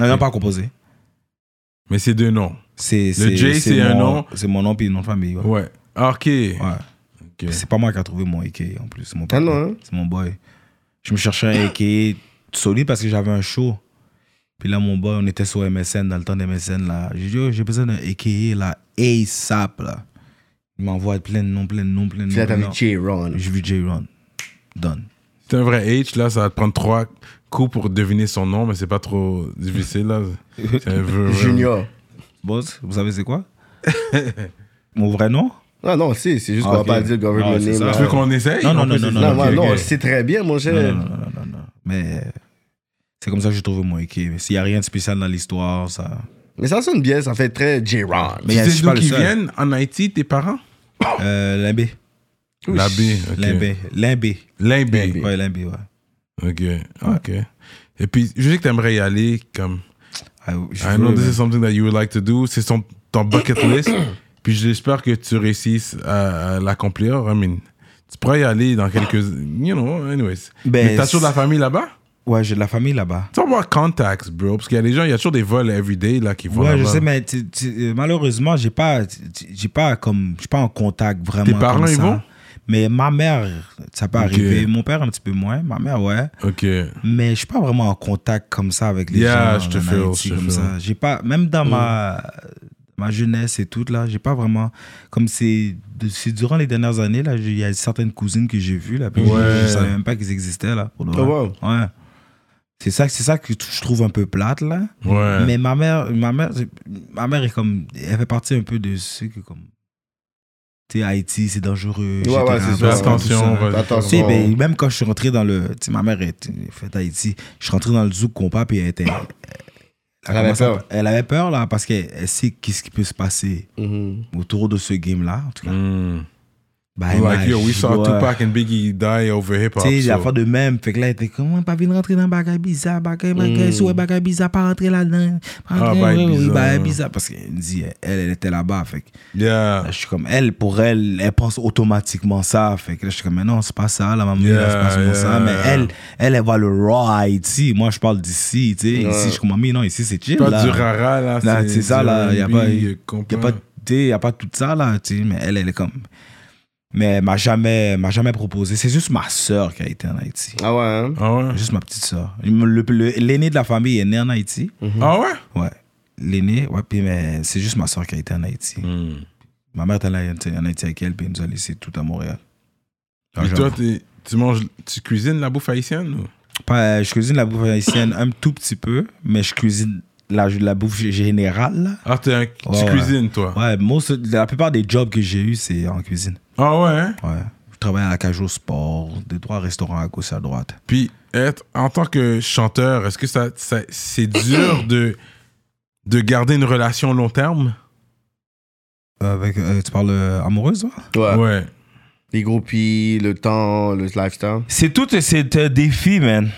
Non, non, pas composé. Mais c'est deux noms. C'est, Le J, c'est un mon- nom. C'est mon nom puis nom de famille. Ouais. Ouais. Ok. Ouais. C'est pas moi qui a trouvé mon AK en plus. C'est mon Ah non, hein? C'est mon boy. Je me cherchais un AK solide parce que j'avais un show. Puis là, mon boy, on était sur MSN, dans le temps d'MSN. là. J'ai dit, oh, j'ai besoin d'un AKA là, ASAP. Là. Il m'envoie plein de noms, plein de noms, plein de noms. t'as vu J-Ron. J'ai vu J-Ron. Done. C'est un vrai H, là, ça va te prendre trois coups pour deviner son nom, mais c'est pas trop difficile, là. Vrai- [laughs] Junior. Boss, vous savez c'est quoi? [laughs] Mon vrai nom? Non, non, c'est c'est juste Ah, qu'on va ok. pas dire government name. Tu veux qu'on essaye? Non, non, non, non, non, Non, c'est très bien, mon cher. non, non, non, non, non. Mais C'est comme ça que j'ai trouvé mon équipe. S'il n'y a rien de spécial dans l'histoire, ça. Mais ça sonne bien, ça fait très J-Ron. Mais Tu sais d'où qu'ils viennent? En Haïti, tes parents? Euh, Limbé. L'abbé. ok. Limbé. Limbé. Limbé. Ouais, Limbé, ouais. Ok, ok. Et puis, je sais que t'aimerais y aller, comme... Ah, je I know this is something that you would like to do. C'est ton bucket list. Puis j'espère que tu réussisses à, à l'accomplir. I mean, tu pourrais y aller dans quelques... You know, anyways. Ben, Mais t'as toujours de la famille là-bas? Ouais, j'ai de la famille là-bas. Tu vas avoir contacts, bro. Parce qu'il y a des gens, il y a toujours des vols everyday là, qui vont Ouais, je sais, mais tu- tu- euh, malheureusement, j'ai pas, j'ai pas comme, je suis pas en contact vraiment. Tes parents, comme ils vont? Mais ma mère, ça peut arriver. Mon père, un petit peu moins. Ma mère, ouais. Ok. Mais je suis pas vraiment en contact comme ça avec les Yeah, gens. je te Haïti, je te comme feel. ça. J'ai pas, même dans ma, ma jeunesse et tout, là, j'ai pas vraiment. Comme c'est durant les dernières années, là, il y a certaines cousines que j'ai vues, là. Puis Ouais. je, savais même pas qu'ils existaient, là. Pour. Oh, wow. Ouais. C'est ça, c'est ça que je trouve un peu plate, là. Ouais. Mais ma mère, ma mère, ma mère est comme, elle fait partie un peu de ceux que comme, tu sais, Haïti, c'est dangereux. Ouais, ouais, c'est ça. attention. Attention. Ben, même quand je suis rentré dans le, tu sais, ma mère est faite à Haïti, je suis rentré dans le zouk compas puis elle était, Elle avait à- peur. elle avait peur là parce qu'elle elle sait qu'est-ce qui peut se passer Mhm. autour de ce game là, en tout cas. Mm. Bah, Like, yo, we saw ouais. Tupac and Biggie die over hip-hop. Tu sais, la so- fois de même, fait que là, elle était comme, pas venir rentrer dans bagay bizarre, bagay, bagay, Mm. bagay bizarre, pas rentrer là-dedans. Pas Ah, bagay oui, bizarre. bagay bizarre. Parce qu'elle dit, elle, elle était là-bas, fait que Yeah. là, je suis comme, elle, pour elle, elle pense automatiquement ça. Fait que là, je suis comme, mais non, c'est pas ça, la maman, Yeah, c'est pas seulement ça. yeah. Mais elle, elle, elle voit le raw Haïti. Moi, je parle d'ici, tu sais. Ouais. Ici, je suis comme, mais non, ici, c'est chill, Pas là. du rara, là. Là, c'est ça, là, y a pas- Il n'y a, pas, tu sais, y a pas tout ça, là, tu sais. Mais elle, elle est comme. Mais elle m'a jamais, m'a jamais proposé. C'est juste ma sœur qui a été en Haïti. Ah ouais, hein? Ah ouais? Juste ma petite sœur. Le- le- L'aîné de la famille est né en Haïti. Ah ouais? Ouais. L'aîné, ouais, puis mais c'est juste ma soeur qui a été en Haïti. Mm. Ma mère était en Haïti en Haïti avec elle, puis elle nous a laissé tout à Montréal. Ah, Et genre, toi, t'es- tu manges, tu cuisines la bouffe haïtienne ou? pas, euh, je cuisine la bouffe haïtienne un tout petit peu, mais je cuisine la, la bouffe générale. Ah, t'es un- tu Ouais, ouais. cuisines, toi? Ouais, most- la plupart des jobs que j'ai eus, c'est en cuisine. Ah ouais? hein? Ouais. Je travaille à la cage au sport, deux, trois restaurants à gauche et à droite. Puis, être, en tant que chanteur, est-ce que ça, ça- c'est [coughs] dur de, de garder une relation long terme? Avec, euh, tu parles euh, amoureuse, toi? Ouais. Ouais. Les groupies, le temps, le lifestyle. C'est tout, c'est un défi, man.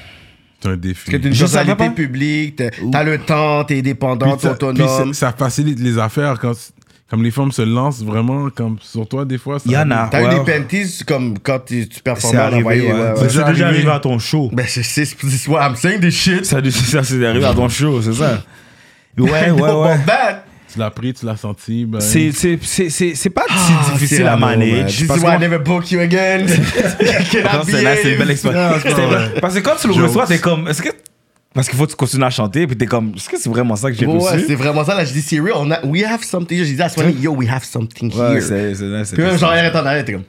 C'est un défi. Parce que t'es une Je savais personnalité pas. publique, t'as t'as le temps, t'es Puis dépendant, t'es ça, puis autonome. ça, ça facilite les affaires quand comme les femmes se lancent vraiment comme sur toi des fois. ça Il y en a. T'as Ouais. eu des panties comme quand tu, tu performais C'est en arrivé, Hawaï, ouais. ouais, ouais. C'est déjà arrivé. à ton show. Ben, c'est c'est c'est what I'm saying this shit. Ça, ça c'est arrivé à ton show, c'est ça? [laughs] Ouais, ouais, Bon, ouais. Tu l'as pris, tu l'as senti. Ben, C'est- C'est c'est- c'est- c'est pas si Ah, difficile à l'amour, man. manage. This parce is why I never book you again. [laughs] C'est là, c'est une belle expérience. Parce que quand tu le reçois, t'es comme, est-ce que. Parce qu'il faut que tu continues à chanter, puis t'es comme, est-ce que c'est vraiment ça que j'ai Ouais, reçu? c'est vraiment ça. Là, je dis, c'est real. On a, we have something. J'ai dit à Swanee, yo, we have something Ouais, here. c'est c'est- c'est- Puis même, genre, arrête en arrête, t'es comme.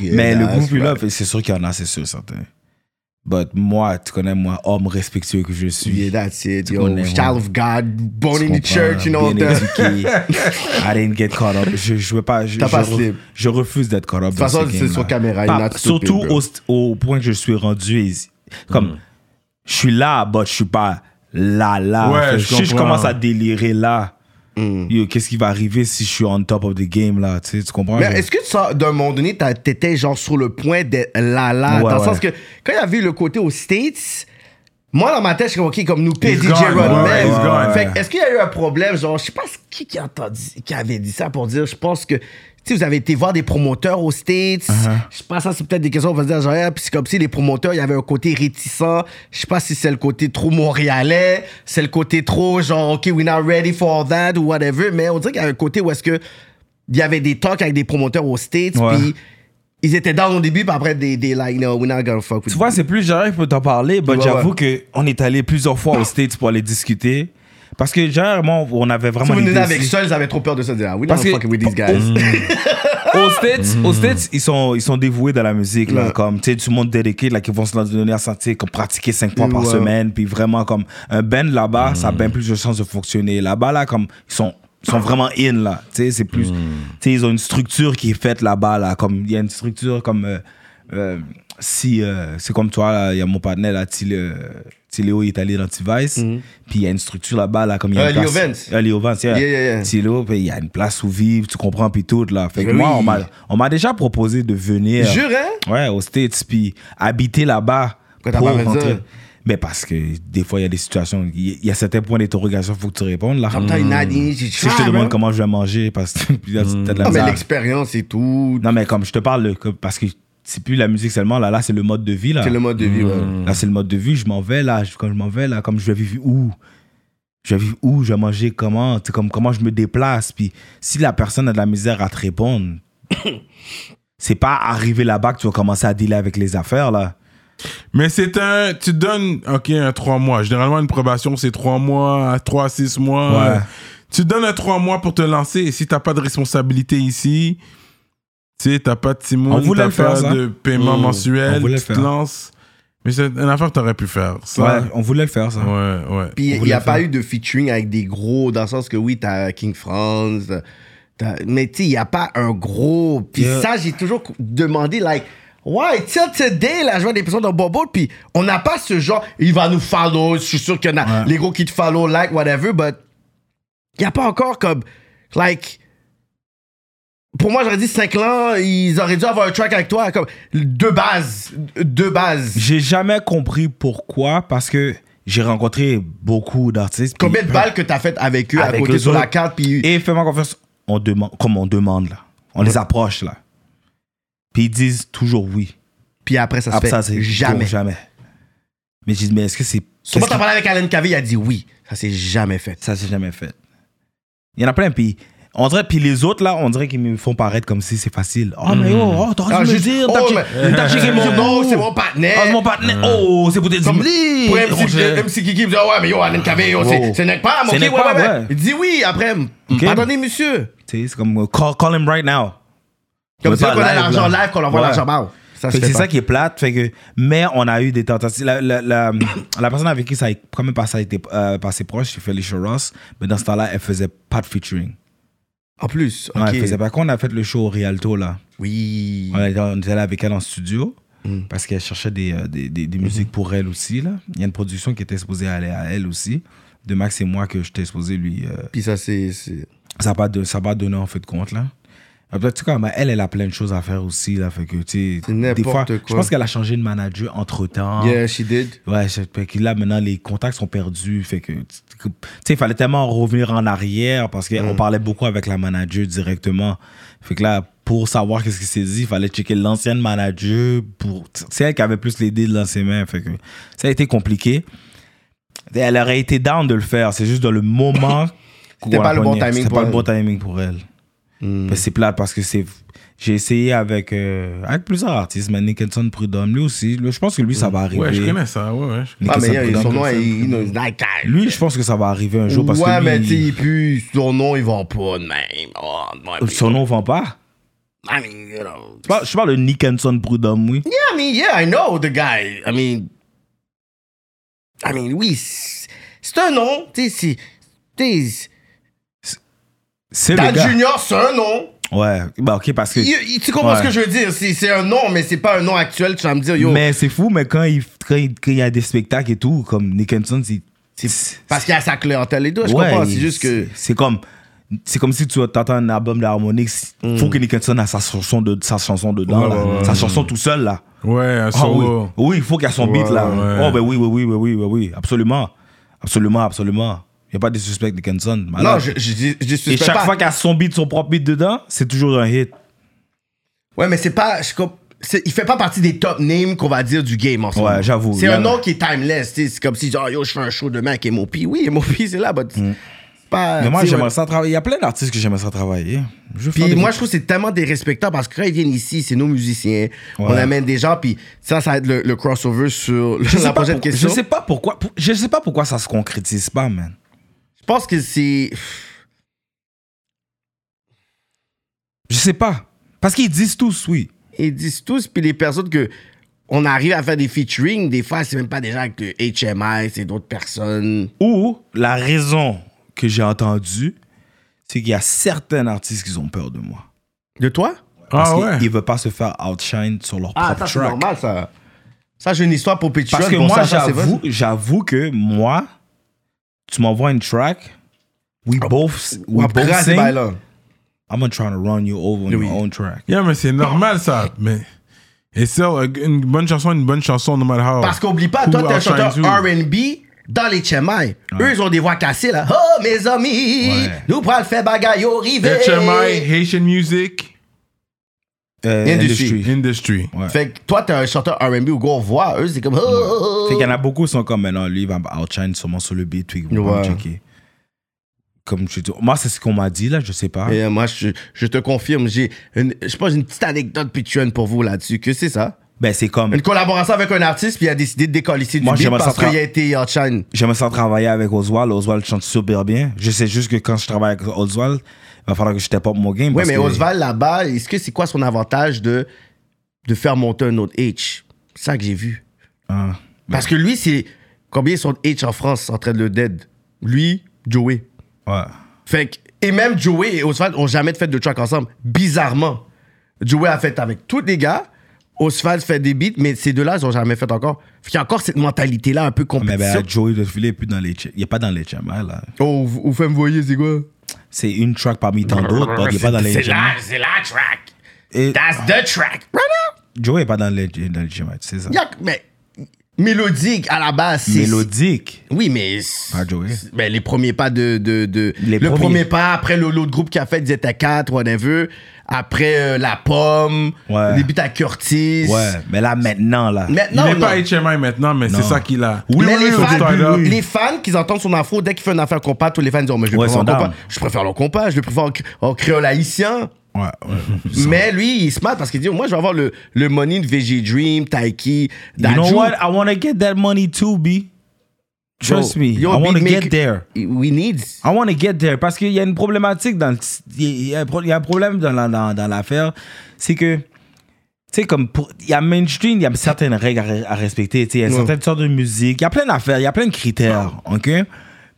Mais le puis là, c'est sûr qu'il y en a, c'est sûr, certain. But moi, tu connais, moi, homme respectueux que je suis. Yeah, that's it. Tu Yo, connais, child of God, born Tu in the church, you know. bien éduqué. I didn't get caught up. Je, je veux pas. Je, T'as je, pas slip. je refuse d'être caught up. De toute façon, c'est sur caméra, stupid, surtout bro. au, au point que je suis rendu. Comme, je suis là, but je suis pas là, là. Ouais, Fait je si je commence à délirer là, Mm. yo, qu'est-ce qui va arriver si je suis on top of the game là? Tu sais, tu comprends? Mais est-ce que ça, d'un moment donné, t'étais genre sur le point d'être là, là, Ouais, dans le ouais. sens que quand il y avait le côté aux States, moi dans ma tête, je suis comme, ok, comme nous He's DJ gone, Rodman. ouais. Fait que est-ce qu'il y a eu un problème, genre, je sais pas qui qui, a entendu, qui avait dit ça pour dire, je pense que, sais, vous avez été voir des promoteurs aux States. Uh-huh. Je sais pas, ça c'est peut-être des questions, on va se dire, genre, puis c'est comme si les promoteurs, il y avait un côté réticent. Je sais pas si c'est le côté trop montréalais, c'est le côté trop, genre, ok, we're not ready for that ou whatever, mais on dirait qu'il y a un côté où est-ce que il y avait des talks avec des promoteurs aux States, puis ils étaient down au début, puis après, des, des like, no, we're not gonna fuck with Tu vois, c'est plus Gérard pour t'en parler, mais j'avoue qu'on est allé plusieurs fois aux States pour aller discuter. Parce que Gérard, moi, on avait Si vraiment vous des venez avec ils avaient trop peur de ça. Disaient, ah, not Parce que- fucking with these guys. aux States, aux States ils, sont, ils sont dévoués dans la musique. Là, Ouais. comme, tu sais, tout le monde dédié, là, qui vont se donner à sentir, comme pratiquer cinq fois par semaine. Puis vraiment, comme, un band là-bas, ça a bien plus de chances de fonctionner. Là-bas, là, comme, ils sont, ils sont vraiment in, là. Tu sais, c'est plus. Tu sais, ils ont une structure qui est faite là-bas, là. Comme, il y a une structure comme. euh, euh, si euh, c'est comme toi, il y a mon partenaire là, euh, Tiléo, il est allé dans T-Vice, puis il y a une structure là-bas, là, comme il y a Euh, une place-. Euh, Léo Vance, yeah. Yeah, il y a une place où vivre, tu comprends, puis tout, là. Fait que Oui. moi, on m'a, déjà proposé de venir. Jure, hein? Ouais, aux States, puis habiter là-bas Pourquoi t'as pas rentrer. Mais parce que des fois, il y a des situations, il y- a certains points d'interrogation, il faut que tu répondes, là. Easy. Si je te demande comment je vais manger, parce que [laughs] t'as de la Non, mais l'expérience et tout. Non, mais comme je te parle, parce que c'est plus la musique seulement, là, là, c'est le mode de vie, là. C'est le mode de vie, ouais. Là, c'est le mode de vie, je m'en vais, là, je- quand je m'en vais, là, comme je vais vivre où? Je vais vivre où? Je vais manger comment? Tu sais, comme, Comment je me déplace? Puis si la personne a de la misère à te répondre, [coughs] c'est pas arriver là-bas que tu vas commencer à dealer avec les affaires, là. Mais c'est un. Tu donnes, OK, un 3 mois. Généralement, une probation, c'est 3 mois, 3 à 6 mois. Ouais. Tu donnes un 3 mois pour te lancer. Et si t'as pas de responsabilité ici, tu sais, t'as pas de voulait t'as pas ça. de paiement Mm. On mensuel, tu te faire. lances. Mais c'est une affaire que t'aurais pu faire. Ça, Ouais, on voulait le faire, ça. ouais, ouais. Puis il n'y a pas eu de featuring avec des gros, dans le sens que oui, t'as King France, t'as- mais tu sais, il n'y a pas un gros. Puis Yeah. ça, j'ai toujours demandé, like, why, till today, là, je vois des personnes dans Bobo, puis on n'a pas ce genre, il va nous follow, je suis sûr qu'il y en a Ouais. les gros qui te follow, like, whatever, but il n'y a pas encore comme, like, pour moi, j'aurais dit 5 ans, ils auraient dû avoir un track avec toi, comme, deux bases, deux bases. J'ai jamais compris pourquoi, parce que j'ai rencontré beaucoup d'artistes. Combien de balles que t'as fait avec eux à côté sur la carte, puis Et fais-moi confiance, on demande, comme on demande, là. On les approche, là. Puis ils disent toujours oui. Puis après, ça se Après fait ça, c'est jamais. jamais. Mais j'ai dit, mais est-ce que c'est. Souvent, t'as parlé avec Alan Cavey, il a dit oui. Ça s'est jamais fait. Ça s'est jamais fait. Il y en a plein, puis. On dirait, puis les autres, là, on dirait qu'ils me font paraître comme si c'est facile. Oh, mais oh, oh t'aurais Ah, dû me dire. oh, t'as checké- checké mon nom. c'est mon partenaire. Ah, c'est mon partenaire. Oh, c'est pour tes oublis. Pour MC, Kiki me dit, ouais, mais yo, Alan yo, c'est- n'est pas, n'est ouais. Il dit oui, après, pardonnez, monsieur. Tu sais, c'est comme, euh, call, him right now. Comme pas qu'on a l'argent live, qu'on envoie l'argent. Ça Fait que fait c'est ça qui est plate. Fait que, mais on a eu des tentatives. La, la, la, [coughs] la personne avec qui ça a quand même passé, été, euh, passé proche, c'est Felicia Ross. Mais dans ce temps-là, elle faisait pas de featuring. En plus, Ouais, ok. elle faisait pas. Quand on a fait le show au Rialto, là, Oui. on était, on était allé avec elle en studio. Mm. Parce qu'elle cherchait des, euh, des, des, des musiques pour elle aussi. Là. Il y a une production qui était supposée aller à elle aussi. De Max et moi que j'étais supposé lui. euh, Puis ça, c'est. ça n'a pas, de- ça a pas donné en fait de compte là. Sais, comme elle, elle a plein de choses à faire aussi là. Fait que, tu sais, des fois, quoi. Je pense qu'elle a changé de manager entre temps. Yeah, she did. Ouais, fait que là, maintenant, les contacts sont perdus. Fait que, tu sais, il fallait tellement revenir en arrière parce Mm. qu'on parlait beaucoup avec la manager directement. Fait que là, pour savoir qu'est-ce qui s'est dit, il fallait checker l'ancienne manager. pour C'est elle qui avait plus les dés dans ses mains. Fait que ça a été compliqué. Elle aurait été down de le faire. C'est juste dans le moment. [coughs] C'était pas la le bon pognait. timing C'était pour pas le bon timing pour elle. Mm. C'est plate parce que c'est. J'ai essayé avec, euh, avec plusieurs artistes, mais Nicholson Prudhomme, lui aussi. Lui, je pense que lui, ça va arriver. Ouais, je connais ça, ouais, ouais. je. Ah, mais yeah, son nom, il il. Lui, je pense que ça va arriver un jour parce ouais, que mais lui, tu sais, puis son nom, ils vont pas de même. Oh, ouais, son nom vend pas? I mean, you know. Je parle, je parle de Nicholson Prudhomme, oui. Yeah, I mean, yeah, I know the guy. I mean, I mean, oui, c'est c'est un nom. Tu sais, c'est. Dad gars. Junior, c'est un nom. Ouais, bah ok, parce que. Il- il- tu comprends Ouais. ce que je veux dire? C'est c'est un nom, mais c'est pas un nom actuel. Tu vas me dire, yo. Mais c'est fou, mais quand il, quand, il, quand il y a des spectacles et tout, comme Nicholson, c'est. c'est parce qu'il y a sa clientèle et tout. Je Ouais, comprends. C'est juste que. C'est comme. C'est comme si tu entends un album d'harmonique, il faut que Nicholson a sa chanson, de, sa chanson dedans, Ouais, là. ouais, ouais. sa chanson tout seul, là. Ouais, un Ah solo. oui. oui, il faut qu'il y ait son beat là. ouais. Oh, ben oui, oui, oui, oui, oui, oui, oui, absolument. Absolument, absolument. Il n'y a pas de suspect de Kenson. Non, je, je, je, je Et chaque pas. fois qu'il y a son beat, son propre beat dedans, c'est toujours un hit. Ouais, mais c'est pas. je comp- c'est- il fait pas partie des top names qu'on va dire du game en ce Ouais, moment. j'avoue. C'est un nom qui est timeless. tu sais, C'est comme si, genre, yo, je fais un show demain avec MOP. Oui, MOP, c'est là, but c'est pas. Mm. Mais moi, tu sais, j'aimerais ouais. ça travailler. Il y a plein d'artistes que j'aimerais ça travailler. Je veux faire Puis des- moi, je trouve que c'est tellement dérespectable parce que quand ils viennent ici, c'est nos musiciens. On amène des gens, puis ça, ça va être le, le crossover sur je [laughs] sais la pas prochaine question. Je sais pas pourquoi. pour- Je sais pas pourquoi ça se concrétise pas, man. Je pense que c'est. Je sais pas. Parce qu'ils disent tous oui. Ils disent tous, puis les personnes que. On arrive à faire des featuring, des fois, c'est même pas déjà avec le HMI, c'est d'autres personnes. Ou la raison que j'ai entendue, c'est qu'il y a certains artistes qui ont peur de moi. De toi? Parce Ah qu'ils ouais. veulent pas se faire outshine sur leur Ah, propre ça, c'est track. normal, ça. Ça, j'ai une histoire pour Petit Parce que bon, moi, j'avoue que moi, tu m'envoies une track, we both, we both sing. I'm gonna try to run you over on Oui. your own track. Yeah, mais c'est normal ça. Mais. Et ça, une bonne chanson, une bonne chanson, no matter how. Parce qu'oublie pas, toi, t'es un chanteur. R&B dans les Chemai. Eux, ils ont des voix cassées, là. Oh, mes amis, Ouais. nous prenons le fait bagaille au rivet. HMI, Haitian Music, Euh, Industry. Industry. Ouais. Fait que toi, t'es un chanteur R&B ou gros voix. Eux, c'est comme... Oh, oh, Fait oh. qu'il y en a beaucoup qui sont comme maintenant, lui, il va outshine sûrement sur le beat, puis il va me Ouais. checker. Comme je dis, moi, c'est ce qu'on m'a dit, là, je sais pas. Et euh, moi, je, je te confirme, j'ai, une, je pense, une petite anecdote Patreon pour vous là-dessus, que c'est ça? Ben, c'est comme, Une collaboration avec un artiste, puis il a décidé de décoller ici du Moi, beat parce tra- qu'il a été outshine. j'aimerais ça travailler avec Oswald. Oswald chante super bien. Je sais juste que quand je travaille avec Oswald, il va falloir que je step up mon game. Oui, mais que- Oswald, là-bas, est-ce que c'est quoi son avantage de, de faire monter un autre H? C'est ça que j'ai vu. Ah. Parce que lui, c'est. Combien sont H en France en train de le dead? Lui, Joey. Ouais. Fait que. Et même Joey et Oswald ont jamais fait de track ensemble. Bizarrement. Joey a fait avec tous les gars. Oswald fait des beats, mais ces deux-là, ils ont jamais fait encore. Qu'il y a encore cette mentalité-là un peu Mais compétition. ben, Joey de filet, plus dans les, il pas dans les chemins, là. Oh, vous, vous faites me voyer, c'est quoi? C'est une track parmi tant d'autres, il est pas dans les C'est la, c'est la track. Et That's the track. Right now. Joey est pas dans les, dans les c'est ça. Mais mélodique à la base. Mélodique. Oui, mais. Ah, Joey. Ben, les premiers pas de. de, de- Les le premiers. premier pas, après le- l'autre groupe qui a fait Zeta 4, whatever. Après euh, La Pomme. Ouais. Les à Curtis. Ouais, mais là, maintenant, là. Maintenant, il n'est non. pas HMI maintenant, mais c'est ça qu'il a. mais les, au fans, les fans qui entendent son info, dès qu'il fait une affaire compas, tous les fans disent oh, mais je, le Ouais, préfère compas. je préfère le compas, je le préfère en, cr- en créole haïtien. Ouais, ouais. [laughs] Mais lui, il se mate parce qu'il dit Moi, je vais avoir le, le money de VG Dream, Taiki, You know what? I want to get that money too, B. Trust me. I want to get there. We need. I want to get there parce qu'il y a une problématique dans il y a un problème dans la- dans dans l'affaire, c'est que tu sais comme pour il y a mainstream, il y a certaines règles à, re- à respecter, tu sais, il y a Ouais. certaines sortes de musique, il y a plein d'affaires, il y a plein de critères, OK?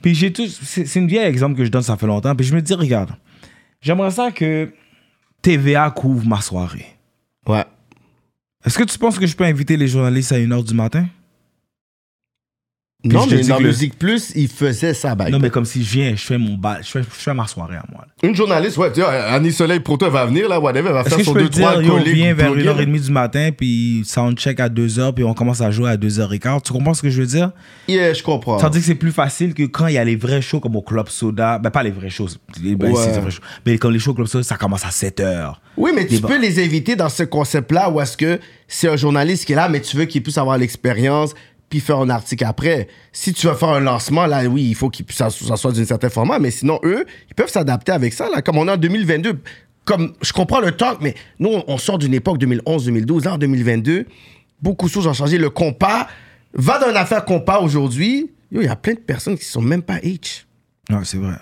Puis j'ai tout c'est c'est une vieille exemple que je donne ça fait longtemps, puis je me dis regarde, j'aimerais ça que TVA couvre ma soirée. Ouais. Est-ce que tu penses que je peux inviter les journalistes à 1h du matin? Non, mais dans Musique Plus, il faisait ça. bah, Non mais comme si je viens, je fais mon bal, je fais, je fais ma soirée à moi. là. Une journaliste, ouais, tu vois, Annie Soleil Proto va venir, là, whatever, elle va faire son peux 2-3 te dire, yo, collègues. viens vers blogueurs. 1h30 du matin, puis soundcheck à 2h, puis on commence à jouer à 2h15. Tu comprends ce que je veux dire? Yeah, je comprends. Tandis que c'est plus facile que quand il y a les vrais shows comme au Club Soda. Ben, pas les vrais shows. les- ben, Ouais. c'est des vrais shows. Mais quand les shows au Club Soda, ça commence à 7h. Oui, mais tu peux les inviter dans ce concept-là où est-ce que c'est un journaliste qui est là, mais tu veux qu'il puisse avoir l'expérience puis faire un article après. Si tu veux faire un lancement, là, oui, il faut puisse- ça, ça soit d'un certain format, mais sinon, eux, ils peuvent s'adapter avec ça, là, comme on est en 2022. Comme, je comprends le talk, mais nous, on, sort d'une époque 2011-2012, là, en 2022, beaucoup de choses ont changé. Le compas, va dans une affaire compas aujourd'hui, il y a plein de personnes qui sont même pas H. Ouais, c'est vrai.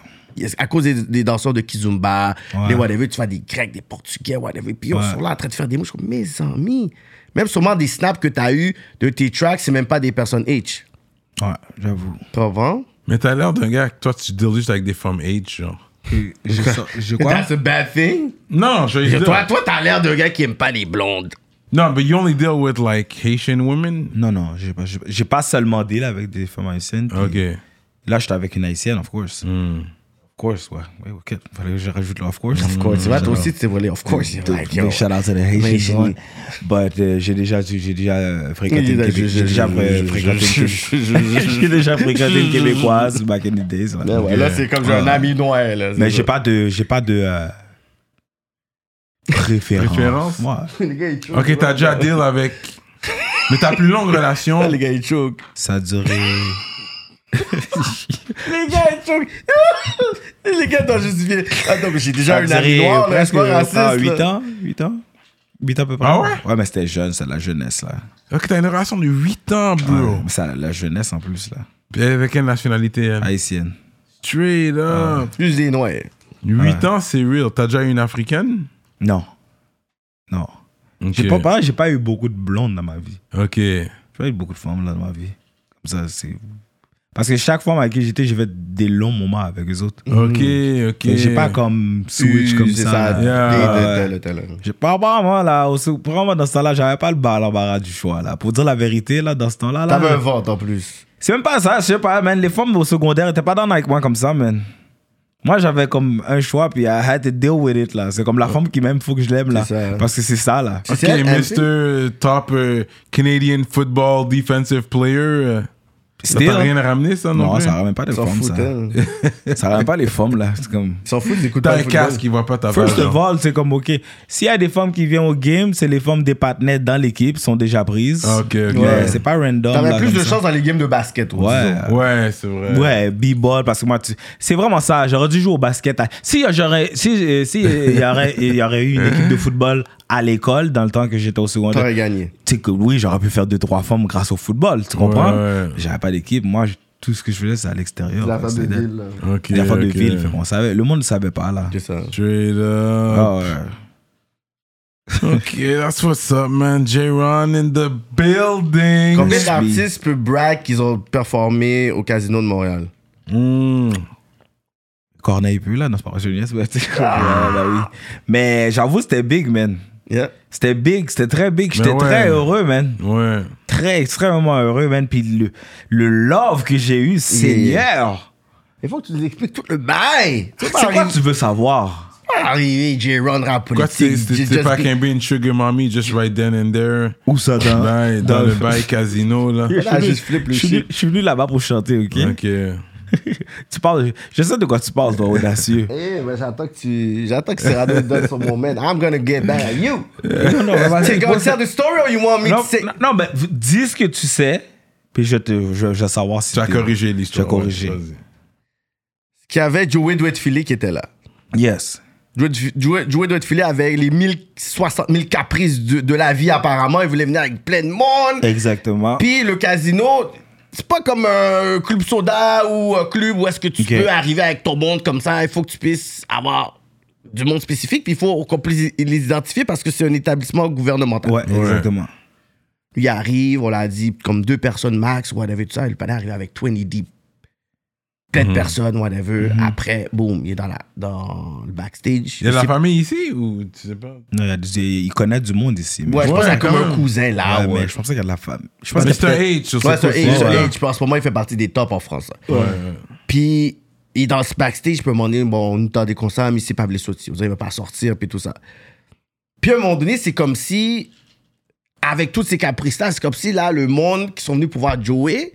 À cause des, des danseurs de Kizumba, Ouais. les whatever, tu vois des Grecs, des Portugais, whatever. Puis ils Ouais. sont là en train de faire des comme, mes amis. Même sûrement des snaps que tu as eu de tes tracks, c'est même pas des personnes H. Ouais, j'avoue. Comprends? Mais t'as l'air d'un gars que toi, tu deals juste avec des femmes H, genre. Je, je quoi? That's a bad thing? Non, je Et Toi, toi, t'as l'air d'un gars qui aime pas les blondes. Non, but you only deal with like Haitian women? Non, non, j'ai pas, j'ai- pas seulement deal avec des femmes haïtiennes. puis Ok. Là, j'étais avec une haïtienne, of course. Of course, ouais. ouais ok. Fallait que je rajoute le of course. Of course. Tu vois, toi aussi, tu t'es volé. Of course. you're like, yo. shout out to the Haitian. But euh, j'ai déjà, j'ai déjà euh, fréquenté une Québé- j'ai déjà euh, fréquenté une Québé- [laughs] j'ai déjà fréquenté une québécoise back in the days. ouais. Ouais, ouais, là, c'est comme j'ai un ami noir. Là, Mais j'ai pas de, j'ai pas de euh, préférence. Préférence? Moi, [laughs] Les gars, ils choquent. Ok, t'as déjà deal avec. Mais ta plus longue relation. [laughs] Les gars, ils choquent. ça a duré. Les gars, ils. [laughs] Les gars, t'as justifié. Attends, mais j'ai déjà Ça a un ami duré noir, là. Je suis presque pas raciste. ah, 8 là. ans, 8 ans, 8 ans à peu près. Ah ouais? Ouais, mais c'était jeune, c'est la jeunesse là. Ok, t'as une relation de 8 ans, bro. Ça, la jeunesse en plus là. Puis avec quelle nationalité, elle? Haïtienne. Straight up. Plus des noirs. 8 ans, c'est real. T'as déjà eu une africaine? Non, non. J'ai pas, pas eu beaucoup de blondes dans ma vie. Ok. J'ai pas eu beaucoup de femmes là dans ma vie. Comme ça, c'est. Parce que chaque fois avec qui j'étais, j'ai fait des longs moments avec eux autres. Ok, ok. Mais J'ai pas comme switch comme ça. J'ai pas vraiment là, au- vraiment dans ce temps-là, j'avais pas le bar l'embarras du choix là. Pour dire la vérité là, dans ce temps-là là. T'avais un ventre en plus. C'est même pas ça, je sais pas, man. Les femmes au secondaire étaient pas dans avec moi comme ça, man. Moi, j'avais comme un choix, puis I had to deal with it, là. C'est comme la femme qui m'aime, faut que je l'aime, là. Ça. Parce que c'est ça, là. Ok, Mr. Top euh, Canadian Football Defensive Player. Euh, Ça Still. t'a rien ramené, ça, non, Non, plus? ça ramène pas les s'en foutent, ça. hein. [laughs] Ça ramène pas les femmes, là. C'est comme. Ils s'en foutent, ils écoutent T'as un casque qui voit pas ta First of all, c'est comme, OK, s'il y a des femmes qui viennent au game, c'est les femmes des partenaires dans l'équipe, sont déjà prises. Ah, Ok, ok. Ouais, c'est pas random. Là, plus comme de ça. chance dans les games de basket. ouais, Ouais. disons. Ouais, c'est vrai. Ouais, b-ball, parce que moi, tu- c'est vraiment ça. J'aurais dû jouer au basket. à- Si j'aurais, si, euh, si euh, il y aurait, il y aurait eu une [laughs] équipe de football à l'école dans le temps que j'étais au secondaire, T'aurais gagné. tu sais que oui, j'aurais pu faire deux trois formes grâce au football. Tu comprends? Ouais, ouais. J'avais pas d'équipe. Moi, je- tout ce que je faisais, c'est à l'extérieur. La femme de ville. là. Ok, Les affaires de ville. fait qu'on savait, le monde ne savait pas là. C'est ça. Straight up. Ah ouais. Ok, that's what's up, man. J-Ron in the building. Combien d'artistes peuvent brag qu'ils ont performé au Casino de Montréal? Mm. Corneille plus là, non, c'est pas vrai, je niaise, mais Ah. ouais, [laughs] bah oui. Mais j'avoue, c'était big, man. Yeah. C'était big, c'était très big. J'étais ouais. très heureux, man. Ouais. Très, extrêmement heureux, man. Puis le, le love que j'ai eu, Seigneur. Il faut que tu nous expliques tout le bail. C'est quoi tu veux savoir? pas arriver, J-Ron, rap politique. c'est- pas qu'un une sugar mommy just right then and there. Où ça, dans, Dans, dans le bail casino, là. Suis je suis venu là-bas pour chanter, ok? Ok. [laughs] Tu parles, je sais de quoi tu parles, toi, audacieux. Eh, mais j'attends que tu. J'attends que Cyrano te donne son moment. I'm gonna get back at you. non, non, vas-y, pose- tell the story or you want me non, to say? non, ben, dis ce que tu sais, puis je, te, je, je vais savoir si Tu as corrigé l'histoire. Tu as corrigé. ouais, vas-y. Qu'il y avait Joey Douet-Philly qui était là. Yes. Joey Joey Douet-Philly avait les 1060 000 caprices de, de la vie, apparemment. Il voulait venir avec plein de monde. Exactement. Puis le casino, c'est pas comme un club soda ou un club où est-ce que tu peux arriver avec ton monde comme ça. Il faut que tu puisses avoir du monde spécifique. Puis il faut qu'on puisse les identifier parce que c'est un établissement gouvernemental. ouais, exactement. Il arrive, on l'a dit, comme deux personnes max, whatever, tout ça. Le panneau arrive avec 20 deep. Plein Mhm. de personnes, whatever. Après, boum, il est dans, la, dans le backstage. Il y a de la famille ici ou tu sais pas? Non, il, y a des- il connaît du monde ici. Ouais, je pense Ouais, qu'il y a comme un cousin là. Ouais, Ouais, mais je pensais qu'il y a de la femme. Je pense Mr. H sur Ouais, ce c'est un poste-là. H, Ouais. H, je pense. En ce moment, il fait partie des tops en France. là. Ouais. Puis, il est dans ce backstage, je peux demander, bon, on nous tend des concerts, mais c'est pas aussi. Vous allez pas sortir, puis tout ça. Puis, à un moment donné, c'est comme si, avec toutes ces caprices-là, c'est comme si, là, le monde qui sont venus pour voir Joey,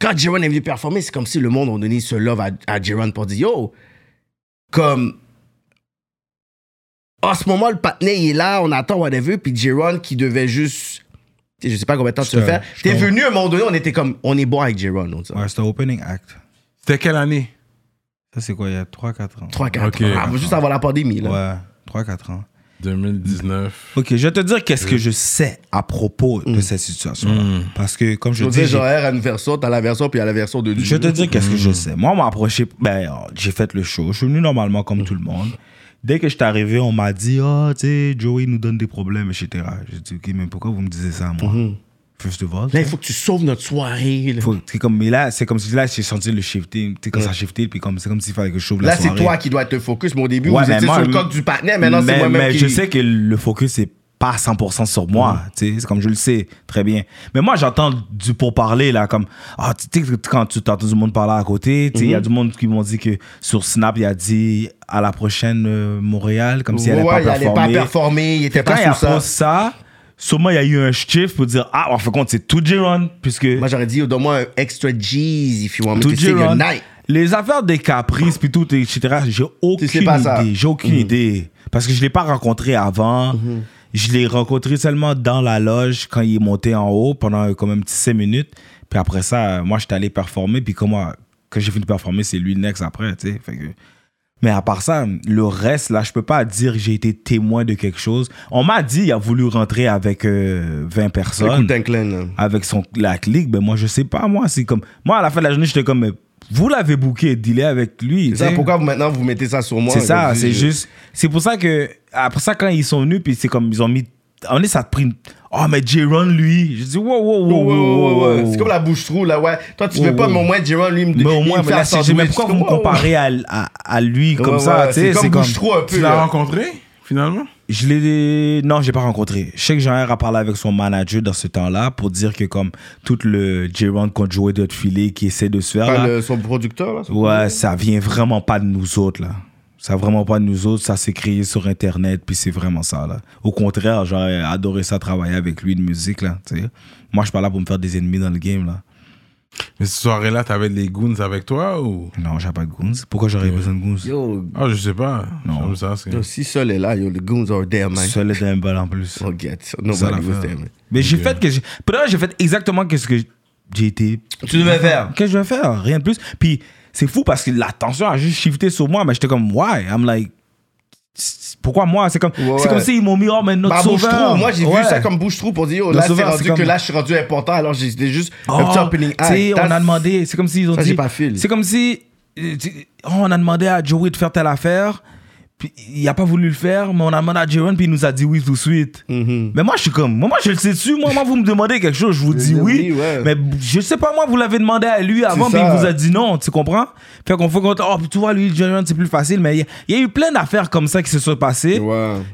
quand Jaron est venu performer, c'est comme si le monde a donné ce love à, à Jaron pour dire, yo, comme, en ce moment, le patinet, il est là, on attend whatever, puis Jaron qui devait juste, je sais pas combien de temps tu veux faire, t'es te- venu à un moment donné, on était comme, on est bon avec Jaron. Ouais, c'était opening act. C'était quelle année? Ça, c'est quoi, il y a 3-4 ans 3-4 Ok. ans. Ah, juste avant la pandémie, là. Ouais, 3-4 ans. 2019. Ok, je vais te dire qu'est-ce que je sais à propos de cette situation-là. Mm. Parce que, comme je Je dis, j'ai- à une version, t'as la version, puis il y a la version de je vais te dire qu'est-ce que je sais. Moi, on m'a approché, ben, euh, j'ai fait le show. Je suis venu normalement comme tout le monde. Dès que je suis arrivé, on m'a dit, oh, tu sais, Joey nous donne des problèmes, etc. J'ai dit, ok, mais pourquoi vous me disiez ça à moi? First of all. Là, il faut que tu sauves notre soirée. Là, Faut- c'est comme, mais là, c'est comme si là, j'ai senti le shifting. Tu sais, quand ça a shifté, puis comme, c'est comme s'il fallait que je sauve la Là, c'est soirée. toi qui dois être le focus. Mais au début, Ouais, vous étiez moi, sur le coq du partenaire. Maintenant, c'est moi-même mais qui... je sais que le focus c'est pas à 100% sur moi, tu sais, c'est comme je le sais très bien. Mais moi, j'entends du pourparler, là, comme, ah, tu sais, quand tu entends du monde parler à côté, tu sais, il y a du monde qui m'ont dit que sur Snap, il a dit à la prochaine euh, Montréal, comme si elle ouais, allait il pas allait performer. pas performer. Il était Quand il pas sous ça. ça, sûrement il y a eu un shift pour dire, ah, en fin de compte, c'est tout J-Run, puisque Moi, j'aurais dit, donne-moi un extra G's if you want me to sing your night. les affaires des caprices, puis tout, etc., j'ai aucune sais idée. J'ai aucune idée. Parce que je l'ai pas rencontré avant. Je l'ai rencontré seulement dans la loge quand il est monté en haut pendant quand même 5 minutes. Puis après ça, moi, j'étais allé performer. Puis comment, quand j'ai fini de performer, c'est lui next après, tu sais. Fait que- Mais à part ça, le reste, là, je peux pas dire que j'ai été témoin de quelque chose. On m'a dit il a voulu rentrer avec euh, 20 personnes avec son, la clique, ben moi, je sais pas, moi, c'est comme... Moi, à la fin de la journée, j'étais comme, mais vous l'avez booké, dealé avec lui. C'est ça, pourquoi vous, maintenant vous mettez ça sur moi? C'est ça, c'est juste... C'est pour ça que, après ça, quand ils sont venus, puis c'est comme, ils ont mis donné, ça te pris. Oh, mais J-Ron, lui. Je dis, wow, wow, wow, wow, wow, wow. C'est comme la bouche-trou, là, ouais. Toi, tu veux pas, mais au moins, Jérôme, lui, me Mais au moins, mais là, c'est- mais sandwich. pourquoi vous me comparez à, à, à lui comme Ouais, ça, ouais, tu sais, C'est comme bouche-trou un peu. Tu l'as rencontré, finalement? Je l'ai. Non, j'ai pas rencontré. Je sais que un à parler avec son manager dans ce temps-là pour dire que, comme tout le J-Ron qu'on jouait de filet qui essaie de se faire. Là, le- son producteur, là. son Ouais, ça vient vraiment pas de nous autres, là. Ça vraiment pas de nous autres, ça s'est créé sur Internet, puis c'est vraiment ça, là. Au contraire, j'aurais adoré ça, travailler avec lui de musique, là, tu sais. Moi, je suis pas là pour me faire des ennemis dans le game, là. Mais cette soirée-là, t'avais les goons avec toi ou? Non, j'ai pas de goons. Pourquoi j'aurais besoin de goons? Yo, Ah, je sais pas. Non. Comme ça, c'est- yo, si Sol est là, yo, the goons are there, man. Seul est un bal en plus. Oh, get. Ça, Nobody was there, man. Mais j'ai Ok. fait que j'ai. J'ai fait exactement ce que j'ai été. Tu devais faire. Qu'est-ce que je vais faire? Rien de plus. Puis c'est fou parce que l'attention a juste shifté sur moi, mais j'étais comme, why? I'm like. Pourquoi moi? C'est comme, Ouais, c'est comme s'ils m'ont mis, oh, mais notre Bah, sauveur. Moi, j'ai Ouais. vu ça comme bouche-trou pour dire, Le là, c'est rendu comme- que là, je suis rendu important, alors c'était juste un Oh, petit opening act. on a demandé, c'est comme s'ils ont Ça, dit. C'est comme si. euh, oh, on a demandé à Joey de faire telle affaire, puis il a pas voulu le faire, mais on a demandé à Jaron, puis il nous a dit oui tout de suite. Mhm. Mais moi, je suis comme, moi, moi je le sais dessus. Moi, moi, vous me demandez quelque chose, je vous dis oui. oui, ouais. Mais je sais pas, moi, vous l'avez demandé à lui avant, puis il vous a dit non, tu comprends? Fait qu'on fait qu'on oh, tu vois, lui, Jaron, c'est plus facile. Mais il y, a- il y a eu plein d'affaires comme ça qui se sont passées.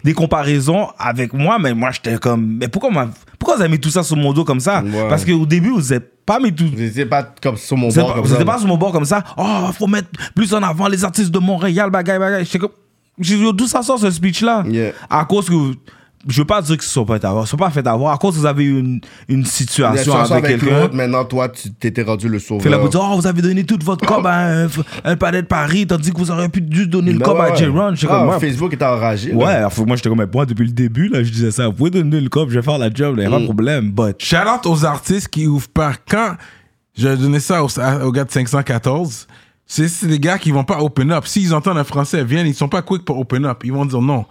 Des comparaisons avec moi, mais moi, j'étais comme, mais pourquoi, vous avez mis tout ça sur mon dos comme ça? Parce qu'au début, vous n'êtes pas mis tout. Vous étiez pas comme sur mon Vous bord comme pas, pas sur mon bord comme ça. Oh, faut mettre plus en avant les artistes de Montréal, bagaille, bagaille. J'étais comme. D'où ça sort ce speech-là Yeah. À cause que. Je veux pas dire qu'ils ne sont pas fait avoir. Ils sont pas fait avoir. À cause que vous avez eu une, une situation avec, avec quelqu'un. maintenant, toi, tu t'étais rendu le Fait là, sauveur. vous dites, oh, vous avez donné toute votre cob à un, un palais de Paris, tandis que vous auriez pu juste donner le Ben cob à ouais. J-Ron. J'étais Ah, comme, ouais, Facebook était enragé. Ouais, alors, moi j'étais comme, mais moi depuis le début, là, je disais ça, vous pouvez donner le cop, je vais faire la job, il n'y a pas Mm. de problème. But, Shout out aux artistes qui ouvrent pas. Quand j'ai donné ça aux, à- aux gars de 514, c'est des gars qui vont pas open up. S'ils entendent un français, viennent, ils sont pas quick pour open up. Ils vont dire non.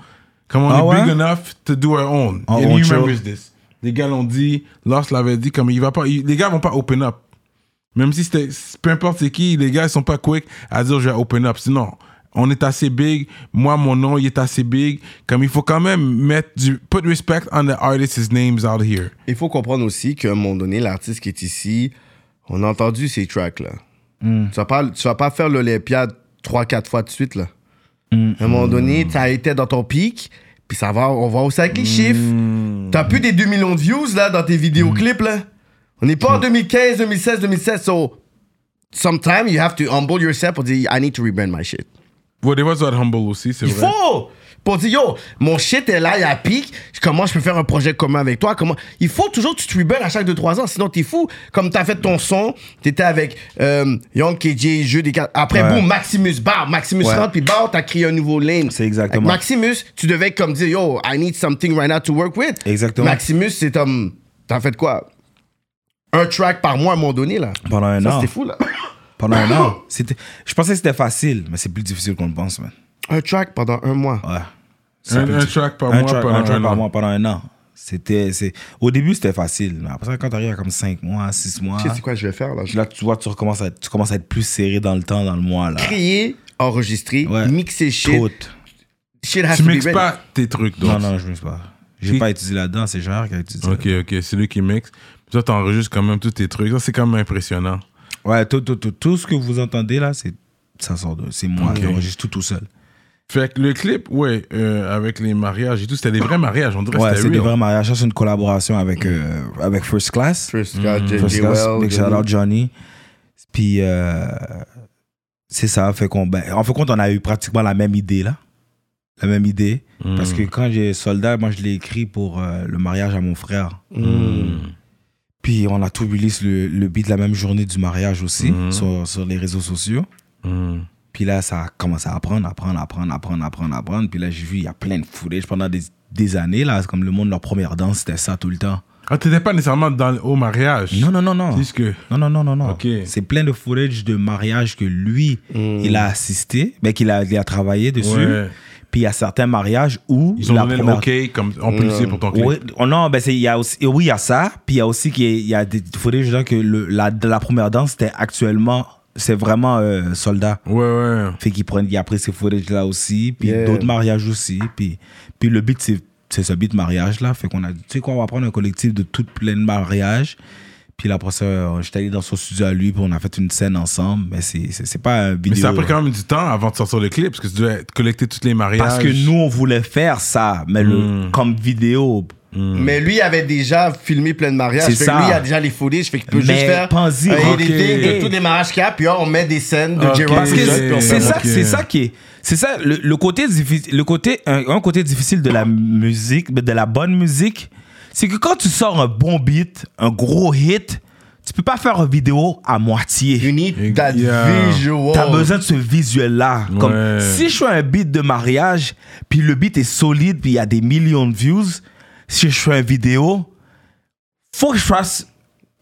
Comme on Ah est ouais? big enough to do our own. Ah, And on he chill. remembers this. Les gars l'ont dit, Lost l'avait dit, comme il va pas, il- les gars vont pas open up. Même si c'était, peu importe c'est qui, les gars ils sont pas quick à dire je vais open up. Sinon, on est assez big. Moi, mon nom, il est assez big. Comme il faut quand même mettre du, put respect on the artists' names out here. Il faut comprendre aussi qu'à un moment donné, l'artiste qui est ici, on a entendu ces tracks-là. Hmm. Tu, vas pas, tu vas pas faire l'Olympiade 3-4 fois de suite. Là. Hmm. À un moment donné, tu as été dans ton pic, puis ça va, on va aussi avec les chiffres. Hmm. Tu plus des 2 millions de views là, dans tes vidéoclips. Là. On n'est pas en 2015, 2016, 2017. So, sometimes you have to humble yourself pour dire, I need to rebrand my shit. Bon, des fois, tu dois humble aussi, c'est Il vrai. faut! Pour dire, yo, mon shit est là, il a pic. Comment je peux faire un projet commun avec toi? Comment... Il faut toujours que tu te rebelles à chaque 2-3 ans, sinon t'es fou. Comme t'as fait ton son, t'étais avec euh, Young KJ, jeu des cartes. Après, Ouais. boum, Maximus, bam, Maximus Ouais. rentre, puis bam, t'as créé un nouveau lane. C'est exactement. Avec Maximus, tu devais comme dire, yo, I need something right now to work with. Exactement. Maximus, c'est comme, t'as fait quoi? Un track par mois à un moment donné, là. pendant un Ça, an. c'était fou, là. Pendant un an. [laughs] C'était, je pensais que c'était facile, mais c'est plus difficile qu'on le pense, man. Un track pendant un mois. Ouais. C'est Un, track par un mois track, pendant un track un par an. mois pendant un an. C'était, c'est... Au début, c'était facile, mais après quand t'arrives à comme 5 mois, 6 mois, Tu sais, c'est quoi je vais faire, là? Je là, tu vois, tu recommences à tu commences à être plus serré dans le temps, dans le mois, là. créer, enregistrer, Ouais. mixer shit. Tout. Shit has Tu be mixes pas tes trucs, donc. Non, non, je ne sais pas. J'ai pas utilisé là-dedans, c'est Gérard qui a utilisé. Ok, ok, c'est lui qui mixe. Puis toi, t'enregistres quand même tous tes trucs. Ça, c'est quand même impressionnant. Ouais, tout, tout, tout, tout ce que vous entendez là, c'est, ça sort de, c'est moi Ok. qui enregistre tout tout seul. Fait que le clip, ouais, euh, avec les mariages et tout, c'était des vrais mariages. On dirait Ouais, c'était c'est des vrais mariages. Ça, c'est une collaboration avec, euh, avec First Class. First First J- Class, Well, big Johnny. shout out Johnny. Puis, euh, c'est ça. Fait qu'on, ben, en fait, compte, on a eu pratiquement la même idée, là. La même idée. Mm. Parce que quand j'ai Soldat, moi, je l'ai écrit pour euh, le mariage à mon frère. Mm. Puis, on a tout release le, le beat la même journée du mariage aussi, Mhm. sur, sur les réseaux sociaux. Puis là, ça a commencé à apprendre, apprendre, apprendre, apprendre, apprendre, apprendre. Puis là, j'ai vu, il y a plein de footage pendant des, des années, là. C'est Comme le monde, leur première danse, c'était ça tout le temps. Ah, t'étais pas nécessairement dans, au mariage? Non, non, non, non. C'est ce que. Non, non, non, non, non. Ok. C'est plein de footage de mariage que lui, il a assisté, mais qu'il a, il a travaillé dessus. Ouais. Puis il y a certains mariages où Ils ont donné première- le OK, comme on peut l'utiliser pour ton clip. Oui, oh non, ben y a aussi, oui, il y a ça. Puis il y a aussi qu'il y y a des footage que le, la, la première danse, c'était actuellement, c'est vraiment euh, soldat. Ouais, ouais. Fait qu'il prend, il a pris ces footage là aussi, puis Yeah. d'autres mariages aussi. Puis, puis le beat, c'est c'est ce beat mariage là. Fait qu'on a dit, tu sais quoi, on va prendre un collectif de toutes plein de mariages. Puis là, après ça, euh, j'étais allé dans son studio à lui, puis on a fait une scène ensemble. Mais c'est, c'est, c'est pas un vidéo. Mais ça a pris quand même du temps avant de sortir le clip, parce que tu devais collecter tous les mariages. Parce que nous, on voulait faire ça, mais le, Mm. comme vidéo. Mais lui avait déjà filmé plein de mariages. C'est Fait que ça. lui, il a déjà les footage. Fait qu'il peut Mais juste faire pense-y, un ok. editing de tous les mariages qu'il y a. Puis là, on met des scènes de Ok. Jerome Parce que Ok. c'est- ça, Ok. c'est ça qui est. C'est ça, le, le côté difficile, le côté, un, un côté difficile de la musique, de la bonne musique, c'est que quand tu sors un bon beat, un gros hit, tu peux pas faire une vidéo à moitié. You need that Yeah. visual. T'as besoin de ce visuel-là. Comme Ouais. si je fais un beat de mariage, puis le beat est solide, puis il y a des millions de views, si je fais une vidéo, faut que je fasse,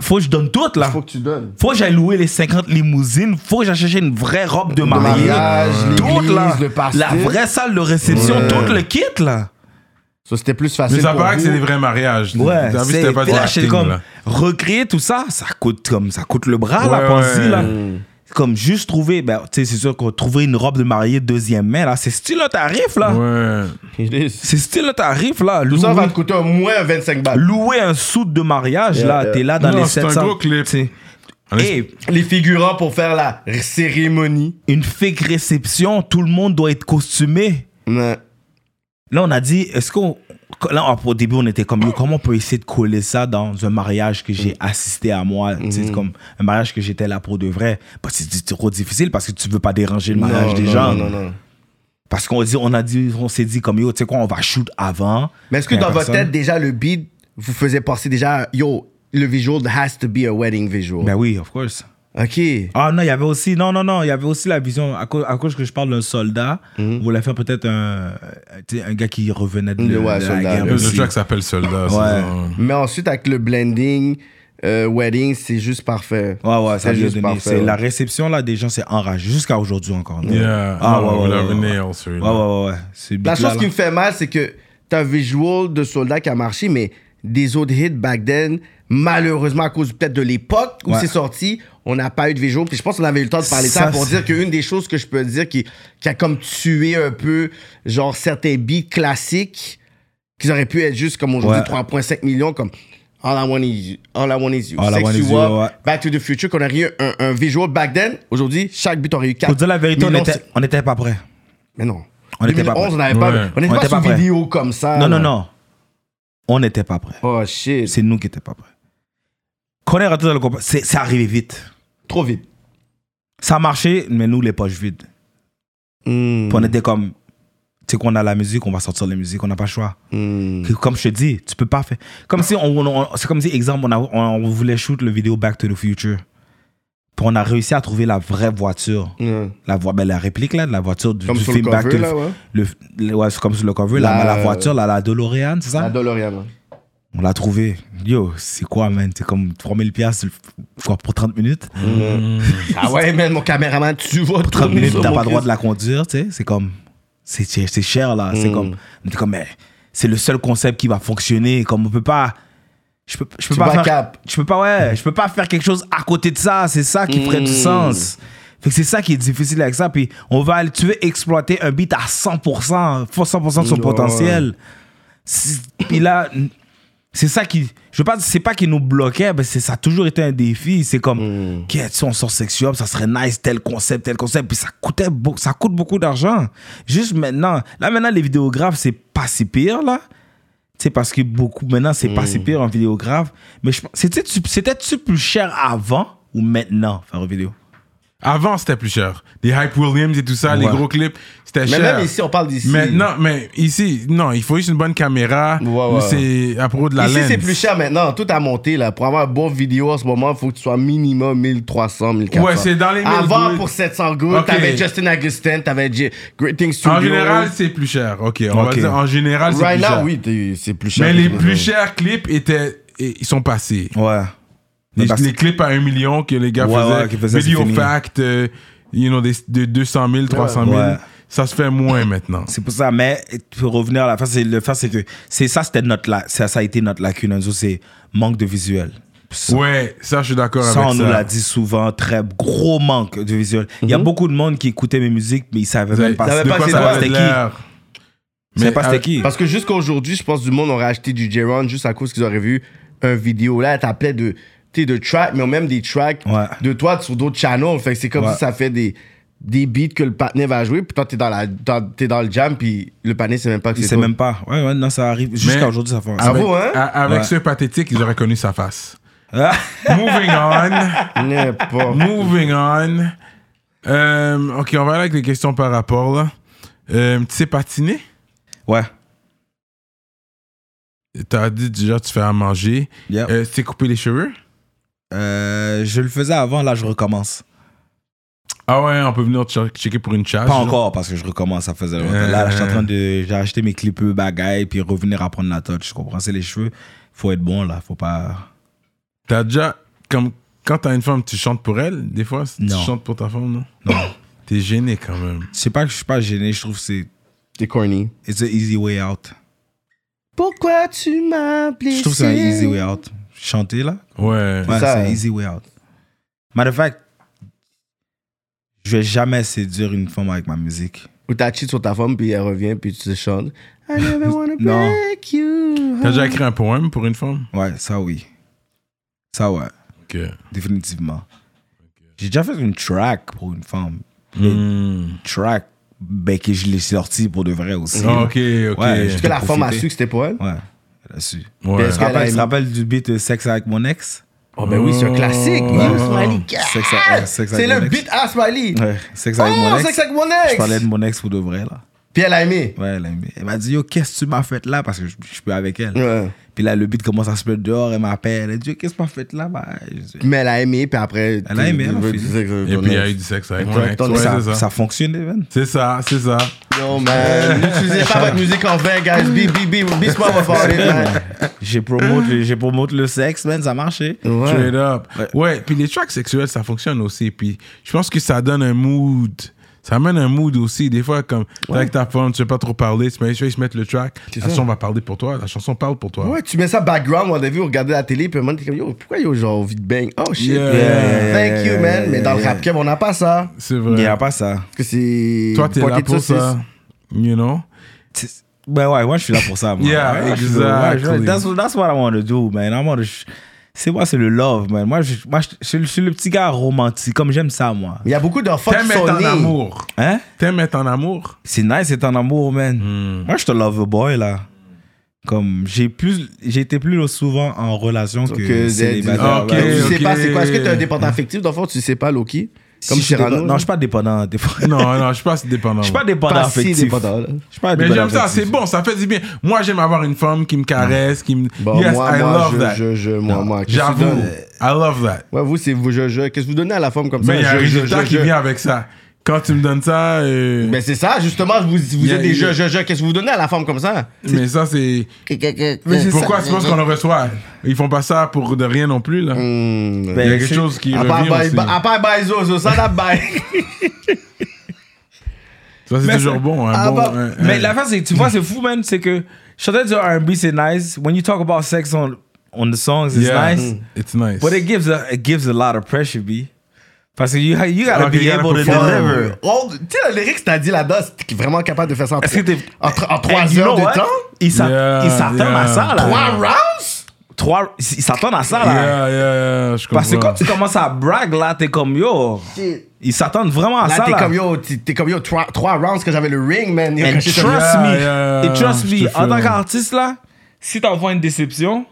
faut que je donne tout là. Faut que tu donnes. Faut que j'aille louer les 50 limousines, faut que j'aille chercher une vraie robe de mariée. mariage, Tout, là. le. La vraie salle de réception, Ouais. tout le kit là. Ça, c'était plus facile. Mais ça paraît que c'est des vrais mariages. Ouais, c'était pas du là, j'étais acting, comme là. recréer tout ça, ça coûte comme ça coûte le bras Ouais, pense-y, ouais. là. Mm. Comme juste trouver, ben, tu sais, c'est sûr qu'on trouver une robe de mariée deuxième main là, c'est style un tarif là. Ouais. It is. C'est style un tarif là. Tout ça Louer, va te coûter au moins 25 balles. louer un soute de mariage Yeah, là, yeah. t'es là dans Non, les c'est un 700. gros clip. tu sais. En Et Les figurants pour faire la cérémonie. une fake réception, tout le monde doit être costumé. Ouais. Là, on a dit, est-ce qu'on. Là, au début, on était comme, yo, comment on peut essayer de coller ça dans un mariage que j'ai assisté à moi? C'est comme un mariage que j'étais là pour de vrai. Bah, c'est trop difficile parce que tu veux pas déranger le mariage Non, des non, gens. Non, non, non. Parce qu'on dit, on a dit, on s'est dit comme, yo, tu sais quoi, on va shoot avant. Mais est-ce que dans votre tête, déjà, le beat vous faisait penser déjà, yo, le visual has to be a wedding visual? Ben oui, of course. Ok. Ah non, il y avait aussi, non, non, non, il y avait aussi la vision, à cause, à cause que je parle d'un soldat, on voulait faire peut-être un, sais, un gars qui revenait de, Ouais, de la soldat. guerre. Le track s'appelle Soldat. c'est Ouais. ça. Mais ensuite, avec le blending, euh, wedding, c'est juste parfait. Ouais, ouais, C'est juste donné. parfait, c'est ouais. La réception là, des gens, c'est enragé jusqu'à aujourd'hui encore. Yeah. Ah, ouais, ouais, la ouais, ouais. Ouais, ouais, ouais. ouais. C'est La chose qui là. me fait mal, c'est que t'as un visual de soldat qui a marché, mais des autres hits back then, malheureusement, à cause peut-être de l'époque où Ouais. c'est sorti, on n'a pas eu de visual. Puis je pense qu'on avait eu le temps de parler de ça, Ça, pour dire qu'une des choses que je peux dire qui, qui a comme tué un peu, genre, certains beats classiques, qui auraient pu être juste comme aujourd'hui Ouais. 3,5 millions, comme All I Want Is You, All I Want Is You, All I Sex Want You Is You, Up, ouais. Back to the Future, qu'on aurait eu un, un visual back then. Aujourd'hui, chaque beat aurait eu 4 Pour dire la vérité, on millions, on était pas prêts. Mais non. On était pas 2011, prêts. on n'avait pas, Ouais. on n'était On pas était sur pas prêts. vidéo comme ça. non, non, là. non. On n'était pas prêts. Oh shit. C'est nous qui n'étions pas prêts. Rentré dans le c'est arrivé vite. trop vite. Ça a marché, mais nous, les poches vides. Hmm. On était comme, tu sais qu'on a la musique, on va sortir la musique, on n'a pas le choix. Hmm. Comme je te dis, tu peux pas faire. Comme si on, c'est comme si exemple on, a- on- on voulait shoot le vidéo Back to the Future. Puis on a réussi à trouver la vraie voiture, Ouais. la vo- ben, la réplique là, de la voiture du, Comme du sur le film Back cover, to the là, ouais. le, le- ouais, c'est comme sur le cover, La- la, la voiture, la, la DeLorean, c'est ça? La DeLorean. On l'a trouvé. Yo, c'est quoi, man? C'est comme 3000 pièces quoi pour 30 minutes? Ah ouais, man, mon caméraman, tu vas 30 minutes, t'as pas le droit de la conduire, tu sais? C'est comme. C'est cher, là. C'est Mm. comme. comme, mais c'est le seul concept qui va fonctionner. Comme on peut pas. Je peux, je peux Tu pas faire. cap. Je peux pas, ouais. Je peux pas faire quelque chose à côté de ça. C'est ça qui ferait du Mm. sens. Fait que c'est ça qui est difficile avec ça. Puis on va aller, tu veux exploiter un beat à 100%, 100% de son potentiel. Puis là, c'est ça qui. Je dire, c'est pas qui nous bloquait, mais c'est, ça a toujours été un défi. C'est comme, Mm. si on sort sexuel, ça serait nice, tel concept, tel concept. Puis ça, coûtait ça coûte beaucoup d'argent. Juste maintenant, là maintenant, les vidéographes, c'est pas si pire, là. Tu sais, parce que beaucoup, maintenant, c'est pas Mm. si pire un vidéographe. Mais je pense- c'était-tu c'était-tu plus cher avant ou maintenant, faire une vidéo? Avant, c'était plus cher. Les Hype Williams et tout ça, les gros clips, c'était Mais cher. même ici, on parle d'ici. Maintenant, mais ici, non, il faut juste une bonne caméra. Ouais, ou ouais. c'est à propos de la Ici, c'est plus cher maintenant. Tout a monté, là. Pour avoir un bon vidéo en ce moment, il faut que tu sois minimum 1300, 1400. Ouais, c'est dans les 1000 Avant, pour 700 good, Ok. t'avais Justin Agustin, t'avais J- Great Things Studios. En général, c'est plus cher. Ok, on va dire en général, c'est Right plus now, cher. oui, t'es- c'est plus cher. Mais les plus chers clips étaient, ils sont passés. Ouais. Les, Parce- les clips à un million que les gars Ouais, faisaient, ouais, qui faisaient, Video. Fact, euh, you know, des, de 200 000, 300 000, Ouais. ça se fait moins maintenant. C'est pour ça, mais pour revenir à la fin, c'est le fait, c'est que c'est ça, c'était notre, la- ça, ça a été notre lacune. Nous, c'est manque de visuel. Ça, Ouais, ça, je suis d'accord ça, avec on ça. nous l'a dit souvent, très gros manque de visuel. Il y a beaucoup de monde qui écoutait mes musiques, mais ils savaient même pas Savaient pas avait c'était. Je sais pas c'était qui. Parce que jusqu'à aujourd'hui, je pense que du monde aurait acheté du J-Ron juste à cause qu'ils auraient vu un vidéo. Là, t'appelais de, de tracks, mais même des tracks Ouais. de toi sur d'autres channels. Fait que c'est comme Ouais. si ça fait des, des beats que le partenaire va jouer, puis toi, t'es dans, la, dans, t'es dans le jam, puis le partenaire sait même pas que Il c'est sait toi. même pas. Ouais, ouais, non, ça arrive. Jusqu'à aujourd'hui, ça fait. Ah Avec, bon, hein? avec Ouais. ce pathétique, ils auraient connu sa face. Ah. [laughs] Moving on. N'importe. Moving on. Euh, ok, on va aller avec les questions par rapport là. Euh, tu sais patiner? Ouais. T'as dit déjà tu fais à manger. Yep. Euh, tu sais couper les cheveux? Euh, je le faisais avant, là, je recommence. Ah ouais, on peut venir checker pour une charge. Pas encore, parce que je recommence, ça faisait longtemps. Euh. Là, je suis en train de. J'ai acheté mes clipeux bagailles, puis revenir à prendre la touch. Je comprends, c'est les cheveux. Faut être bon, là. Faut pas. T'as déjà, comme quand t'as une femme, tu chantes pour elle, des fois? Tu Non. chantes pour ta femme, non? Non. [coughs] T'es gêné quand même. Je sais pas que je suis pas gêné, je trouve que c'est. T'es corny. It's an easy way out. Pourquoi tu m'as blessé? Je trouve que c'est un easy way out. Chanter, là? Ouais. Ouais, c'est hein. easy way out. Matter of fact, je vais jamais séduire une femme avec ma musique. Ou t'as cheat sur ta femme, puis elle revient, puis tu te chantes. I never wanna [laughs] Non. break you. T'as déjà écrit un poème pour une femme? Ouais, ça oui. Ça ouais, Ok. définitivement. J'ai déjà fait une track pour une femme. Hmm. Track, ben que je l'ai sorti pour de vrai aussi. Ah, ok, ok. Ouais, Est-ce que la femme a su que c'était pour elle? Ouais, su. Ouais. Est-ce Tu te rappelles, tu te aimé? rappelles du beat euh, Sexe avec mon ex? Oh, ben oui, c'est un classique. C'est le beat à Smiley. Ouais, Sexe avec mon Oh, ex. c'est avec mon ex. Je parlais de mon ex pour de vrai là. Puis elle a aimé. Ouais, elle a aimé. Elle m'a dit, yo, qu'est-ce que tu m'as fait là? Parce que je, je suis plus avec elle. Ouais. Puis là, le beat commence à se mettre dehors, elle m'appelle. Elle dit, Yo, qu'est-ce que tu m'as fait là? Bah, je Mais elle a aimé, puis après. Elle a aimé, elle a Et puis il y a eu du sexe avec c'est ça, ça. ça fonctionne, Evan? C'est ça, c'est ça. Yo, man. [laughs] N'utilisez pas votre musique en vain, guys. Be, be, be, be smart about it, man. [laughs] J'ai promote, j'ai promote le sexe, man, ça a marché. Straight up. Ouais. Ouais. puis les tracks sexuels, ça fonctionne aussi. Puis je pense que ça donne un mood. Ça amène un mood aussi. Des fois, comme t'es avec ta femme, tu veux pas trop parler, tu mets, se mettre le track. La chanson va parler pour toi. La chanson parle pour toi. Ouais, tu mets ça background, on a vu, on regardait la télé, puis un moment, t'es comme, yo, pourquoi yo, genre, envie de bang? Oh shit. Yeah. Yeah, Thank you, man. Mais dans le rap on n'a pas ça. C'est Il vrai. n'y a pas ça. Parce que c'est. Toi, t'es là pour ça. You know? Ben ouais, moi je suis là pour ça. Moi. Yeah, exactly. that's, that's what I want to do, man. I want to c'est moi, c'est le love, man. Moi, je, moi, je, je suis le- je suis le petit gars romantique, comme j'aime ça, moi. Il y a beaucoup d'enfants qui T'aimes être sont en nés. amour. Hein? T'aimes être en amour? C'est nice, c'est en amour, man. Moi, je te love boy, là. Comme, j'ai plus, j'ai été plus souvent en relation que, Que célibataire. Ok, Donc, tu sais pas c'est quoi. Est-ce que t'es un dépendant affectif? D'enfant Tu sais pas, Loki Comme je suis Cyrano. dépendant- Non, je suis pas dépendant. Non, non, je suis pas dépendant. Je suis pas dépendant Pas si affectif. dépendant. Je pas Mais dépendant j'aime ça, c'est bon, ça fait du bien. Moi, j'aime avoir une femme qui me caresse, qui me. Bon, yes, moi, I moi, love je, that. je, je, moi, moi. J'avoue, I love that. Ouais, vous, c'est vous, je, je. Qu'est-ce que vous donnez à la femme comme ça? Mais il y a un résultat qui vient avec ça. Quand tu me donnes ça, euh, Ben, c'est ça, justement, vous, vous Y a- êtes des y je, a- je, je. Qu'est-ce que vous donnez à la femme comme ça? Mais ça, c'est. Pourquoi tu penses qu'on le reçoit? Ils font pas ça pour de rien non plus, là. Hmm. Il y a Ben, quelque chose qui À part revient by- aussi. à part by Zozo, ça n'a pas. [laughs] Ça, c'est toujours bon. Un Ah, bon bah, un- Mais un- la fin, c'est, tu vois, c'est fou, man. C'est que chanter du R&B, c'est nice. When you talk about sex on, on the songs, it's Yeah, nice. It's nice. But it gives a, it gives a lot of pressure, B. Parce que you, you gotta Ok, be you gotta able to deliver. Oh, tu sais, le lyrics que t'as dit là-dedans, c'est vraiment capable de faire ça en, Est-ce que t'es... en, tr- en trois heures de what? temps? Ils s'attendent yeah. à ça, là. Trois rounds? Trois- Ils s'attendent à ça, là. Yeah, yeah, yeah, je. Parce que quand tu commences à brag, là, t'es comme, yo... Ils s'attendent vraiment à Là, ça, t'es là. comme yo, t'es comme yo, trois, trois rounds que j'avais le ring, man. Yo, And trust Yeah, me, yeah, et trust me, en tant qu'artiste, là, si t'envoies une déception,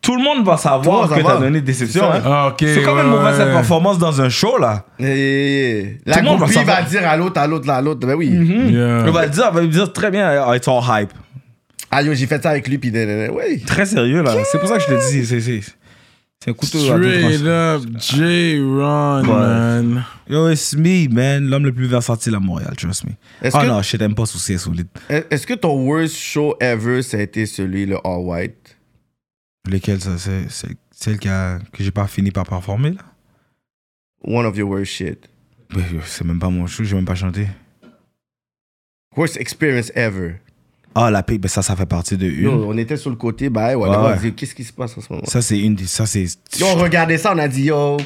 tout le monde va savoir monde que t'as donné déception. C'est hein. Ah. C'est ouais, une mauvaise ouais. performance dans un show, là. La Tout le monde va dire à l'autre, à l'autre, à l'autre. Ben oui. Yeah. On va le dire, va lui dire très bien, oh, it's all hype. Ah yo, j'ai fait ça avec lui, puis oui. Très sérieux, là. C'est pour ça que je te dis, c'est, c'est, un couteau Straight up, J-Ron, man. Yo, it's me, man. L'homme le plus versatile à Montréal, trust me. Est-ce oh non, je t'aime pas sous c'est solide. Est-ce que ton worst show ever, ça a été celui, le All White? Lesquels, ça, c'est, celle qui a, que j'ai pas fini par performer, là? One of your worst shit. Yo, c'est même pas mon show, j'ai même pas chanté. Worst experience ever. Ah, la paix, ben ça, ça fait partie de une. Yo, on était sur le côté, bah ouais, Ouais, on a ouais. dit, qu'est-ce qui se passe en ce moment? Ça, c'est une des. Ça, c'est. Yo, on regardait ça, on a dit, yo,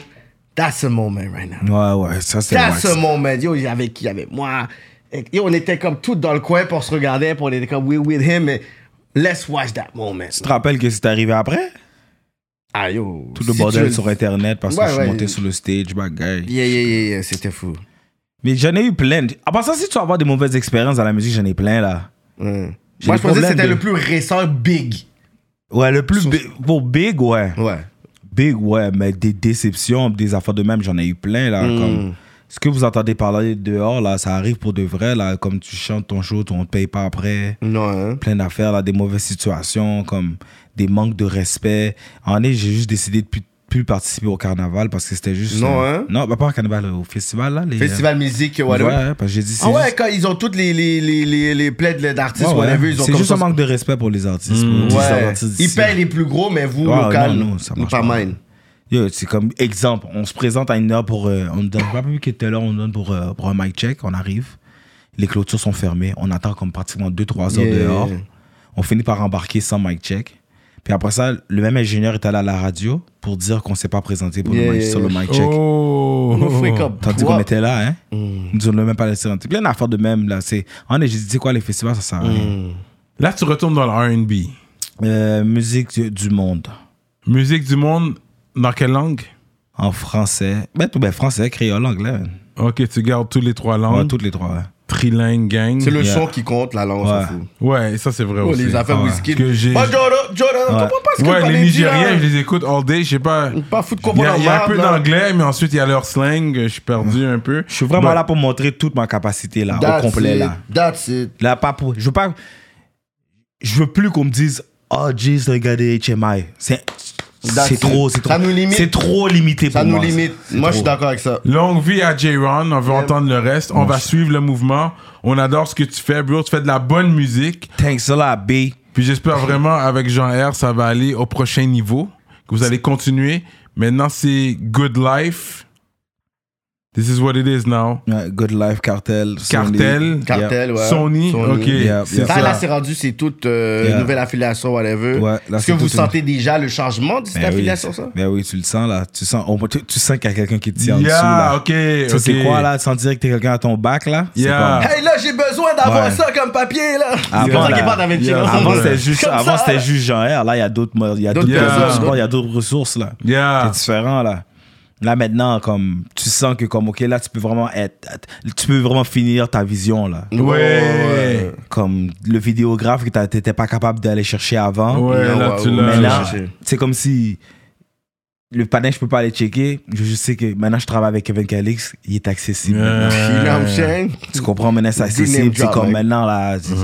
that's a moment right now. Ouais, ouais, ça, c'est. That's a moment. Yo, avait qui? Avait moi, Et on était comme tout dans le coin pour se regarder, puis on était comme we with him, mais let's watch that moment. Tu te rappelles que c'est arrivé après? Ah yo. Tout le si bordel tu- sur Internet parce que je suis ouais. monté sur le stage, bagaille. Yeah, yeah, yeah, yeah, c'était fou. Mais j'en ai eu plein. À part ça, si tu vas avoir des mauvaises expériences dans la musique, j'en ai plein là. Moi, je pensais que c'était de- le plus récent big. Ouais, le plus big, pour Big, ouais. Ouais. Big, ouais, mais des déceptions, des affaires de même, j'en ai eu plein là. Mm. Comme, ce que vous entendez parler dehors là, ça arrive pour de vrai là. Comme tu chantes ton show, on te paye pas après. Non, hein. Plein d'affaires là, des mauvaises situations, comme des manques de respect. En année, j'ai juste décidé de plus, plus participer au carnaval parce que c'était juste. Non, euh, hein? Non, bah, pas au carnaval, au festival là. Les, Festival musique, euh, whatever. Ouais, parce que j'ai dit. Ah ouais, juste- quand ils ont toutes les, les, les, les, plaids d'artistes, Ouais, ouais. whatever, ils ont C'est juste ça- un manque de respect pour les artistes. Mm. pour les Ouais. artistes Ils payent les plus gros, mais vous, Ouais, local, non, non, ça marche pas pas. mine. C'est comme exemple, on se présente à une heure pour. euh, on donne pas plus qu'à telle heure, on donne pour, euh, pour un mic check, on arrive. Les clôtures sont fermées, on attend comme pratiquement 2-3 heures Yeah. dehors. On finit par embarquer sans mic check. Puis après ça, le même ingénieur est allé à la radio pour dire qu'on s'est pas présenté pour Yeah, le mic, sur le mic check. Oh. On fait comme Tandis qu'on était là, hein. Mm. Nous ont même pas laissé rentrer. Plein d'affaires de même, là. C'est... En est, j'ai dit, quoi, les festivals, ça sert à rien. Mm. Là, tu retournes dans le R&B. Euh, musique du, du monde. Musique du monde, dans quelle langue? En français. Ben, tout, ben, français, créole, anglais. Ok, tu gardes tous les trois Ouais, langues? toutes les trois. ouais. Trilingue, gang. C'est le Yeah. son qui compte, la langue, on Ouais. s'en fout. Ouais, ça c'est vrai Oh, aussi. les affaires Ouais. whisky. Que j'ai- Moi, Jordan, Ouais. comprend pas ce que Ouais, le les Nigériens, là. je les écoute all day. Je sais pas. Pas fou de Il y comprendre a, y a un peu d'anglais, mais ensuite il y a leur slang. Je suis perdu un peu. Je suis vraiment But- là pour montrer toute ma capacité, là, That's au complet, it, là. That's it. Là, pas pour. Je veux pas. Je veux plus qu'on me dise, oh, jeez, regardez HMI. C'est. C'est trop, c'est trop. Ça nous limite. C'est trop limité pour Ça nous moi. limite. Moi, je suis d'accord avec ça. Longue vie à J-Ron. On veut entendre le reste. On va suivre le mouvement. On adore ce que tu fais, bro. Tu fais de la bonne musique. Thanks a lot, B. Puis j'espère vraiment avec Jean R, ça va aller au prochain niveau. Que vous allez continuer. Maintenant, c'est Good Life. This is what it is now. Good Life, Cartel. Sony. Cartel. Cartel, ouais. Sony. Ok. Yeah, c'est yeah. Ça, ça. là, c'est rendu, c'est toute euh, Yeah. nouvelle affiliation, whatever. Ouais, là, Est-ce c'est que vous une- sentez déjà le changement de cette Ben oui. affiliation, ça? Ben oui, tu le sens, là. Tu sens, on- tu, tu sens qu'il y a quelqu'un qui te tient en Yeah, dessous, là. ok. Tu sais, ok. c'est quoi, là? Tu sens dire que t'es quelqu'un à ton bac, là? C'est Yeah. Hey, là, j'ai besoin d'avoir Ouais. ça comme papier, là. Avant, c'est pour ça là, qu'il parle avec yeah. Avant, c'était juste, avant, c'était là. juste R. Là, il y a d'autres, il y a D'autres ressources, d'autres- il y a d'autres ressources, là. Yeah. C'est différent, là. Là, maintenant, comme, tu sens que, comme, OK, là, tu peux vraiment être, tu peux vraiment finir ta vision, là. Ouais. Comme le vidéographe que t'a- t'étais pas capable d'aller chercher avant. Ouais, là, tu l'as. Mais chercher. c'est comme si le panel, je peux pas aller checker. Je, je sais que maintenant, je travaille avec Kevin Calix, il est accessible. maintenant. You know what I'm saying? Tu comprends? Maintenant, c'est accessible. C'est comme mec. maintenant, là. c'est-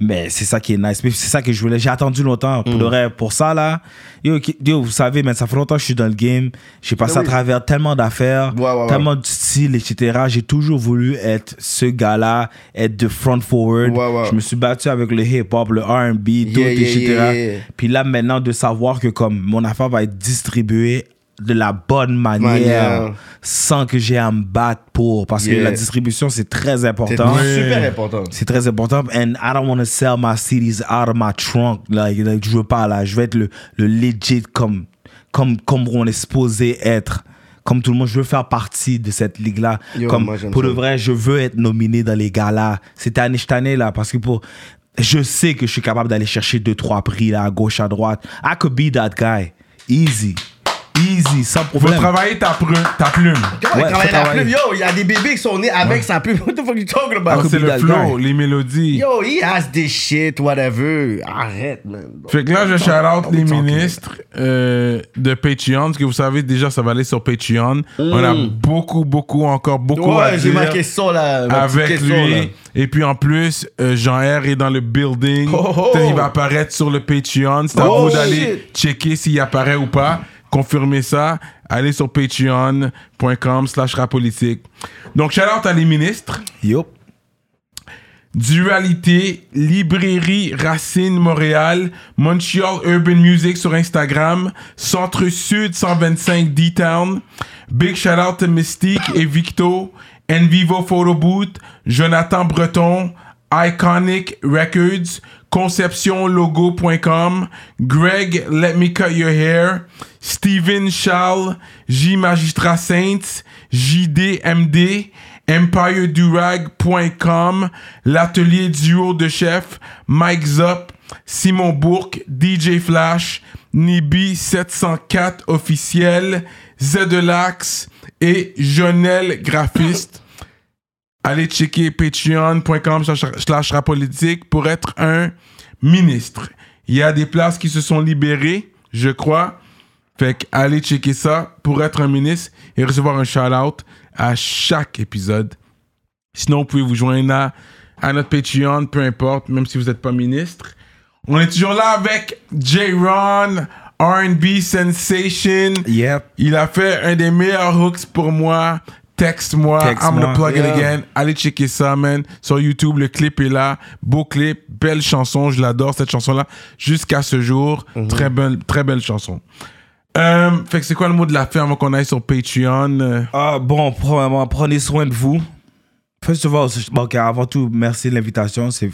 Mais c'est ça qui est nice. Mais c'est ça que je voulais. J'ai attendu longtemps. Pour, le vrai, pour ça, là. Yo, vous savez, mais ça fait longtemps que je suis dans le game. J'ai passé Ben à travers tellement d'affaires, Ouais, ouais, ouais. tellement de styles, etc. J'ai toujours voulu être ce gars-là, être de front forward. Ouais, ouais. Je me suis battu avec le hip-hop, le R&B, tout, Yeah, yeah, etc. yeah, yeah. Puis là, maintenant, de savoir que comme mon affaire va être distribuée de la bonne manière, Manière. sans que j'ai à me battre pour. Parce que la distribution, c'est très C'est important. super important. C'est très important. And I don't want to sell my CDs out of my trunk. Like, like, je veux pas, là. Je veux être le, le legit comme, comme, comme on est supposé être. Comme tout le monde, je veux faire partie de cette ligue-là. Comme, pour ça. de vrai, je veux être nominé dans les galas. Cette année, cette année, là, parce que pour, je sais que je suis capable d'aller chercher deux, trois prix, là, à gauche, à droite. I could be that guy. Easy. Easy, sans Faut problème. travailler ta, pru- ta plume. Comment Ouais, il travaille faut la travailler. plume? Yo, il y a des bébés qui sont nés avec sa plume. [laughs] What the fuck you talking Ah, about? c'est le flow, guy. les mélodies. Yo, he has this shit, whatever. Arrête, man. Fait que là, je shout out les ministres euh, de Patreon. Ce que vous savez déjà, ça va aller sur Patreon. On a beaucoup, beaucoup, encore beaucoup à Ouais, j'ai dire ma question là. ma petite avec question, lui. là. Et puis en plus, euh, Jean R est dans le building. Oh, oh. Peut-être qu'il va apparaître sur le Patreon. C'est à Oh, vous d'aller shit. checker s'il apparaît ou pas. Confirmez ça. Allez sur patreon.com slash rapolitique. Donc, shout out à les ministres. Yup. Dualité, Librairie Racine Montréal, Montreal Urban Music sur Instagram, Centre Sud 125 D-Town, Big shout out to Mystique et Victo, Envivo Photo Booth, Jonathan Breton, Iconic Records, ConceptionLogo.com, Greg Let Me Cut Your Hair, Steven Charles, J Magistrat Saints, JDMD, EmpireDurag.com, l'atelier duo de chef, Mike Zop, Simon Bourque, DJ Flash, Nibi704 officiel, Zedelax et Jonel Graphiste. Allez checker patreon.com slash rapolitique pour être un ministre. Il y a des places qui se sont libérées, je crois. Fait que allez checker ça pour être un ministre et recevoir un shout-out à chaque épisode. Sinon, vous pouvez vous joindre à, à notre Patreon, peu importe, même si vous n'êtes pas ministre. On est toujours là avec J-Ron, R&B Sensation. Yep. Il a fait un des meilleurs hooks pour moi. Texte-moi, Texte-moi. I'm gonna plug it again. Allez checker ça, man. Sur YouTube, le clip est là. Beau clip, belle chanson. Je l'adore, cette chanson-là. Jusqu'à ce jour, très, belle, très belle chanson. Euh, fait que c'est quoi le mot de la fin avant qu'on aille sur Patreon? Euh, Ah, bon, premièrement, prenez soin de vous. First of all, c'est- bon, ok, avant tout, merci de l'invitation. C'est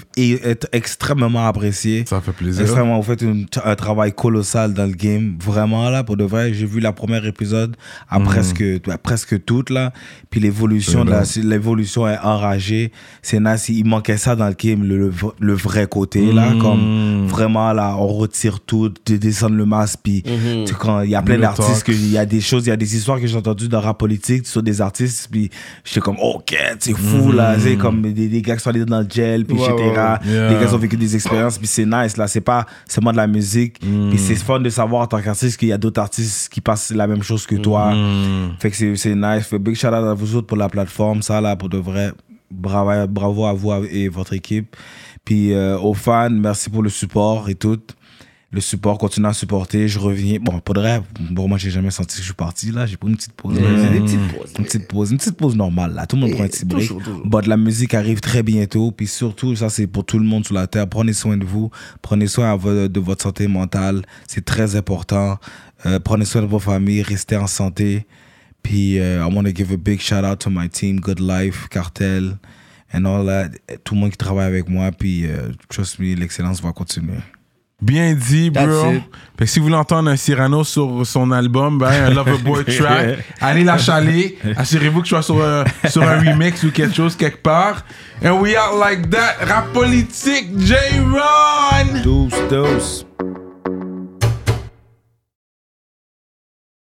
extrêmement apprécié. Ça fait plaisir. Extrêmement, vous faites une- un travail colossal dans le game. Vraiment, là, pour de vrai. J'ai vu la première épisode à presque, à presque toute, là. Puis l'évolution, l'évolution est enragée. C'est nice. Il manquait ça dans le game, le, le, le vrai côté, là. Comme vraiment, là, on retire tout, de descendre le masque. Puis quand il y a plein Le d'artistes, il y a des choses, il y a des histoires que j'ai entendues dans rap politique sur des artistes. Puis j'étais comme, ok, c'est fou, là. C'est comme des, des gars qui sont allés dans le gel, puis Ouais, etc. ouais. Yeah. Les gars qui ont vécu des expériences, puis c'est nice, là. C'est pas seulement de la musique. Puis c'est fun de savoir en tant qu'artiste qu'il y a d'autres artistes qui passent la même chose que toi. Fait que c'est- c'est nice. Fait big shout out à vous autres pour la plateforme. Ça, là, pour de vrai, bravo, bravo à vous et votre équipe. Puis euh, aux fans, merci pour le support et tout. Le support, continue à supporter. Je reviens. Bon, pour de vrai, bon, moi, j'ai jamais senti que je suis parti, là. J'ai pris une petite pause. C'est des petites pauses. Une petite pause, une petite pause normale là. Tout le monde Et prend un petit break. But la musique arrive très bientôt. Puis surtout, ça c'est pour tout le monde sur la terre. Prenez soin de vous. Prenez soin de votre santé mentale. C'est très important. Euh, prenez soin de vos familles. Restez en santé. Puis euh, I want to give a big shout out to my team, Good Life, Cartel, and all that. Tout le monde qui travaille avec moi. Puis euh, trust me, l'excellence va continuer. Bien dit, bro. Fait que si vous voulez entendre un Cyrano sur son album, ben, un Loverboy [laughs] track, allez la chaler. Assurez-vous que je sois sur, euh, sur un remix ou quelque chose quelque part. And we out like that. Rap politique, J-Ron! Douce, douce.